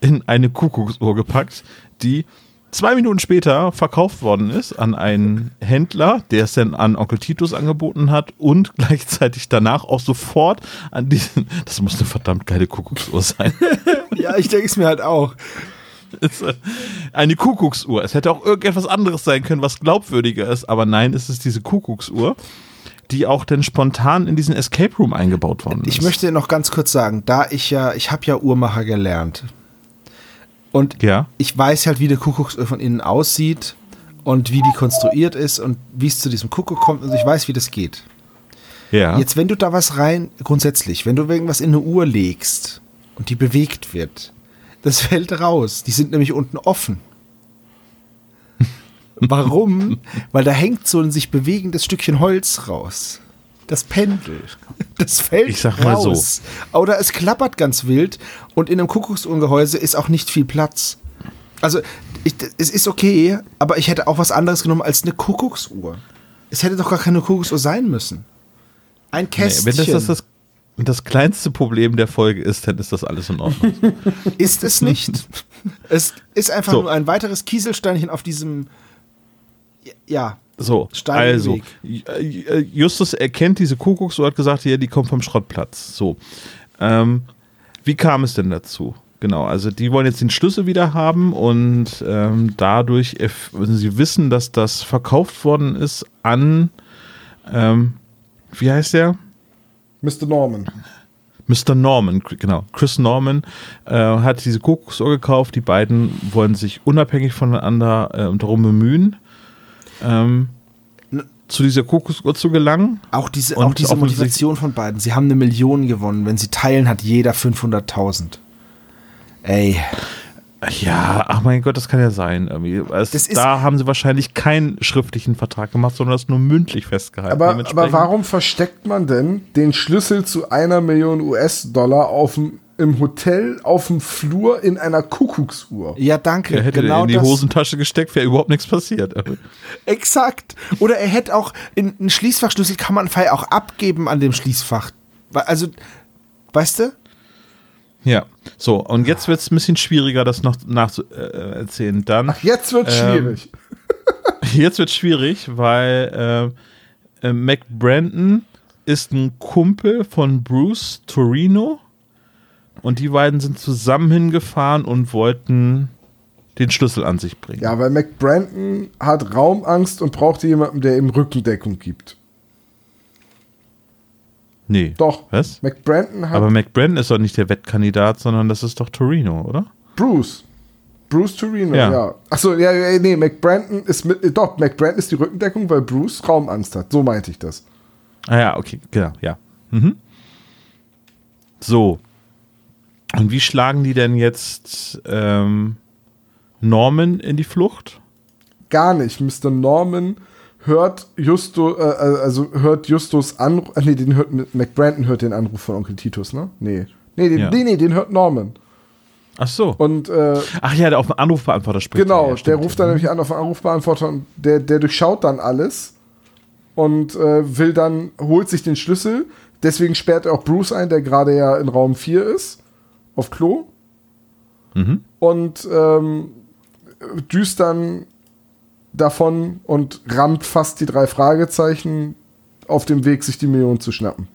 in eine Kuckucksuhr gepackt, die zwei Minuten später verkauft worden ist an einen Händler, der es dann an Onkel Titus angeboten hat und gleichzeitig danach auch sofort an diesen, das muss eine verdammt geile Kuckucksuhr sein. Ja, ich denke es mir halt auch. äh, eine Kuckucksuhr. Es hätte auch irgendetwas anderes sein können, was glaubwürdiger ist, aber nein, es ist diese Kuckucksuhr, die auch dann spontan in diesen Escape Room eingebaut worden ist. Ich möchte noch ganz kurz sagen, da ich ja, ich habe ja Uhrmacher gelernt. Und Ja. ich weiß halt, wie der Kuckucksuhr von innen aussieht und wie die konstruiert ist und wie es zu diesem Kuckuck kommt. Und ich weiß, wie das geht. Ja. Jetzt, wenn du da was rein, grundsätzlich, wenn du irgendwas in eine Uhr legst und die bewegt wird, das fällt raus. Die sind nämlich unten offen. Warum? Weil da hängt so ein sich bewegendes Stückchen Holz raus. Das Pendel. Das fällt Ich sag mal so. raus. Oder es klappert ganz wild und in einem Kuckucksuhrengehäuse ist auch nicht viel Platz. Also, ich, es ist okay, aber ich hätte auch was anderes genommen als eine Kuckucksuhr. Es hätte doch gar keine Kuckucksuhr sein müssen. Ein Nee, Kästchen. wenn das das, das das kleinste Problem der Folge ist, dann ist das alles in Ordnung. ist es nicht. es ist einfach So. nur ein weiteres Kieselsteinchen auf diesem. Ja, So, Steinigen also, Weg. Äh, Justus erkennt diese Kuckucksuhr, hat gesagt, ja, die kommt vom Schrottplatz. So, ähm, wie kam es denn dazu? Genau, also die wollen jetzt den Schlüssel wieder haben und ähm, dadurch, erf- sie wissen, dass das verkauft worden ist an, ähm, wie heißt der? Mr. Norman. Mr. Norman, genau. Chris Norman äh, hat diese Kuckucksuhr gekauft. Die beiden wollen sich unabhängig voneinander äh, darum bemühen, ähm, zu dieser Kuckucksuhr zu gelangen. auch diese, auch diese Motivation von beiden. Sie haben eine Million gewonnen. Wenn sie teilen, hat jeder 500.000. Ey, Ja, ach mein Gott, das kann ja sein. Irgendwie. Es, da haben sie wahrscheinlich keinen schriftlichen Vertrag gemacht, sondern das nur mündlich festgehalten. Aber, aber warum versteckt man denn den Schlüssel zu einer Million US-Dollar auf dem, im Hotel auf dem Flur in einer Kuckucksuhr? ja, danke. Er hätte genau in die das. Hosentasche gesteckt, wäre überhaupt nichts passiert. Exakt. Oder er hätte auch in einen Schließfachschlüssel kann man Fall auch abgeben an dem Schließfach. Also, weißt du? Ja, so, und jetzt wird es ein bisschen schwieriger, das noch nachzuerzählen. Äh, erzählen. Dann. Jetzt wird Ähm, schwierig. Jetzt wird schwierig, weil äh, äh, Mac Brandon ist ein Kumpel von Bruce Torino und die beiden sind zusammen hingefahren und wollten den Schlüssel an sich bringen. Ja, weil McBrandon hat Raumangst und braucht jemanden, der ihm Rückendeckung gibt. Nee. Doch. Was? McBrandon hat Aber McBrandon ist doch nicht der Wettkandidat, sondern das ist doch Torino, oder? Bruce. Bruce Torino, Ja. ja. Achso, ja, ja, nee, McBrandon ist mit, doch, McBrandon ist die Rückendeckung, weil Bruce Raumangst hat. So meinte ich das. Ah ja, okay, genau, ja. Mhm. So. Und wie schlagen die denn jetzt ähm, Norman in die Flucht? Gar nicht. Mr. Norman hört Justo, äh, also hört Justus Anruf, äh, nee, den hört, McBrandon hört den Anruf von Onkel Titus, ne? Nee. Nee, den, Ja. nee, nee, den hört Norman. Ach so. Und, äh, Ach ja, der auf den Anrufbeantworter spricht. Genau, ja, der ruft dann nämlich an auf den Anrufbeantworter und der, der durchschaut dann alles und äh, will dann, holt sich den Schlüssel. Deswegen sperrt er auch Bruce ein, der gerade ja in Raum 4 ist, auf Klo. Mhm. Und ähm, düst dann davon und rammt fast die drei Fragezeichen auf dem Weg, sich die Million zu schnappen.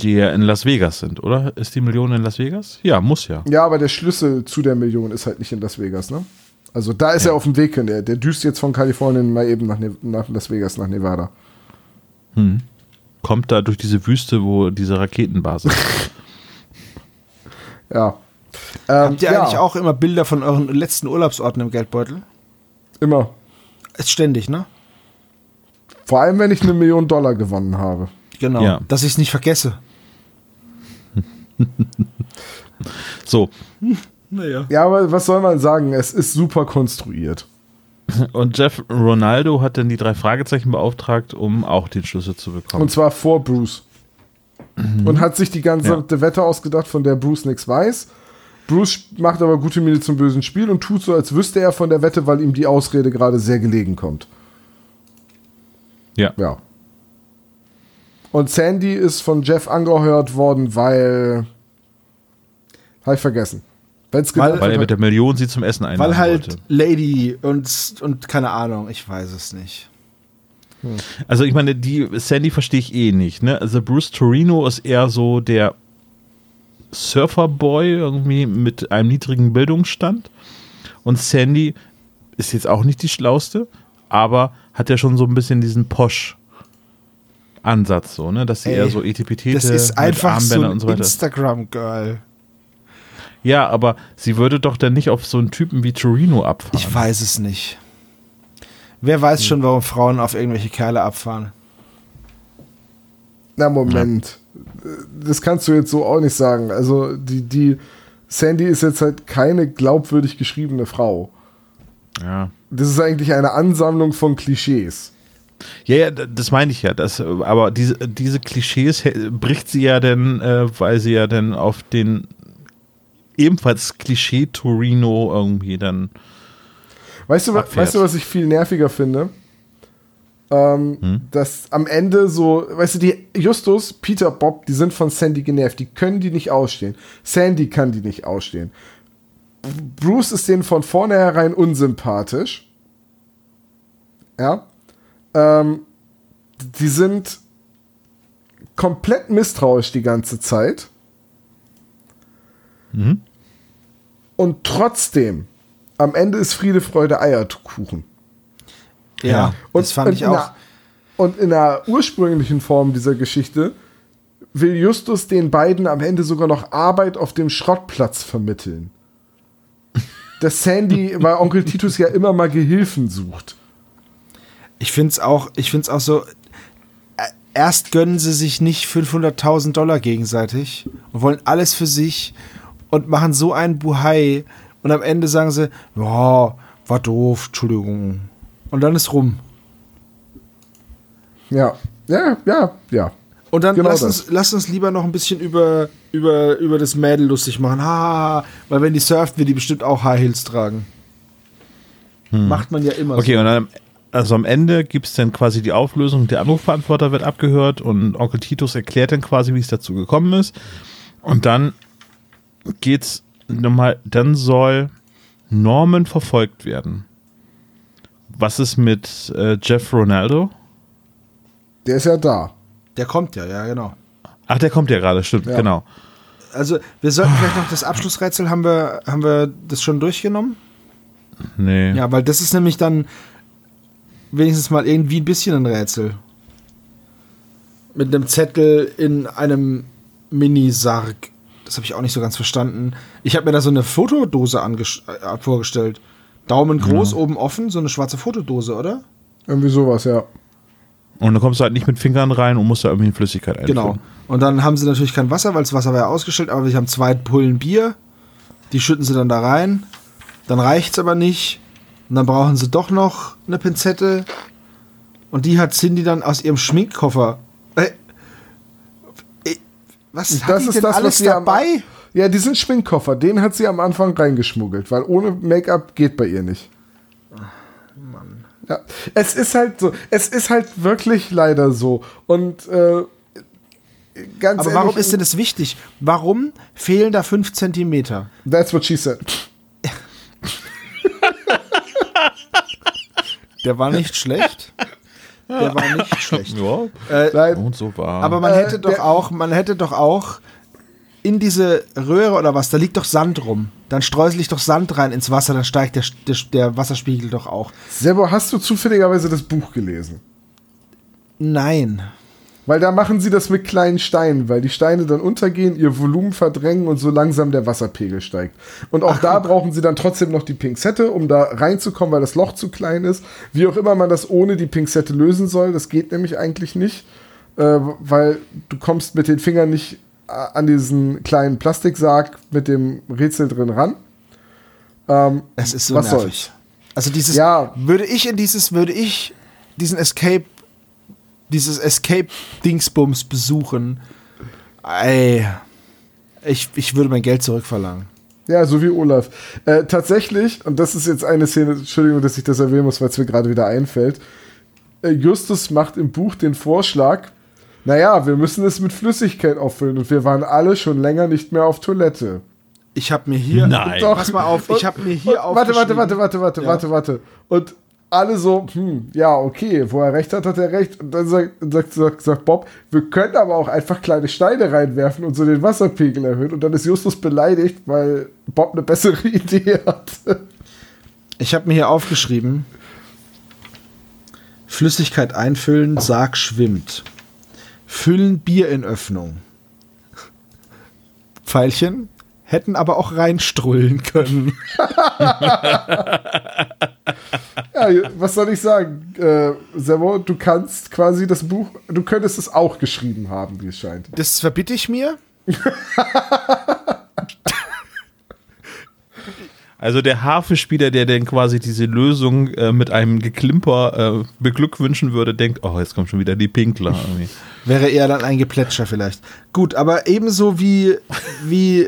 Die ja in Las Vegas sind, oder? Ist die Million in Las Vegas? Ja, muss ja. Ja, aber der Schlüssel zu der Million ist halt nicht in Las Vegas, ne? Also da ist er auf dem Weg hin. Der, der düst jetzt von Kalifornien mal eben nach, Ne- nach Las Vegas, nach Nevada. Kommt da durch diese Wüste, wo diese Raketenbasis ist. Ja. Ähm, Habt ihr ja, eigentlich auch immer Bilder von euren letzten Urlaubsorten im Geldbeutel? Immer. Ist ständig, ne? Vor allem, wenn ich eine Million Dollar gewonnen habe. Genau. Ja. Dass ich es nicht vergesse. So, Naja. Ja, aber was soll man sagen? Es ist super konstruiert. und Jeff Ronaldo hat dann die drei Fragezeichen beauftragt, um auch den Schlüssel zu bekommen. Und zwar vor Bruce. Und hat sich die ganze Ja. Wette ausgedacht, von der Bruce nichts weiß. Bruce macht aber gute Miene zum bösen Spiel und tut so, als wüsste er von der Wette, weil ihm die Ausrede gerade sehr gelegen kommt. ja. Ja. Und Sandy ist von Jeff angeheuert worden, weil. Habe ich vergessen. Wenn's Weil- Weil er mit der Million sie zum Essen einladen Weil halt wollte. Lady und, und keine Ahnung, ich weiß es nicht. Also ich meine, die Sandy verstehe ich eh nicht. Ne? Also Bruce Torino ist eher so der Surferboy irgendwie mit einem niedrigen Bildungsstand. Und Sandy ist jetzt auch nicht die schlauste, aber hat ja schon so ein bisschen diesen Posch-Ansatz, so, ne? Dass sie Ey, eher so Etipetete Das ist einfach so ein so weiter. Instagram-Girl. Ja, aber sie würde doch dann nicht auf so einen Typen wie Torino abfahren. Ich weiß es nicht. Wer weiß schon, warum Frauen auf irgendwelche Kerle abfahren? Na, Moment. Das kannst du jetzt so auch nicht sagen. Also, die, die. Sandy ist jetzt halt keine glaubwürdig geschriebene Frau. Ja. Das ist eigentlich eine Ansammlung von Klischees. Ja, ja, das meine ich ja. Das, aber diese, diese Klischees bricht sie ja dann, äh, weil sie ja dann auf den ebenfalls Klischee Torino irgendwie dann. Weißt du, Abfährt. weißt du, was ich viel nerviger finde? Ähm, Dass am Ende so, weißt du, die Justus, Peter, Bob, die sind von Sandy genervt. Die können die nicht ausstehen. Sandy kann die nicht ausstehen. Bruce ist denen von vornherein unsympathisch. Ja. Ähm, die sind komplett misstrauisch die ganze Zeit. Und trotzdem, am Ende ist Friede, Freude, Eierkuchen. Ja, Und, das fand und ich in auch. Der, und in der ursprünglichen Form dieser Geschichte will Justus den beiden am Ende sogar noch Arbeit auf dem Schrottplatz vermitteln. Dass Sandy, weil Onkel Titus ja immer mal Gehilfen sucht. Ich finde es auch, ich find's auch so. äh, Erst gönnen sie sich nicht 500.000 Dollar gegenseitig und wollen alles für sich und machen so einen Buhai und am Ende sagen sie, ja, war doof, Entschuldigung. Und dann ist rum. Ja, ja, ja, ja. Und dann Genau lass, das. uns, lass uns lieber noch ein bisschen über, über, über das Mädel lustig machen. Ha, ha, ha. weil wenn die surft, will die bestimmt auch High Heels tragen. Macht man ja immer Okay, so. und dann, also am Ende gibt es dann quasi die Auflösung, der Anrufbeantworter wird abgehört und Onkel Titus erklärt dann quasi, wie es dazu gekommen ist. Und dann geht's nochmal, dann soll Norman verfolgt werden. Was ist mit äh, Jeff Ronaldo? Der ist ja da. Der kommt ja, ja, genau. Ach, der kommt ja gerade, stimmt, Ja. genau. Also, wir sollten vielleicht noch das Abschlussrätsel, haben wir, haben wir das schon durchgenommen? Nee. Ja, weil das ist nämlich dann wenigstens mal irgendwie ein bisschen ein Rätsel. mit einem Zettel in einem Minisarg. Das habe ich auch nicht so ganz verstanden. Ich habe mir da so eine Fotodose äh, vorgestellt. Daumen groß, oben offen, so eine schwarze Fotodose, oder? Irgendwie sowas, ja. Und dann kommst du halt nicht mit Fingern rein und musst da irgendwie in Flüssigkeit einfüllen. Genau. Und dann haben sie natürlich kein Wasser, weil das Wasser war ja ausgestellt, aber sie haben zwei Pullen Bier. Die schütten sie dann da rein. Dann reicht's aber nicht. Und dann brauchen sie doch noch eine Pinzette. Und die hat Cindy dann aus ihrem Schminkkoffer. Was hat Das die ist denn das, alles sie am- dabei? Ja, diesen Schminkkoffer, den hat sie am Anfang reingeschmuggelt, weil ohne Make-up geht bei ihr nicht. Ja, es ist halt so, es ist halt wirklich leider so. Und äh, ganz Aber ehrlich, warum ist denn das wichtig? Warum fehlen da fünf Zentimeter? That's what she said. Der war nicht schlecht. Der war nicht schlecht. Ja. Äh, Nein, Und so war. Aber man Äh, hätte doch der- auch, man hätte doch auch in diese Röhre oder was, da liegt doch Sand rum. Dann streusel ich doch Sand rein ins Wasser, dann steigt der, der, der Wasserspiegel doch auch. Sebo, hast du zufälligerweise das Buch gelesen? Nein. Weil da machen sie das mit kleinen Steinen, weil die Steine dann untergehen, ihr Volumen verdrängen und so langsam der Wasserpegel steigt. Und auch da brauchen sie dann trotzdem noch die Pinzette, um da reinzukommen, weil das Loch zu klein ist. Wie auch immer man das ohne die Pinzette lösen soll, das geht nämlich eigentlich nicht, äh, weil du kommst mit den Fingern nicht äh, an diesen kleinen Plastiksarg mit dem Rätsel drin ran. Ähm, Es ist so Was nervig. soll's? Also dieses, Ja. würde ich in dieses, würde ich diesen Escape, dieses Escape-Dingsbums besuchen, ey, ich, ich würde mein Geld zurückverlangen. Ja, so wie Olaf. Äh, tatsächlich, und das ist jetzt eine Szene, Entschuldigung, dass ich das erwähnen muss, weil es mir gerade wieder einfällt. Äh, Justus macht im Buch den Vorschlag, naja, wir müssen es mit Flüssigkeit auffüllen und wir waren alle schon länger nicht mehr auf Toilette. Ich habe mir hier, Nein. Doch. pass mal auf, ich habe mir hier Und, warte, warte, warte, warte, warte, Ja. warte, warte. Und alle so, hm, ja, okay, wo er recht hat, hat er recht. Und dann sagt, sagt, sagt, sagt Bob, wir können aber auch einfach kleine Steine reinwerfen und so den Wasserpegel erhöhen. Und dann ist Justus beleidigt, weil Bob eine bessere Idee hat. Ich habe mir hier aufgeschrieben: Flüssigkeit einfüllen, Sarg schwimmt. Füllen Bier in Öffnung. Pfeilchen hätten aber auch reinstrullen können. Ja, was soll ich sagen? Äh, Servo, du kannst quasi das Buch, du könntest es auch geschrieben haben, wie es scheint. Das verbitte ich mir. Also der Harfespieler, der denn quasi diese Lösung äh, mit einem Geklimper äh, beglückwünschen würde, denkt, oh, jetzt kommt schon wieder die Pinkler. irgendwie. Wäre eher dann ein Geplätscher vielleicht. Gut, aber ebenso wie, wie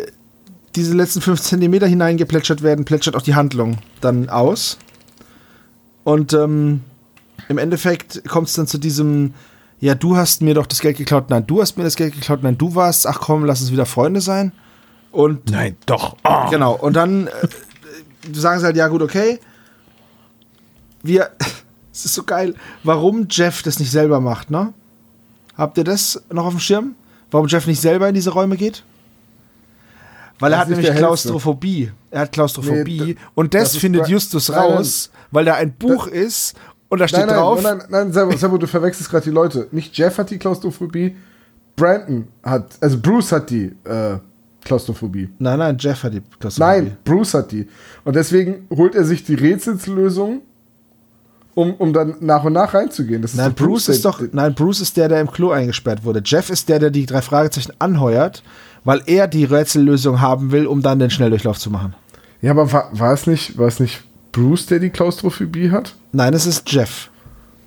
diese letzten fünf Zentimeter hineingeplätschert werden, plätschert auch die Handlung dann aus. Und ähm, im Endeffekt kommt es dann zu diesem, ja, du hast mir doch das Geld geklaut, nein, du hast mir das Geld geklaut, nein, du warst, ach komm, lass uns wieder Freunde sein. Und Nein, doch. Oh. Genau, und dann äh, sagen sie halt, ja gut, okay. Wir, es ist so geil, warum Jeff das nicht selber macht, ne? Habt ihr das noch auf dem Schirm? Warum Jeff nicht selber in diese Räume geht? Weil er Das hat ist nicht nämlich. Klaustrophobie. Er hat Klaustrophobie Nee, und das, das findet Justus raus, weil da ein Buch ist und da steht Nein, nein, drauf. nein, nein, nein, Servo, du verwechselst gerade die Leute. Nicht Jeff hat die Klaustrophobie, Brandon hat, also Bruce hat die äh, Klaustrophobie. Nein, nein, Jeff hat die Klaustrophobie. Nein, Bruce hat die. Und deswegen holt er sich die Rätselslösung, um, um dann nach und nach reinzugehen. Das ist Nein, doch Bruce ist der- doch, nein, Bruce ist der, der im Klo eingesperrt wurde. Jeff ist der, der die drei Fragezeichen anheuert, weil er die Rätsellösung haben will, um dann den Schnelldurchlauf zu machen. Ja, aber war, war, es nicht, war es nicht Bruce, der die Klaustrophobie hat? Nein, es ist Jeff.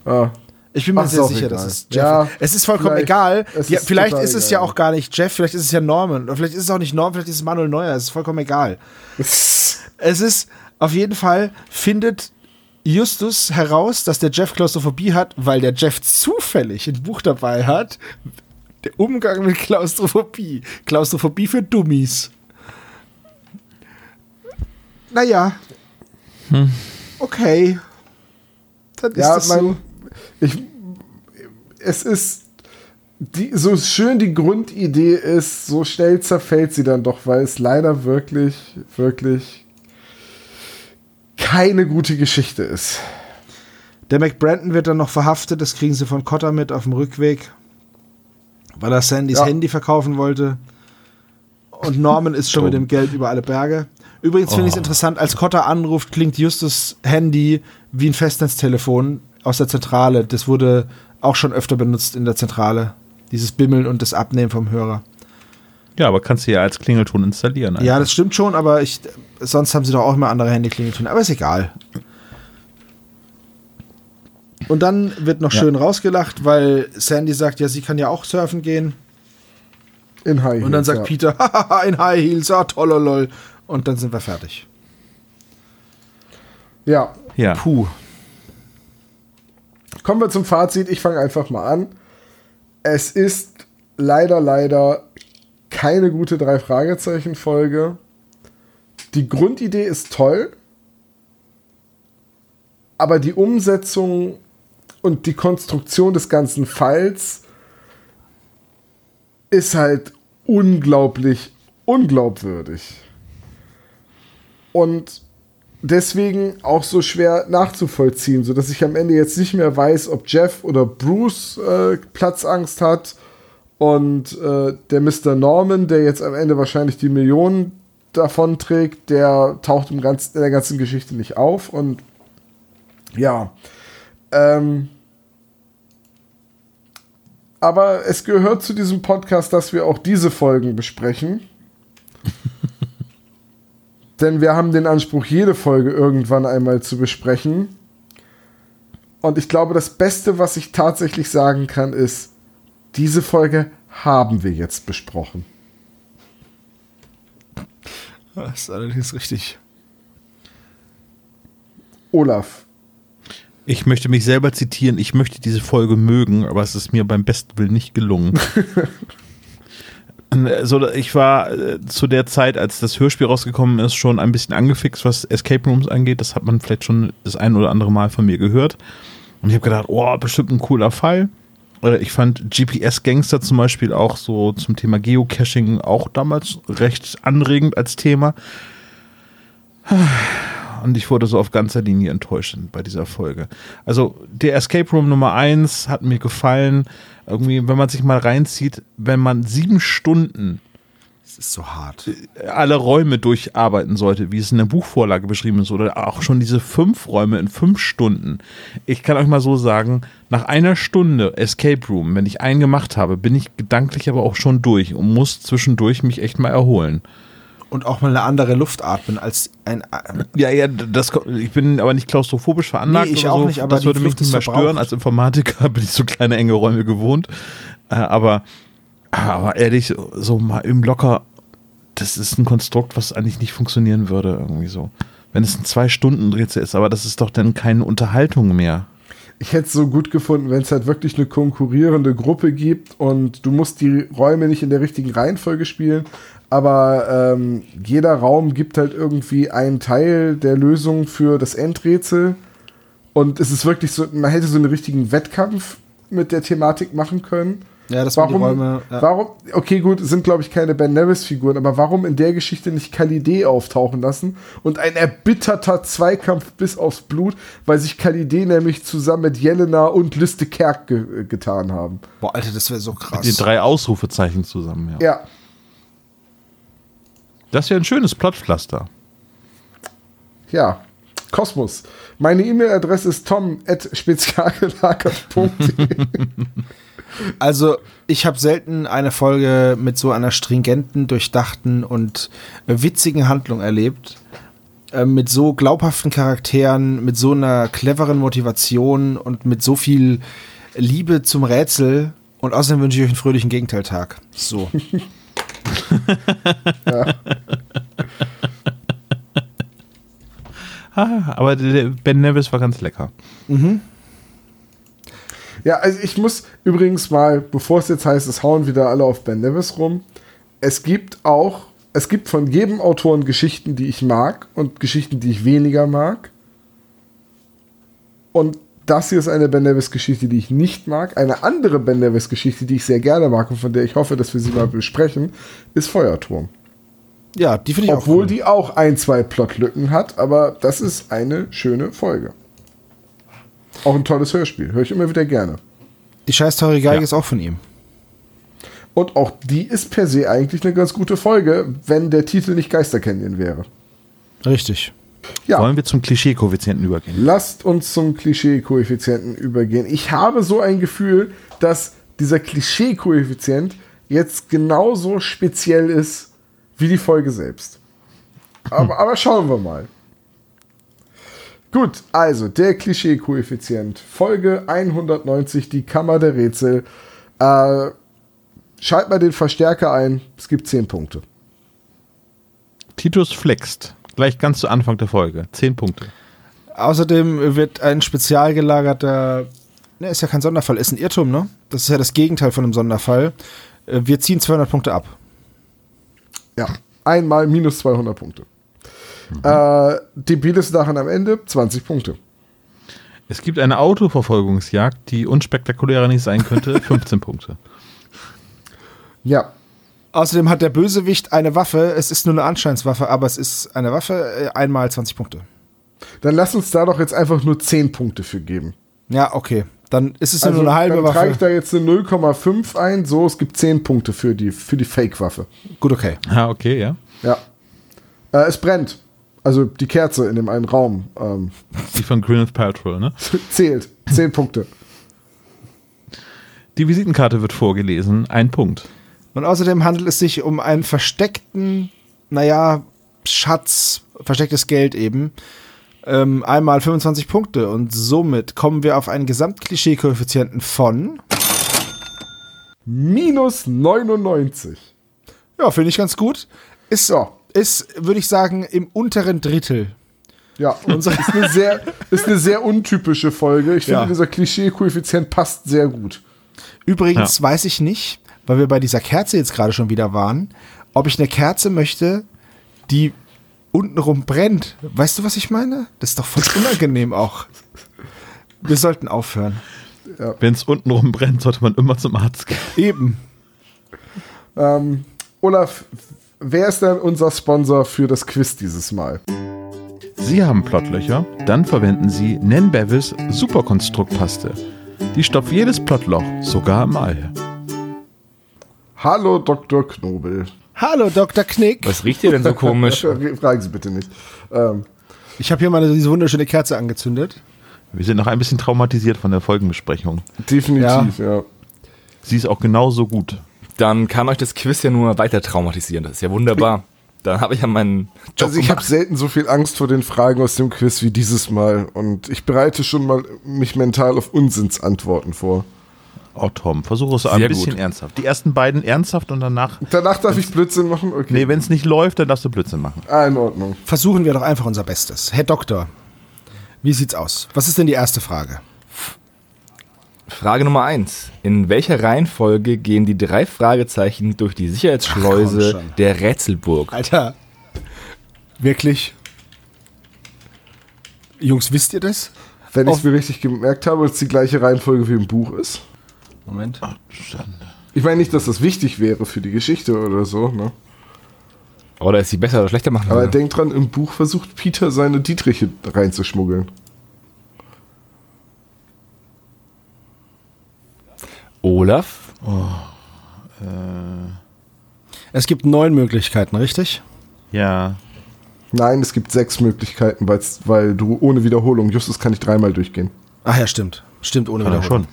Ah. Ich bin mir Ach, sehr sicher, dass es Jeff Ja, ist. Es ist vollkommen egal. es Ja, ist vielleicht ist es ja egal. auch gar nicht Jeff, vielleicht ist es ja Norman. Oder vielleicht ist es auch nicht Norman, vielleicht ist es Manuel Neuer. Es ist vollkommen egal. Es ist auf jeden Fall, findet Justus heraus, dass der Jeff Klaustrophobie hat, weil der Jeff zufällig ein Buch dabei hat. Der Umgang mit Klaustrophobie. Klaustrophobie für Dummies. Naja. Okay. Dann ist Ja, das mein, so. ich, es ist, die, so schön die Grundidee ist, so schnell zerfällt sie dann doch, weil es leider wirklich, wirklich keine gute Geschichte ist. Der McBrandon wird dann noch verhaftet, das kriegen sie von Cotter mit auf dem Rückweg. weil er Sandys Ja. Handy verkaufen wollte. Und Norman ist schon mit dem Geld über alle Berge. Übrigens finde ich es Oh. interessant, als Cotter anruft, klingt Justus Handy wie ein Festnetztelefon aus der Zentrale. Das wurde auch schon öfter benutzt in der Zentrale. Dieses Bimmeln und das Abnehmen vom Hörer. Ja, aber kannst du ja als Klingelton installieren. Ja, das stimmt schon, aber ich, sonst haben sie doch auch immer andere Handyklingeltöne. Aber ist egal. Und dann wird noch Ja. schön rausgelacht, weil Sandy sagt, ja, sie kann ja auch surfen gehen. In High Und dann Heels, sagt ja. Peter, hahaha, in High Heels, ah, tollolol. Und dann sind wir fertig. Ja, Ja. Puh. kommen wir zum Fazit. Ich fange einfach mal an. Es ist leider, leider keine gute Drei-Fragezeichen-Folge. Die Grundidee ist toll, aber die Umsetzung und die Konstruktion des ganzen Falls ist halt unglaublich unglaubwürdig. Und deswegen auch so schwer nachzuvollziehen, sodass ich am Ende jetzt nicht mehr weiß, ob Jeff oder Bruce äh, Platzangst hat und äh, der Mr. Norman, der jetzt am Ende wahrscheinlich die Millionen davon trägt, der taucht im ganzen, in der ganzen Geschichte nicht auf und ja. Ähm, aber es gehört zu diesem Podcast, dass wir auch diese Folgen besprechen. Denn wir haben den Anspruch, jede Folge irgendwann einmal zu besprechen. Und ich glaube, das Beste, was ich tatsächlich sagen kann, ist, diese Folge haben wir jetzt besprochen. Das ist allerdings richtig. Olaf, Ich möchte mich selber zitieren, ich möchte diese Folge mögen, aber es ist mir beim besten Willen nicht gelungen. so, ich war äh, zu der Zeit, als das Hörspiel rausgekommen ist, schon ein bisschen angefixt, was Escape Rooms angeht. Das hat man vielleicht schon das ein oder andere Mal von mir gehört. Und ich habe gedacht, oh, bestimmt ein cooler Fall. Äh, Ich fand GPS Gangster zum Beispiel auch so zum Thema Geocaching auch damals recht anregend als Thema. Und ich wurde so auf ganzer Linie enttäuscht bei dieser Folge. Also der Escape Room Nummer 1 hat mir gefallen. Irgendwie, wenn man sich mal reinzieht, wenn man sieben Stunden Es ist so hart. alle Räume durcharbeiten sollte, wie es in der Buchvorlage beschrieben ist, oder auch schon diese fünf Räume in fünf Stunden. Ich kann euch mal so sagen, nach einer Stunde Escape Room, wenn ich einen gemacht habe, bin ich gedanklich aber auch schon durch und muss zwischendurch mich echt mal erholen. Und auch mal eine andere Luft atmen als ein. Ja, ja, das, ich bin aber nicht klaustrophobisch veranlagt. Nee, ich oder auch so. nicht, aber das würde mich nicht mehr verbraucht. stören. Als Informatiker bin ich so kleine enge Räume gewohnt. Äh, aber, aber ehrlich, so mal im Locker, das ist ein Konstrukt, was eigentlich nicht funktionieren würde, irgendwie so. Wenn es ein Zwei-Stunden-Rätsel ist, aber das ist doch dann keine Unterhaltung mehr. ich hätte es so gut gefunden, wenn es halt wirklich eine konkurrierende Gruppe gibt und du musst die Räume nicht in der richtigen Reihenfolge spielen, aber ähm, jeder Raum gibt halt irgendwie einen Teil der Lösung für das Endrätsel und es ist wirklich so, man hätte so einen richtigen Wettkampf mit der Thematik machen können. Ja, das waren die Warum, Räume. Ja. warum, okay, gut, es sind glaube ich keine Ben Nevis-Figuren, aber warum in der Geschichte nicht Kalidé auftauchen lassen und ein erbitterter Zweikampf bis aufs Blut, weil sich Kalidé nämlich zusammen mit Jelena und Liste Kerk ge getan haben. Boah, Alter, das wäre so Mit den krass. drei Ausrufezeichen zusammen, ja. Ja, Das wäre ein schönes Plotpflaster. ja. Kosmos. Meine E-Mail-Adresse ist tom.spezialgelagert.de. Also, ich habe selten eine Folge mit so einer stringenten, durchdachten und witzigen Handlung erlebt. Äh, mit so glaubhaften Charakteren, mit so einer cleveren Motivation und mit so viel Liebe zum Rätsel. Und außerdem wünsche ich euch einen fröhlichen Gegenteiltag. So. Ah, aber der Ben Nevis war ganz lecker. Ja, also ich muss übrigens mal, bevor es jetzt heißt, es hauen wieder alle auf Ben Nevis rum. Es gibt auch, es gibt von jedem Autoren Geschichten, die ich mag und Geschichten, die ich weniger mag. Und das hier ist eine Ben Nevis Geschichte, die ich nicht mag. Eine andere Ben Nevis Geschichte, die ich sehr gerne mag und von der ich hoffe, dass wir sie mal besprechen, ist Feuerturm. Ja, die finde ich auch Obwohl die auch ein, zwei Plotlücken hat, aber das ist eine schöne Folge. Auch ein tolles Hörspiel. Höre ich immer wieder gerne. Die scheiß teure Geige Ja. ist auch von ihm. Und auch die ist per se eigentlich eine ganz gute Folge, wenn der Titel nicht Geister Canyon wäre. Richtig. Ja. Wollen wir zum Klischee-Koeffizienten übergehen? Lasst uns zum Klischee-Koeffizienten übergehen. Ich habe so ein Gefühl, dass dieser Klischee-Koeffizient jetzt genauso speziell ist wie die Folge selbst. Aber, aber schauen wir mal. Gut, also der Klischee-Koeffizient. Folge 190, die Kammer der Rätsel. Äh, schalt mal den Verstärker ein. Es gibt 10 Punkte. Titus flext. Gleich ganz zu Anfang der Folge. Zehn Punkte. Außerdem wird ein spezial gelagerter, ne, ist ja kein Sonderfall, ist ein Irrtum, ne? Das ist ja das Gegenteil von einem Sonderfall. Äh, Wir ziehen 200 Punkte ab. Ja, einmal minus 200 Punkte. Äh, die Bieles Sachen am Ende 20 Punkte. Es gibt eine Autoverfolgungsjagd, die unspektakulärer nicht sein könnte. 15 Punkte. Ja, Außerdem hat der Bösewicht eine Waffe. Es ist nur eine Anscheinswaffe, aber es ist eine Waffe. Äh, Einmal 20 Punkte. dann lass uns da doch jetzt einfach nur 10 Punkte für geben. Ja, okay. Dann ist es ja Also nur eine halbe dann trage ich Waffe. da jetzt eine 0,5 ein. So, es gibt 10 Punkte für die, für die Fake-Waffe. Gut, okay. Ah, okay, ja. Ja. Äh, es brennt. Also die Kerze in dem einen Raum ähm, Die von Gwyneth Paltrow, ne? zählt. 10 Punkte. Die Visitenkarte wird vorgelesen. Ein Punkt. Und außerdem handelt es sich um einen versteckten, naja, Schatz, verstecktes Geld eben. Ähm, einmal 25 Punkte und somit kommen wir auf einen Gesamtklischee-Koeffizienten von, Minus 99. ja, finde ich ganz gut. Ist, Ja. ist würde ich sagen, im unteren Drittel. Ja, unsere ist eine sehr, ist eine sehr untypische Folge. Ich finde, Ja. dieser Klischee-Koeffizient passt sehr gut. Übrigens weiß ich nicht, weil wir bei dieser Kerze jetzt gerade schon wieder waren, ob ich eine Kerze möchte, die untenrum brennt. Weißt du, was ich meine? Das ist doch voll unangenehm auch. Wir sollten aufhören. Wenn es untenrum brennt, sollte man immer zum Arzt gehen. Eben. Ähm, Olaf, wer ist denn unser Sponsor für das Quiz dieses Mal? Sie haben Plottlöcher? Dann verwenden Sie Nenbevis Superkonstruktpaste. Die stopft jedes Plottloch, sogar im All. Hallo Dr. Knobel. Hallo, Dr. Knick. Was riecht ihr denn so komisch? Fragen Sie bitte nicht. Ähm, Ich habe hier mal diese wunderschöne Kerze angezündet. Wir sind noch ein bisschen traumatisiert von der Folgenbesprechung. definitiv, ja. Sie ist auch genauso gut. Dann kann euch das Quiz ja nur weiter traumatisieren. Das ist ja wunderbar. Dann habe ich ja meinen Job Also ich habe selten so viel Angst vor den Fragen aus dem Quiz wie dieses Mal und ich bereite schon mal mich mental auf Unsinnsantworten vor. Oh Tom, versuche es ein Sehr bisschen gut. ernsthaft. Die ersten beiden ernsthaft und danach. Danach darf ich Blödsinn machen? Okay. Nee, wenn es nicht läuft, dann darfst du Blödsinn machen. ah, in Ordnung. Versuchen wir doch einfach unser Bestes. Herr Doktor, wie sieht's aus? Was ist denn die erste Frage? Frage Nummer eins: In welcher Reihenfolge gehen die drei Fragezeichen durch die Ach, Sicherheitsschleuse schon. der Rätselburg? Alter, wirklich? Jungs, wisst ihr das? Wenn ich es mir richtig gemerkt habe, ist die gleiche Reihenfolge wie im Buch ist. Moment. Ich meine nicht, dass das wichtig wäre für die Geschichte oder so, ne? Oder ist sie besser oder schlechter machen? Aber würde? denk dran, im Buch versucht Peter seine Dietriche reinzuschmuggeln. Olaf? Es gibt neun Möglichkeiten, richtig? Ja. Nein, es gibt sechs Möglichkeiten, weil du ohne Wiederholung, Justus kann nicht dreimal durchgehen. Ach ja, stimmt. Stimmt, ohne Ah, Wiederholung. schon.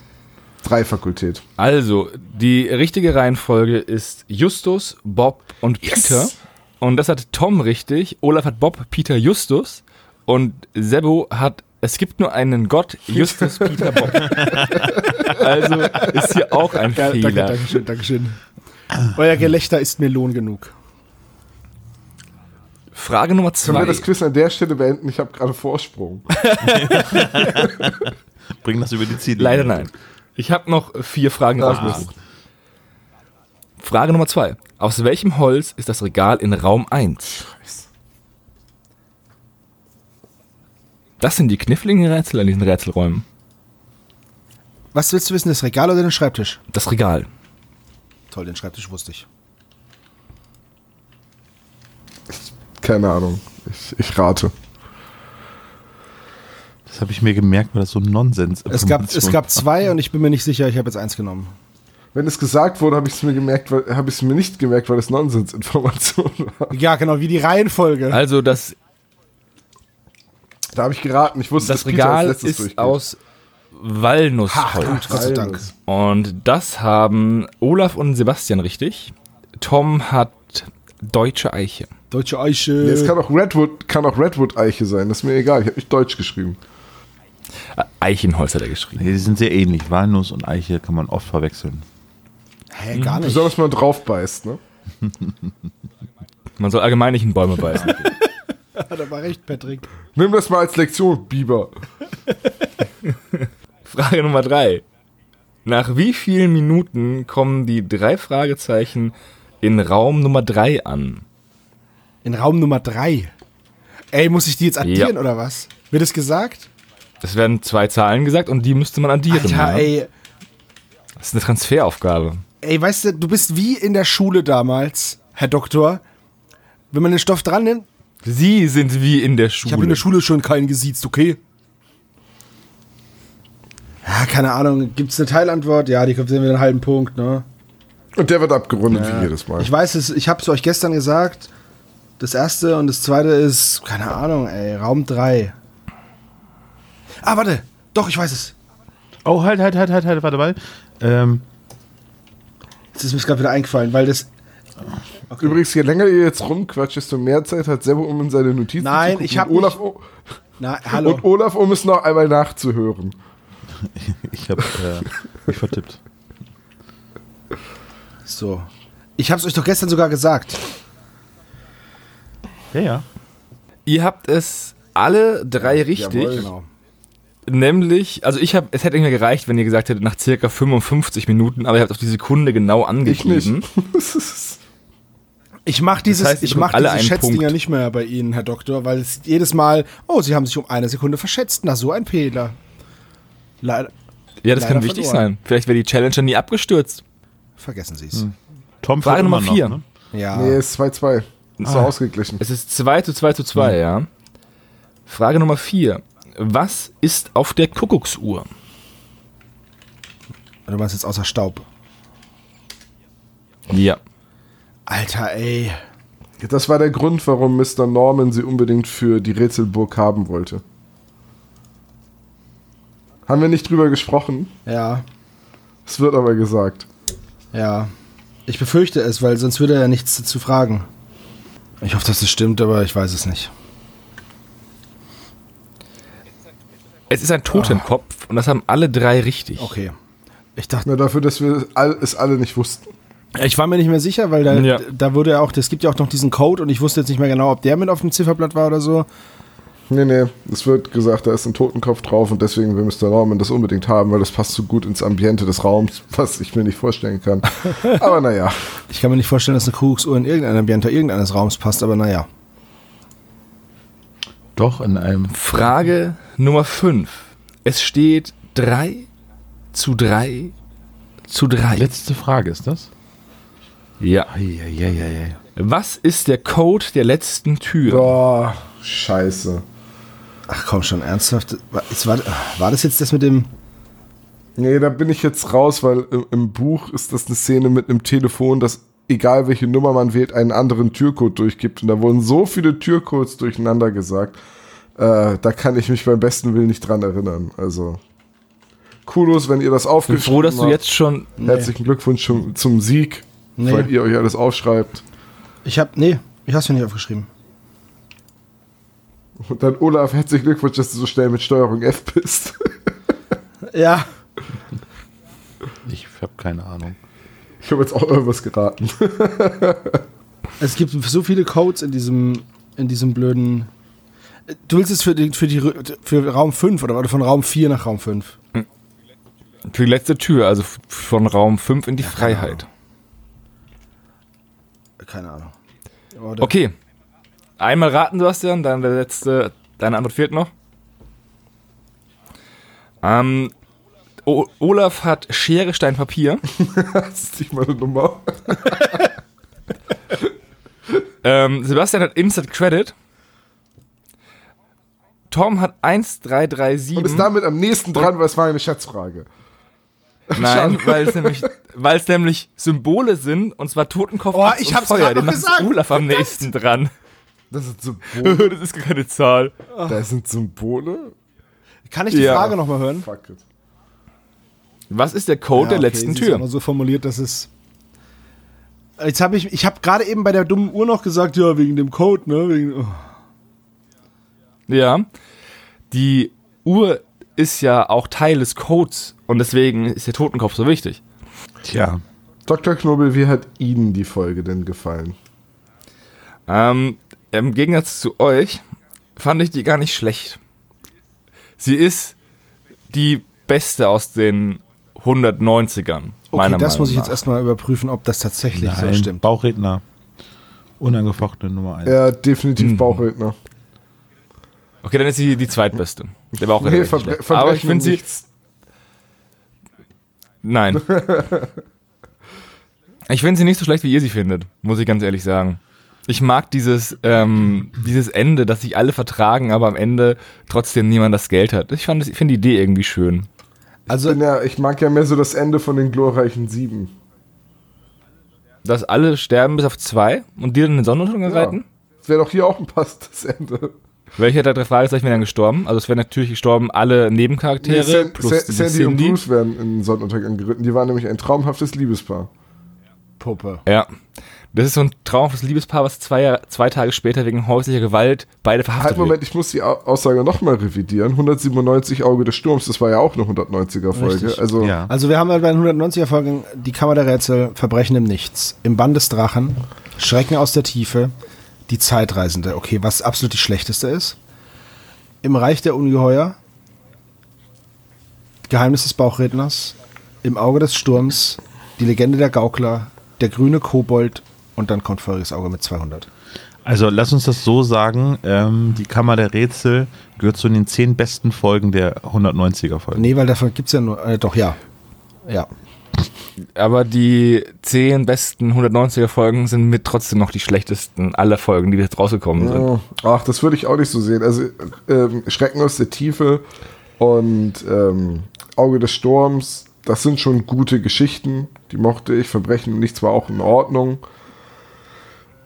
Drei Fakultät. Also, die richtige Reihenfolge ist Justus, Bob und Peter. Und das hat Tom richtig. Olaf hat Bob, Peter, Justus. Und Sebo hat, es gibt nur einen Gott, Justus, Peter, Bob. also ist hier auch ein Ja, danke, Fehler. danke schön, danke schön. Euer Gelächter ist mir Lohn genug. Frage Nummer Können wir zwei. das Quiz an der Stelle beenden? Ich habe gerade Vorsprung. Bring das über die Ziele. Leider nein. Ich habe noch vier Fragen rausgesucht. Frage Nummer zwei. Aus welchem Holz ist das Regal in Raum 1? Das sind die kniffligen Rätsel in diesen Rätselräumen. Was willst du wissen, das Regal oder den Schreibtisch? Das Regal. Toll, den Schreibtisch wusste ich. Keine Ahnung. Ich, ich rate. Das habe ich mir gemerkt, weil das so ein Nonsens Es gab, es gab zwei und ich bin mir nicht sicher, ich habe jetzt eins genommen. Wenn es gesagt wurde, habe ich es mir gemerkt, weil habe ich es mir nicht gemerkt, weil es Nonsensinformation war. Ja, genau, wie die Reihenfolge. Also das, Da habe ich geraten. Ich wusste, das als Regal letztes ist durchgeht. aus Walnussholz. gut, Gott sei Dank. Und das haben Olaf und Sebastian richtig. Tom hat deutsche Eiche. Deutsche Eiche. Ja, es kann auch Redwood, kann auch Redwood Eiche sein. Das ist mir egal. Ich habe nicht Deutsch geschrieben. Eichenholz hat er geschrieben. Nee, die sind sehr ähnlich. Walnuss und Eiche kann man oft verwechseln. Hä, gar nicht. Besonders wenn man drauf beißt, ne? Man soll allgemein nicht in Bäume beißen. Hat aber recht, Patrick. Nimm das mal als Lektion, Biber. Frage Nummer drei. Nach wie vielen Minuten kommen die drei Fragezeichen in Raum Nummer drei an? In Raum Nummer drei. Ey, muss ich die jetzt addieren Ja. oder was? Wird es gesagt? Es werden zwei Zahlen gesagt und die müsste man addieren. Alter, ja. ey. Das ist eine Transferaufgabe. Ey, weißt du, du bist wie in der Schule damals, Herr Doktor. Wenn man den Stoff dran nimmt, Sie sind wie in der ich Schule. habe in der Schule schon keinen gesiezt, okay? Ja, keine Ahnung. Gibt es eine Teilantwort? Ja, die kommt wieder einen halben Punkt, ne? Und der wird abgerundet wie jedes Mal. Ich weiß es, ich habe es euch gestern gesagt. Das erste und das zweite ist, keine Ahnung, ey, Raum 3. Ah, warte. Doch, ich weiß es. Oh, halt, halt, halt, halt, halt, warte mal. Ähm, Jetzt ist mir gerade wieder eingefallen, weil das. Übrigens, je länger ihr jetzt rumquatscht, desto mehr Zeit hat Sebo, um in seine Notizen Nein, zu gucken. ich hab Und Olaf, um- Na, hallo. und Olaf, um es noch einmal nachzuhören. ich habe äh, mich vertippt. So. Ich hab's euch doch gestern sogar gesagt. Ja, ja. Ihr habt es alle drei richtig. jawohl. Genau. Nämlich, also ich habe, es hätte mehr gereicht, wenn ihr gesagt hättet, nach circa 55 Minuten, aber ihr habt auf die Sekunde genau Ich nicht. angegeben. Ich mach dieses, heißt, ihr ich mach diese Schätzdinger nicht mehr bei Ihnen, Herr Doktor, weil es jedes Mal, oh, Sie haben sich um eine Sekunde verschätzt. Na, so ein Fehler. Leider. Ja, das Leider kann wichtig verloren. sein. Vielleicht wäre die Challenge dann nie abgestürzt. Vergessen Sie es. Tom Frage Nummer immer noch, vier. ne? Ja. Nee, ist 2-2. Ist so Ah. ausgeglichen. Es ist 2 zu 2 zu 2, ja. Frage Nummer 4. Was ist auf der Kuckucksuhr? Du meinst jetzt außer Staub. Ja. Alter, ey. Das war der Grund, warum Mr. Norman sie unbedingt für die Rätselburg haben wollte. Haben wir nicht drüber gesprochen? Ja, Es wird aber gesagt. ja. Ich befürchte es, weil sonst würde er ja nichts dazu fragen. Ich hoffe, dass es stimmt, aber ich weiß es nicht. Es ist ein Totenkopf und das haben alle drei richtig. Okay. Ich dachte, Nur dafür, dass wir all, es alle nicht wussten. ich war mir nicht mehr sicher, weil da, Ja. da wurde ja auch, es gibt ja auch noch diesen Code und ich wusste jetzt nicht mehr genau, ob der mit auf dem Zifferblatt war oder so. Nee, nee, es wird gesagt, da ist ein Totenkopf drauf und deswegen will Mr. Norman das unbedingt haben, weil das passt so gut ins Ambiente des Raums, was ich mir nicht vorstellen kann. Aber naja, Ich kann mir nicht vorstellen, dass eine Kuckucksuhr in irgendein Ambiente irgendeines Raums passt, aber naja. Doch, in einem. Frage Nummer 5. Es steht 3 zu 3 zu 3. Letzte Frage ist das? Ja. Eieieiei. Was ist der Code der letzten Tür? boah, scheiße. Ach komm schon, ernsthaft? War, jetzt war, war das jetzt das mit dem. Nee, da bin ich jetzt raus, weil im, im Buch ist das eine Szene mit einem Telefon, das egal welche Nummer man wählt, einen anderen Türcode durchgibt. Und da wurden so viele Türcodes durcheinander gesagt. Äh, da kann ich mich beim besten Willen nicht dran erinnern. Also, Kudos, wenn ihr das Ich bin aufgeschrieben froh, dass du habt. jetzt schon. Herzlichen Glückwunsch zum, zum Sieg, Nee. weil ihr euch alles aufschreibt. Ich hab. Nee, ich hab's mir nicht aufgeschrieben. Und dann Olaf, herzlichen Glückwunsch, dass du so schnell mit Steuerung F bist. Ja. Ich habe keine Ahnung. Ich habe jetzt auch irgendwas geraten. Es gibt so viele Codes in diesem, in diesem blöden. Du willst es für, die, für, die, für Raum 5 oder warte, von Raum 4 nach Raum 5? Für die letzte Tür, also von Raum 5 in die Freiheit. Keine Ahnung. Oder Okay. Einmal raten, Sebastian, dann der letzte. Deine Antwort fehlt noch. Ähm, o Olaf hat Schere, Stein, Papier. Das ist nicht meine Nummer. Ähm, Sebastian hat Instant Credit. Tom hat 1, 3, 3, 7. Und ist damit am nächsten dran, weil es war eine Schätzfrage. Nein, weil es nämlich, weil es nämlich Symbole sind, und zwar Totenkopf Oh, ich und hab's Feuer. Den macht. Olaf am nächsten dran. Das sind Symbole. das ist gar keine Zahl. das sind Symbole. Kann ich die Ja. Frage nochmal hören? Fuck it. Was ist der Code Ja, der okay, letzten ist Tür? noch so formuliert, dass es. Jetzt habe ich, ich habe gerade eben bei der dummen Uhr noch gesagt, ja, wegen dem Code, ne? Wegen, oh. Ja. Die Uhr ist ja auch Teil des Codes und deswegen ist der Totenkopf so wichtig. Tja. Dr. Knobel, wie hat Ihnen die Folge denn gefallen? Ähm, Im Gegensatz zu euch fand ich die gar nicht schlecht. Sie ist die beste aus den 190ern. Okay, meiner das Meinung muss ich jetzt nach. erstmal überprüfen, ob das tatsächlich so Nein, stimmt. Bauchredner. Unangefochtene Nummer 1. Ja, definitiv Mhm. Bauchredner. Okay, dann ist sie die zweitbeste. Der war auch Nee, relativ Verbre schlecht. Aber ich finde sie. nichts. Nein. ich finde sie nicht so schlecht, wie ihr sie findet, muss ich ganz ehrlich sagen. Ich mag dieses, ähm, dieses Ende, dass sich alle vertragen, aber am Ende trotzdem niemand das Geld hat. Ich, fand das- ich finde die Idee irgendwie schön. Also, Bin ja, ich mag ja mehr so das Ende von den glorreichen Sieben. Dass alle sterben bis auf zwei und die dann in den Sonnenuntergang Ja. reiten? Das wäre doch hier auch ein passendes Ende. Welcher der drei Fragezeichen wäre dann gestorben? Also es wären natürlich gestorben alle Nebencharaktere Nee, San plus Sa die Sandy und Cindy. Bruce werden in den Sonnenuntergang geritten. Die waren nämlich ein traumhaftes Liebespaar. Puppe. Ja. Das ist so ein traumhaftes Liebespaar, was zwei, zwei Tage später wegen häuslicher Gewalt beide verhaftet Halt, Moment, ich muss die Au- Aussage nochmal revidieren. 197 Auge des Sturms, das war ja auch eine 190er-Folge. Richtig. Also, Ja. Also wir haben halt bei den 190er Folgen die Kammer der Rätsel, Verbrechen im Nichts, im Band des Drachen, Schrecken aus der Tiefe, die Zeitreisende, okay, was absolut die schlechteste ist. Im Reich der Ungeheuer, Geheimnis des Bauchredners, im Auge des Sturms, die Legende der Gaukler, der grüne Kobold und dann kommt Feuriges Auge mit 200. Also lass uns das so sagen, ähm, die Kammer der Rätsel gehört zu den zehn besten Folgen der 190er Folgen. Nee, weil davon gibt's ja nur, äh, doch, ja. Ja. Aber die zehn besten 190er Folgen sind mit trotzdem noch die schlechtesten aller Folgen, die jetzt rausgekommen sind. Ach, das würde ich auch nicht so sehen. Also ähm, Schrecken aus der Tiefe und ähm, Auge des Sturms, das sind schon gute Geschichten. Die mochte ich. Verbrechen und nichts war auch in Ordnung.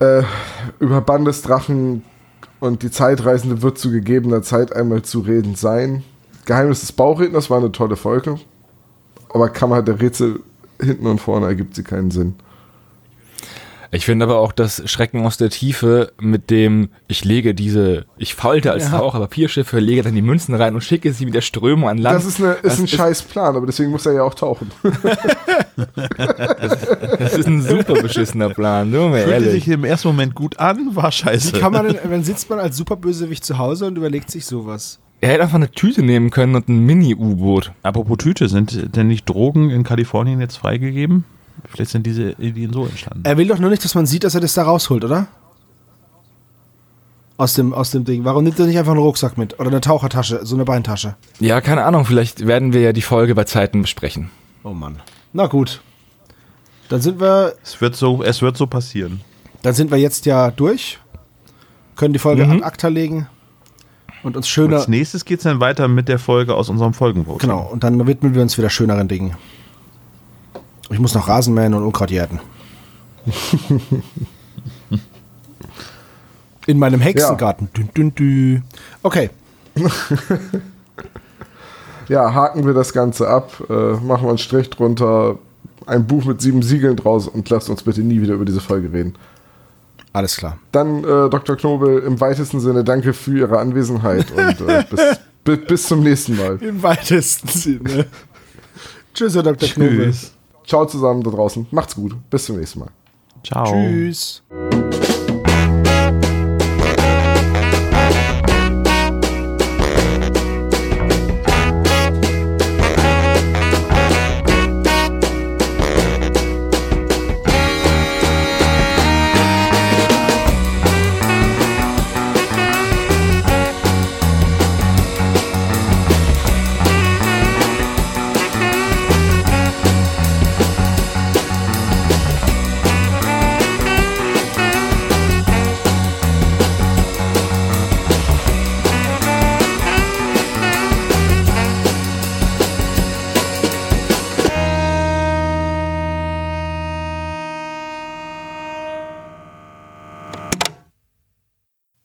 Äh, über Bandesdrachen und die Zeitreisende wird zu gegebener Zeit einmal zu reden sein. Geheimnis des Bauchredners war eine tolle Folge. Aber Kammer der Rätsel hinten und vorne ergibt sie keinen Sinn. Ich finde aber auch das Schrecken aus der Tiefe mit dem, ich lege diese, ich falte als Ja. Taucher Papierschiffe, lege dann die Münzen rein und schicke sie mit der Strömung an Land. Das ist, eine, ist Das ein scheiß Plan, aber deswegen muss er ja auch tauchen. Das ist ein super beschissener Plan, nur mal Fühlte ehrlich. sich im ersten Moment gut an, war scheiße. Wie kann man denn, wenn sitzt man als Superbösewicht zu Hause und überlegt sich sowas? Er hätte einfach eine Tüte nehmen können und ein Mini-U-Boot. Apropos Tüte, sind denn nicht Drogen in Kalifornien jetzt freigegeben? Vielleicht sind diese Ideen so entstanden. Er will doch nur nicht, dass man sieht, dass er das da rausholt, oder? Aus dem, aus dem Ding. Warum nimmt er nicht einfach einen Rucksack mit? Oder eine Tauchertasche, so eine Beintasche? Ja, keine Ahnung, vielleicht werden wir ja die Folge bei Zeiten besprechen. Oh Mann. Na gut. Dann sind wir, Es wird so, es wird so passieren. dann sind wir jetzt ja durch. Können die Folge Mhm. ad acta legen. Und uns schöner. Als nächstes geht es dann weiter mit der Folge aus unserem Folgenvoting. Genau. Und dann widmen wir uns wieder schöneren Dingen. Ich muss noch Rasen mähen und Unkraut jäten. In meinem Hexengarten. Dün, dün, dü. Okay. Ja, haken wir das Ganze ab, äh, machen wir einen Strich drunter, ein Buch mit sieben Siegeln draus und lasst uns bitte nie wieder über diese Folge reden. Alles klar. Dann, äh, Dr. Knobel, im weitesten Sinne danke für Ihre Anwesenheit und äh, bis, bi- bis zum nächsten Mal. Im weitesten Sinne. Tschüss, Herr Dr. Knobel. Ciao zusammen da draußen. Macht's gut. Bis zum nächsten Mal. Ciao. Tschüss.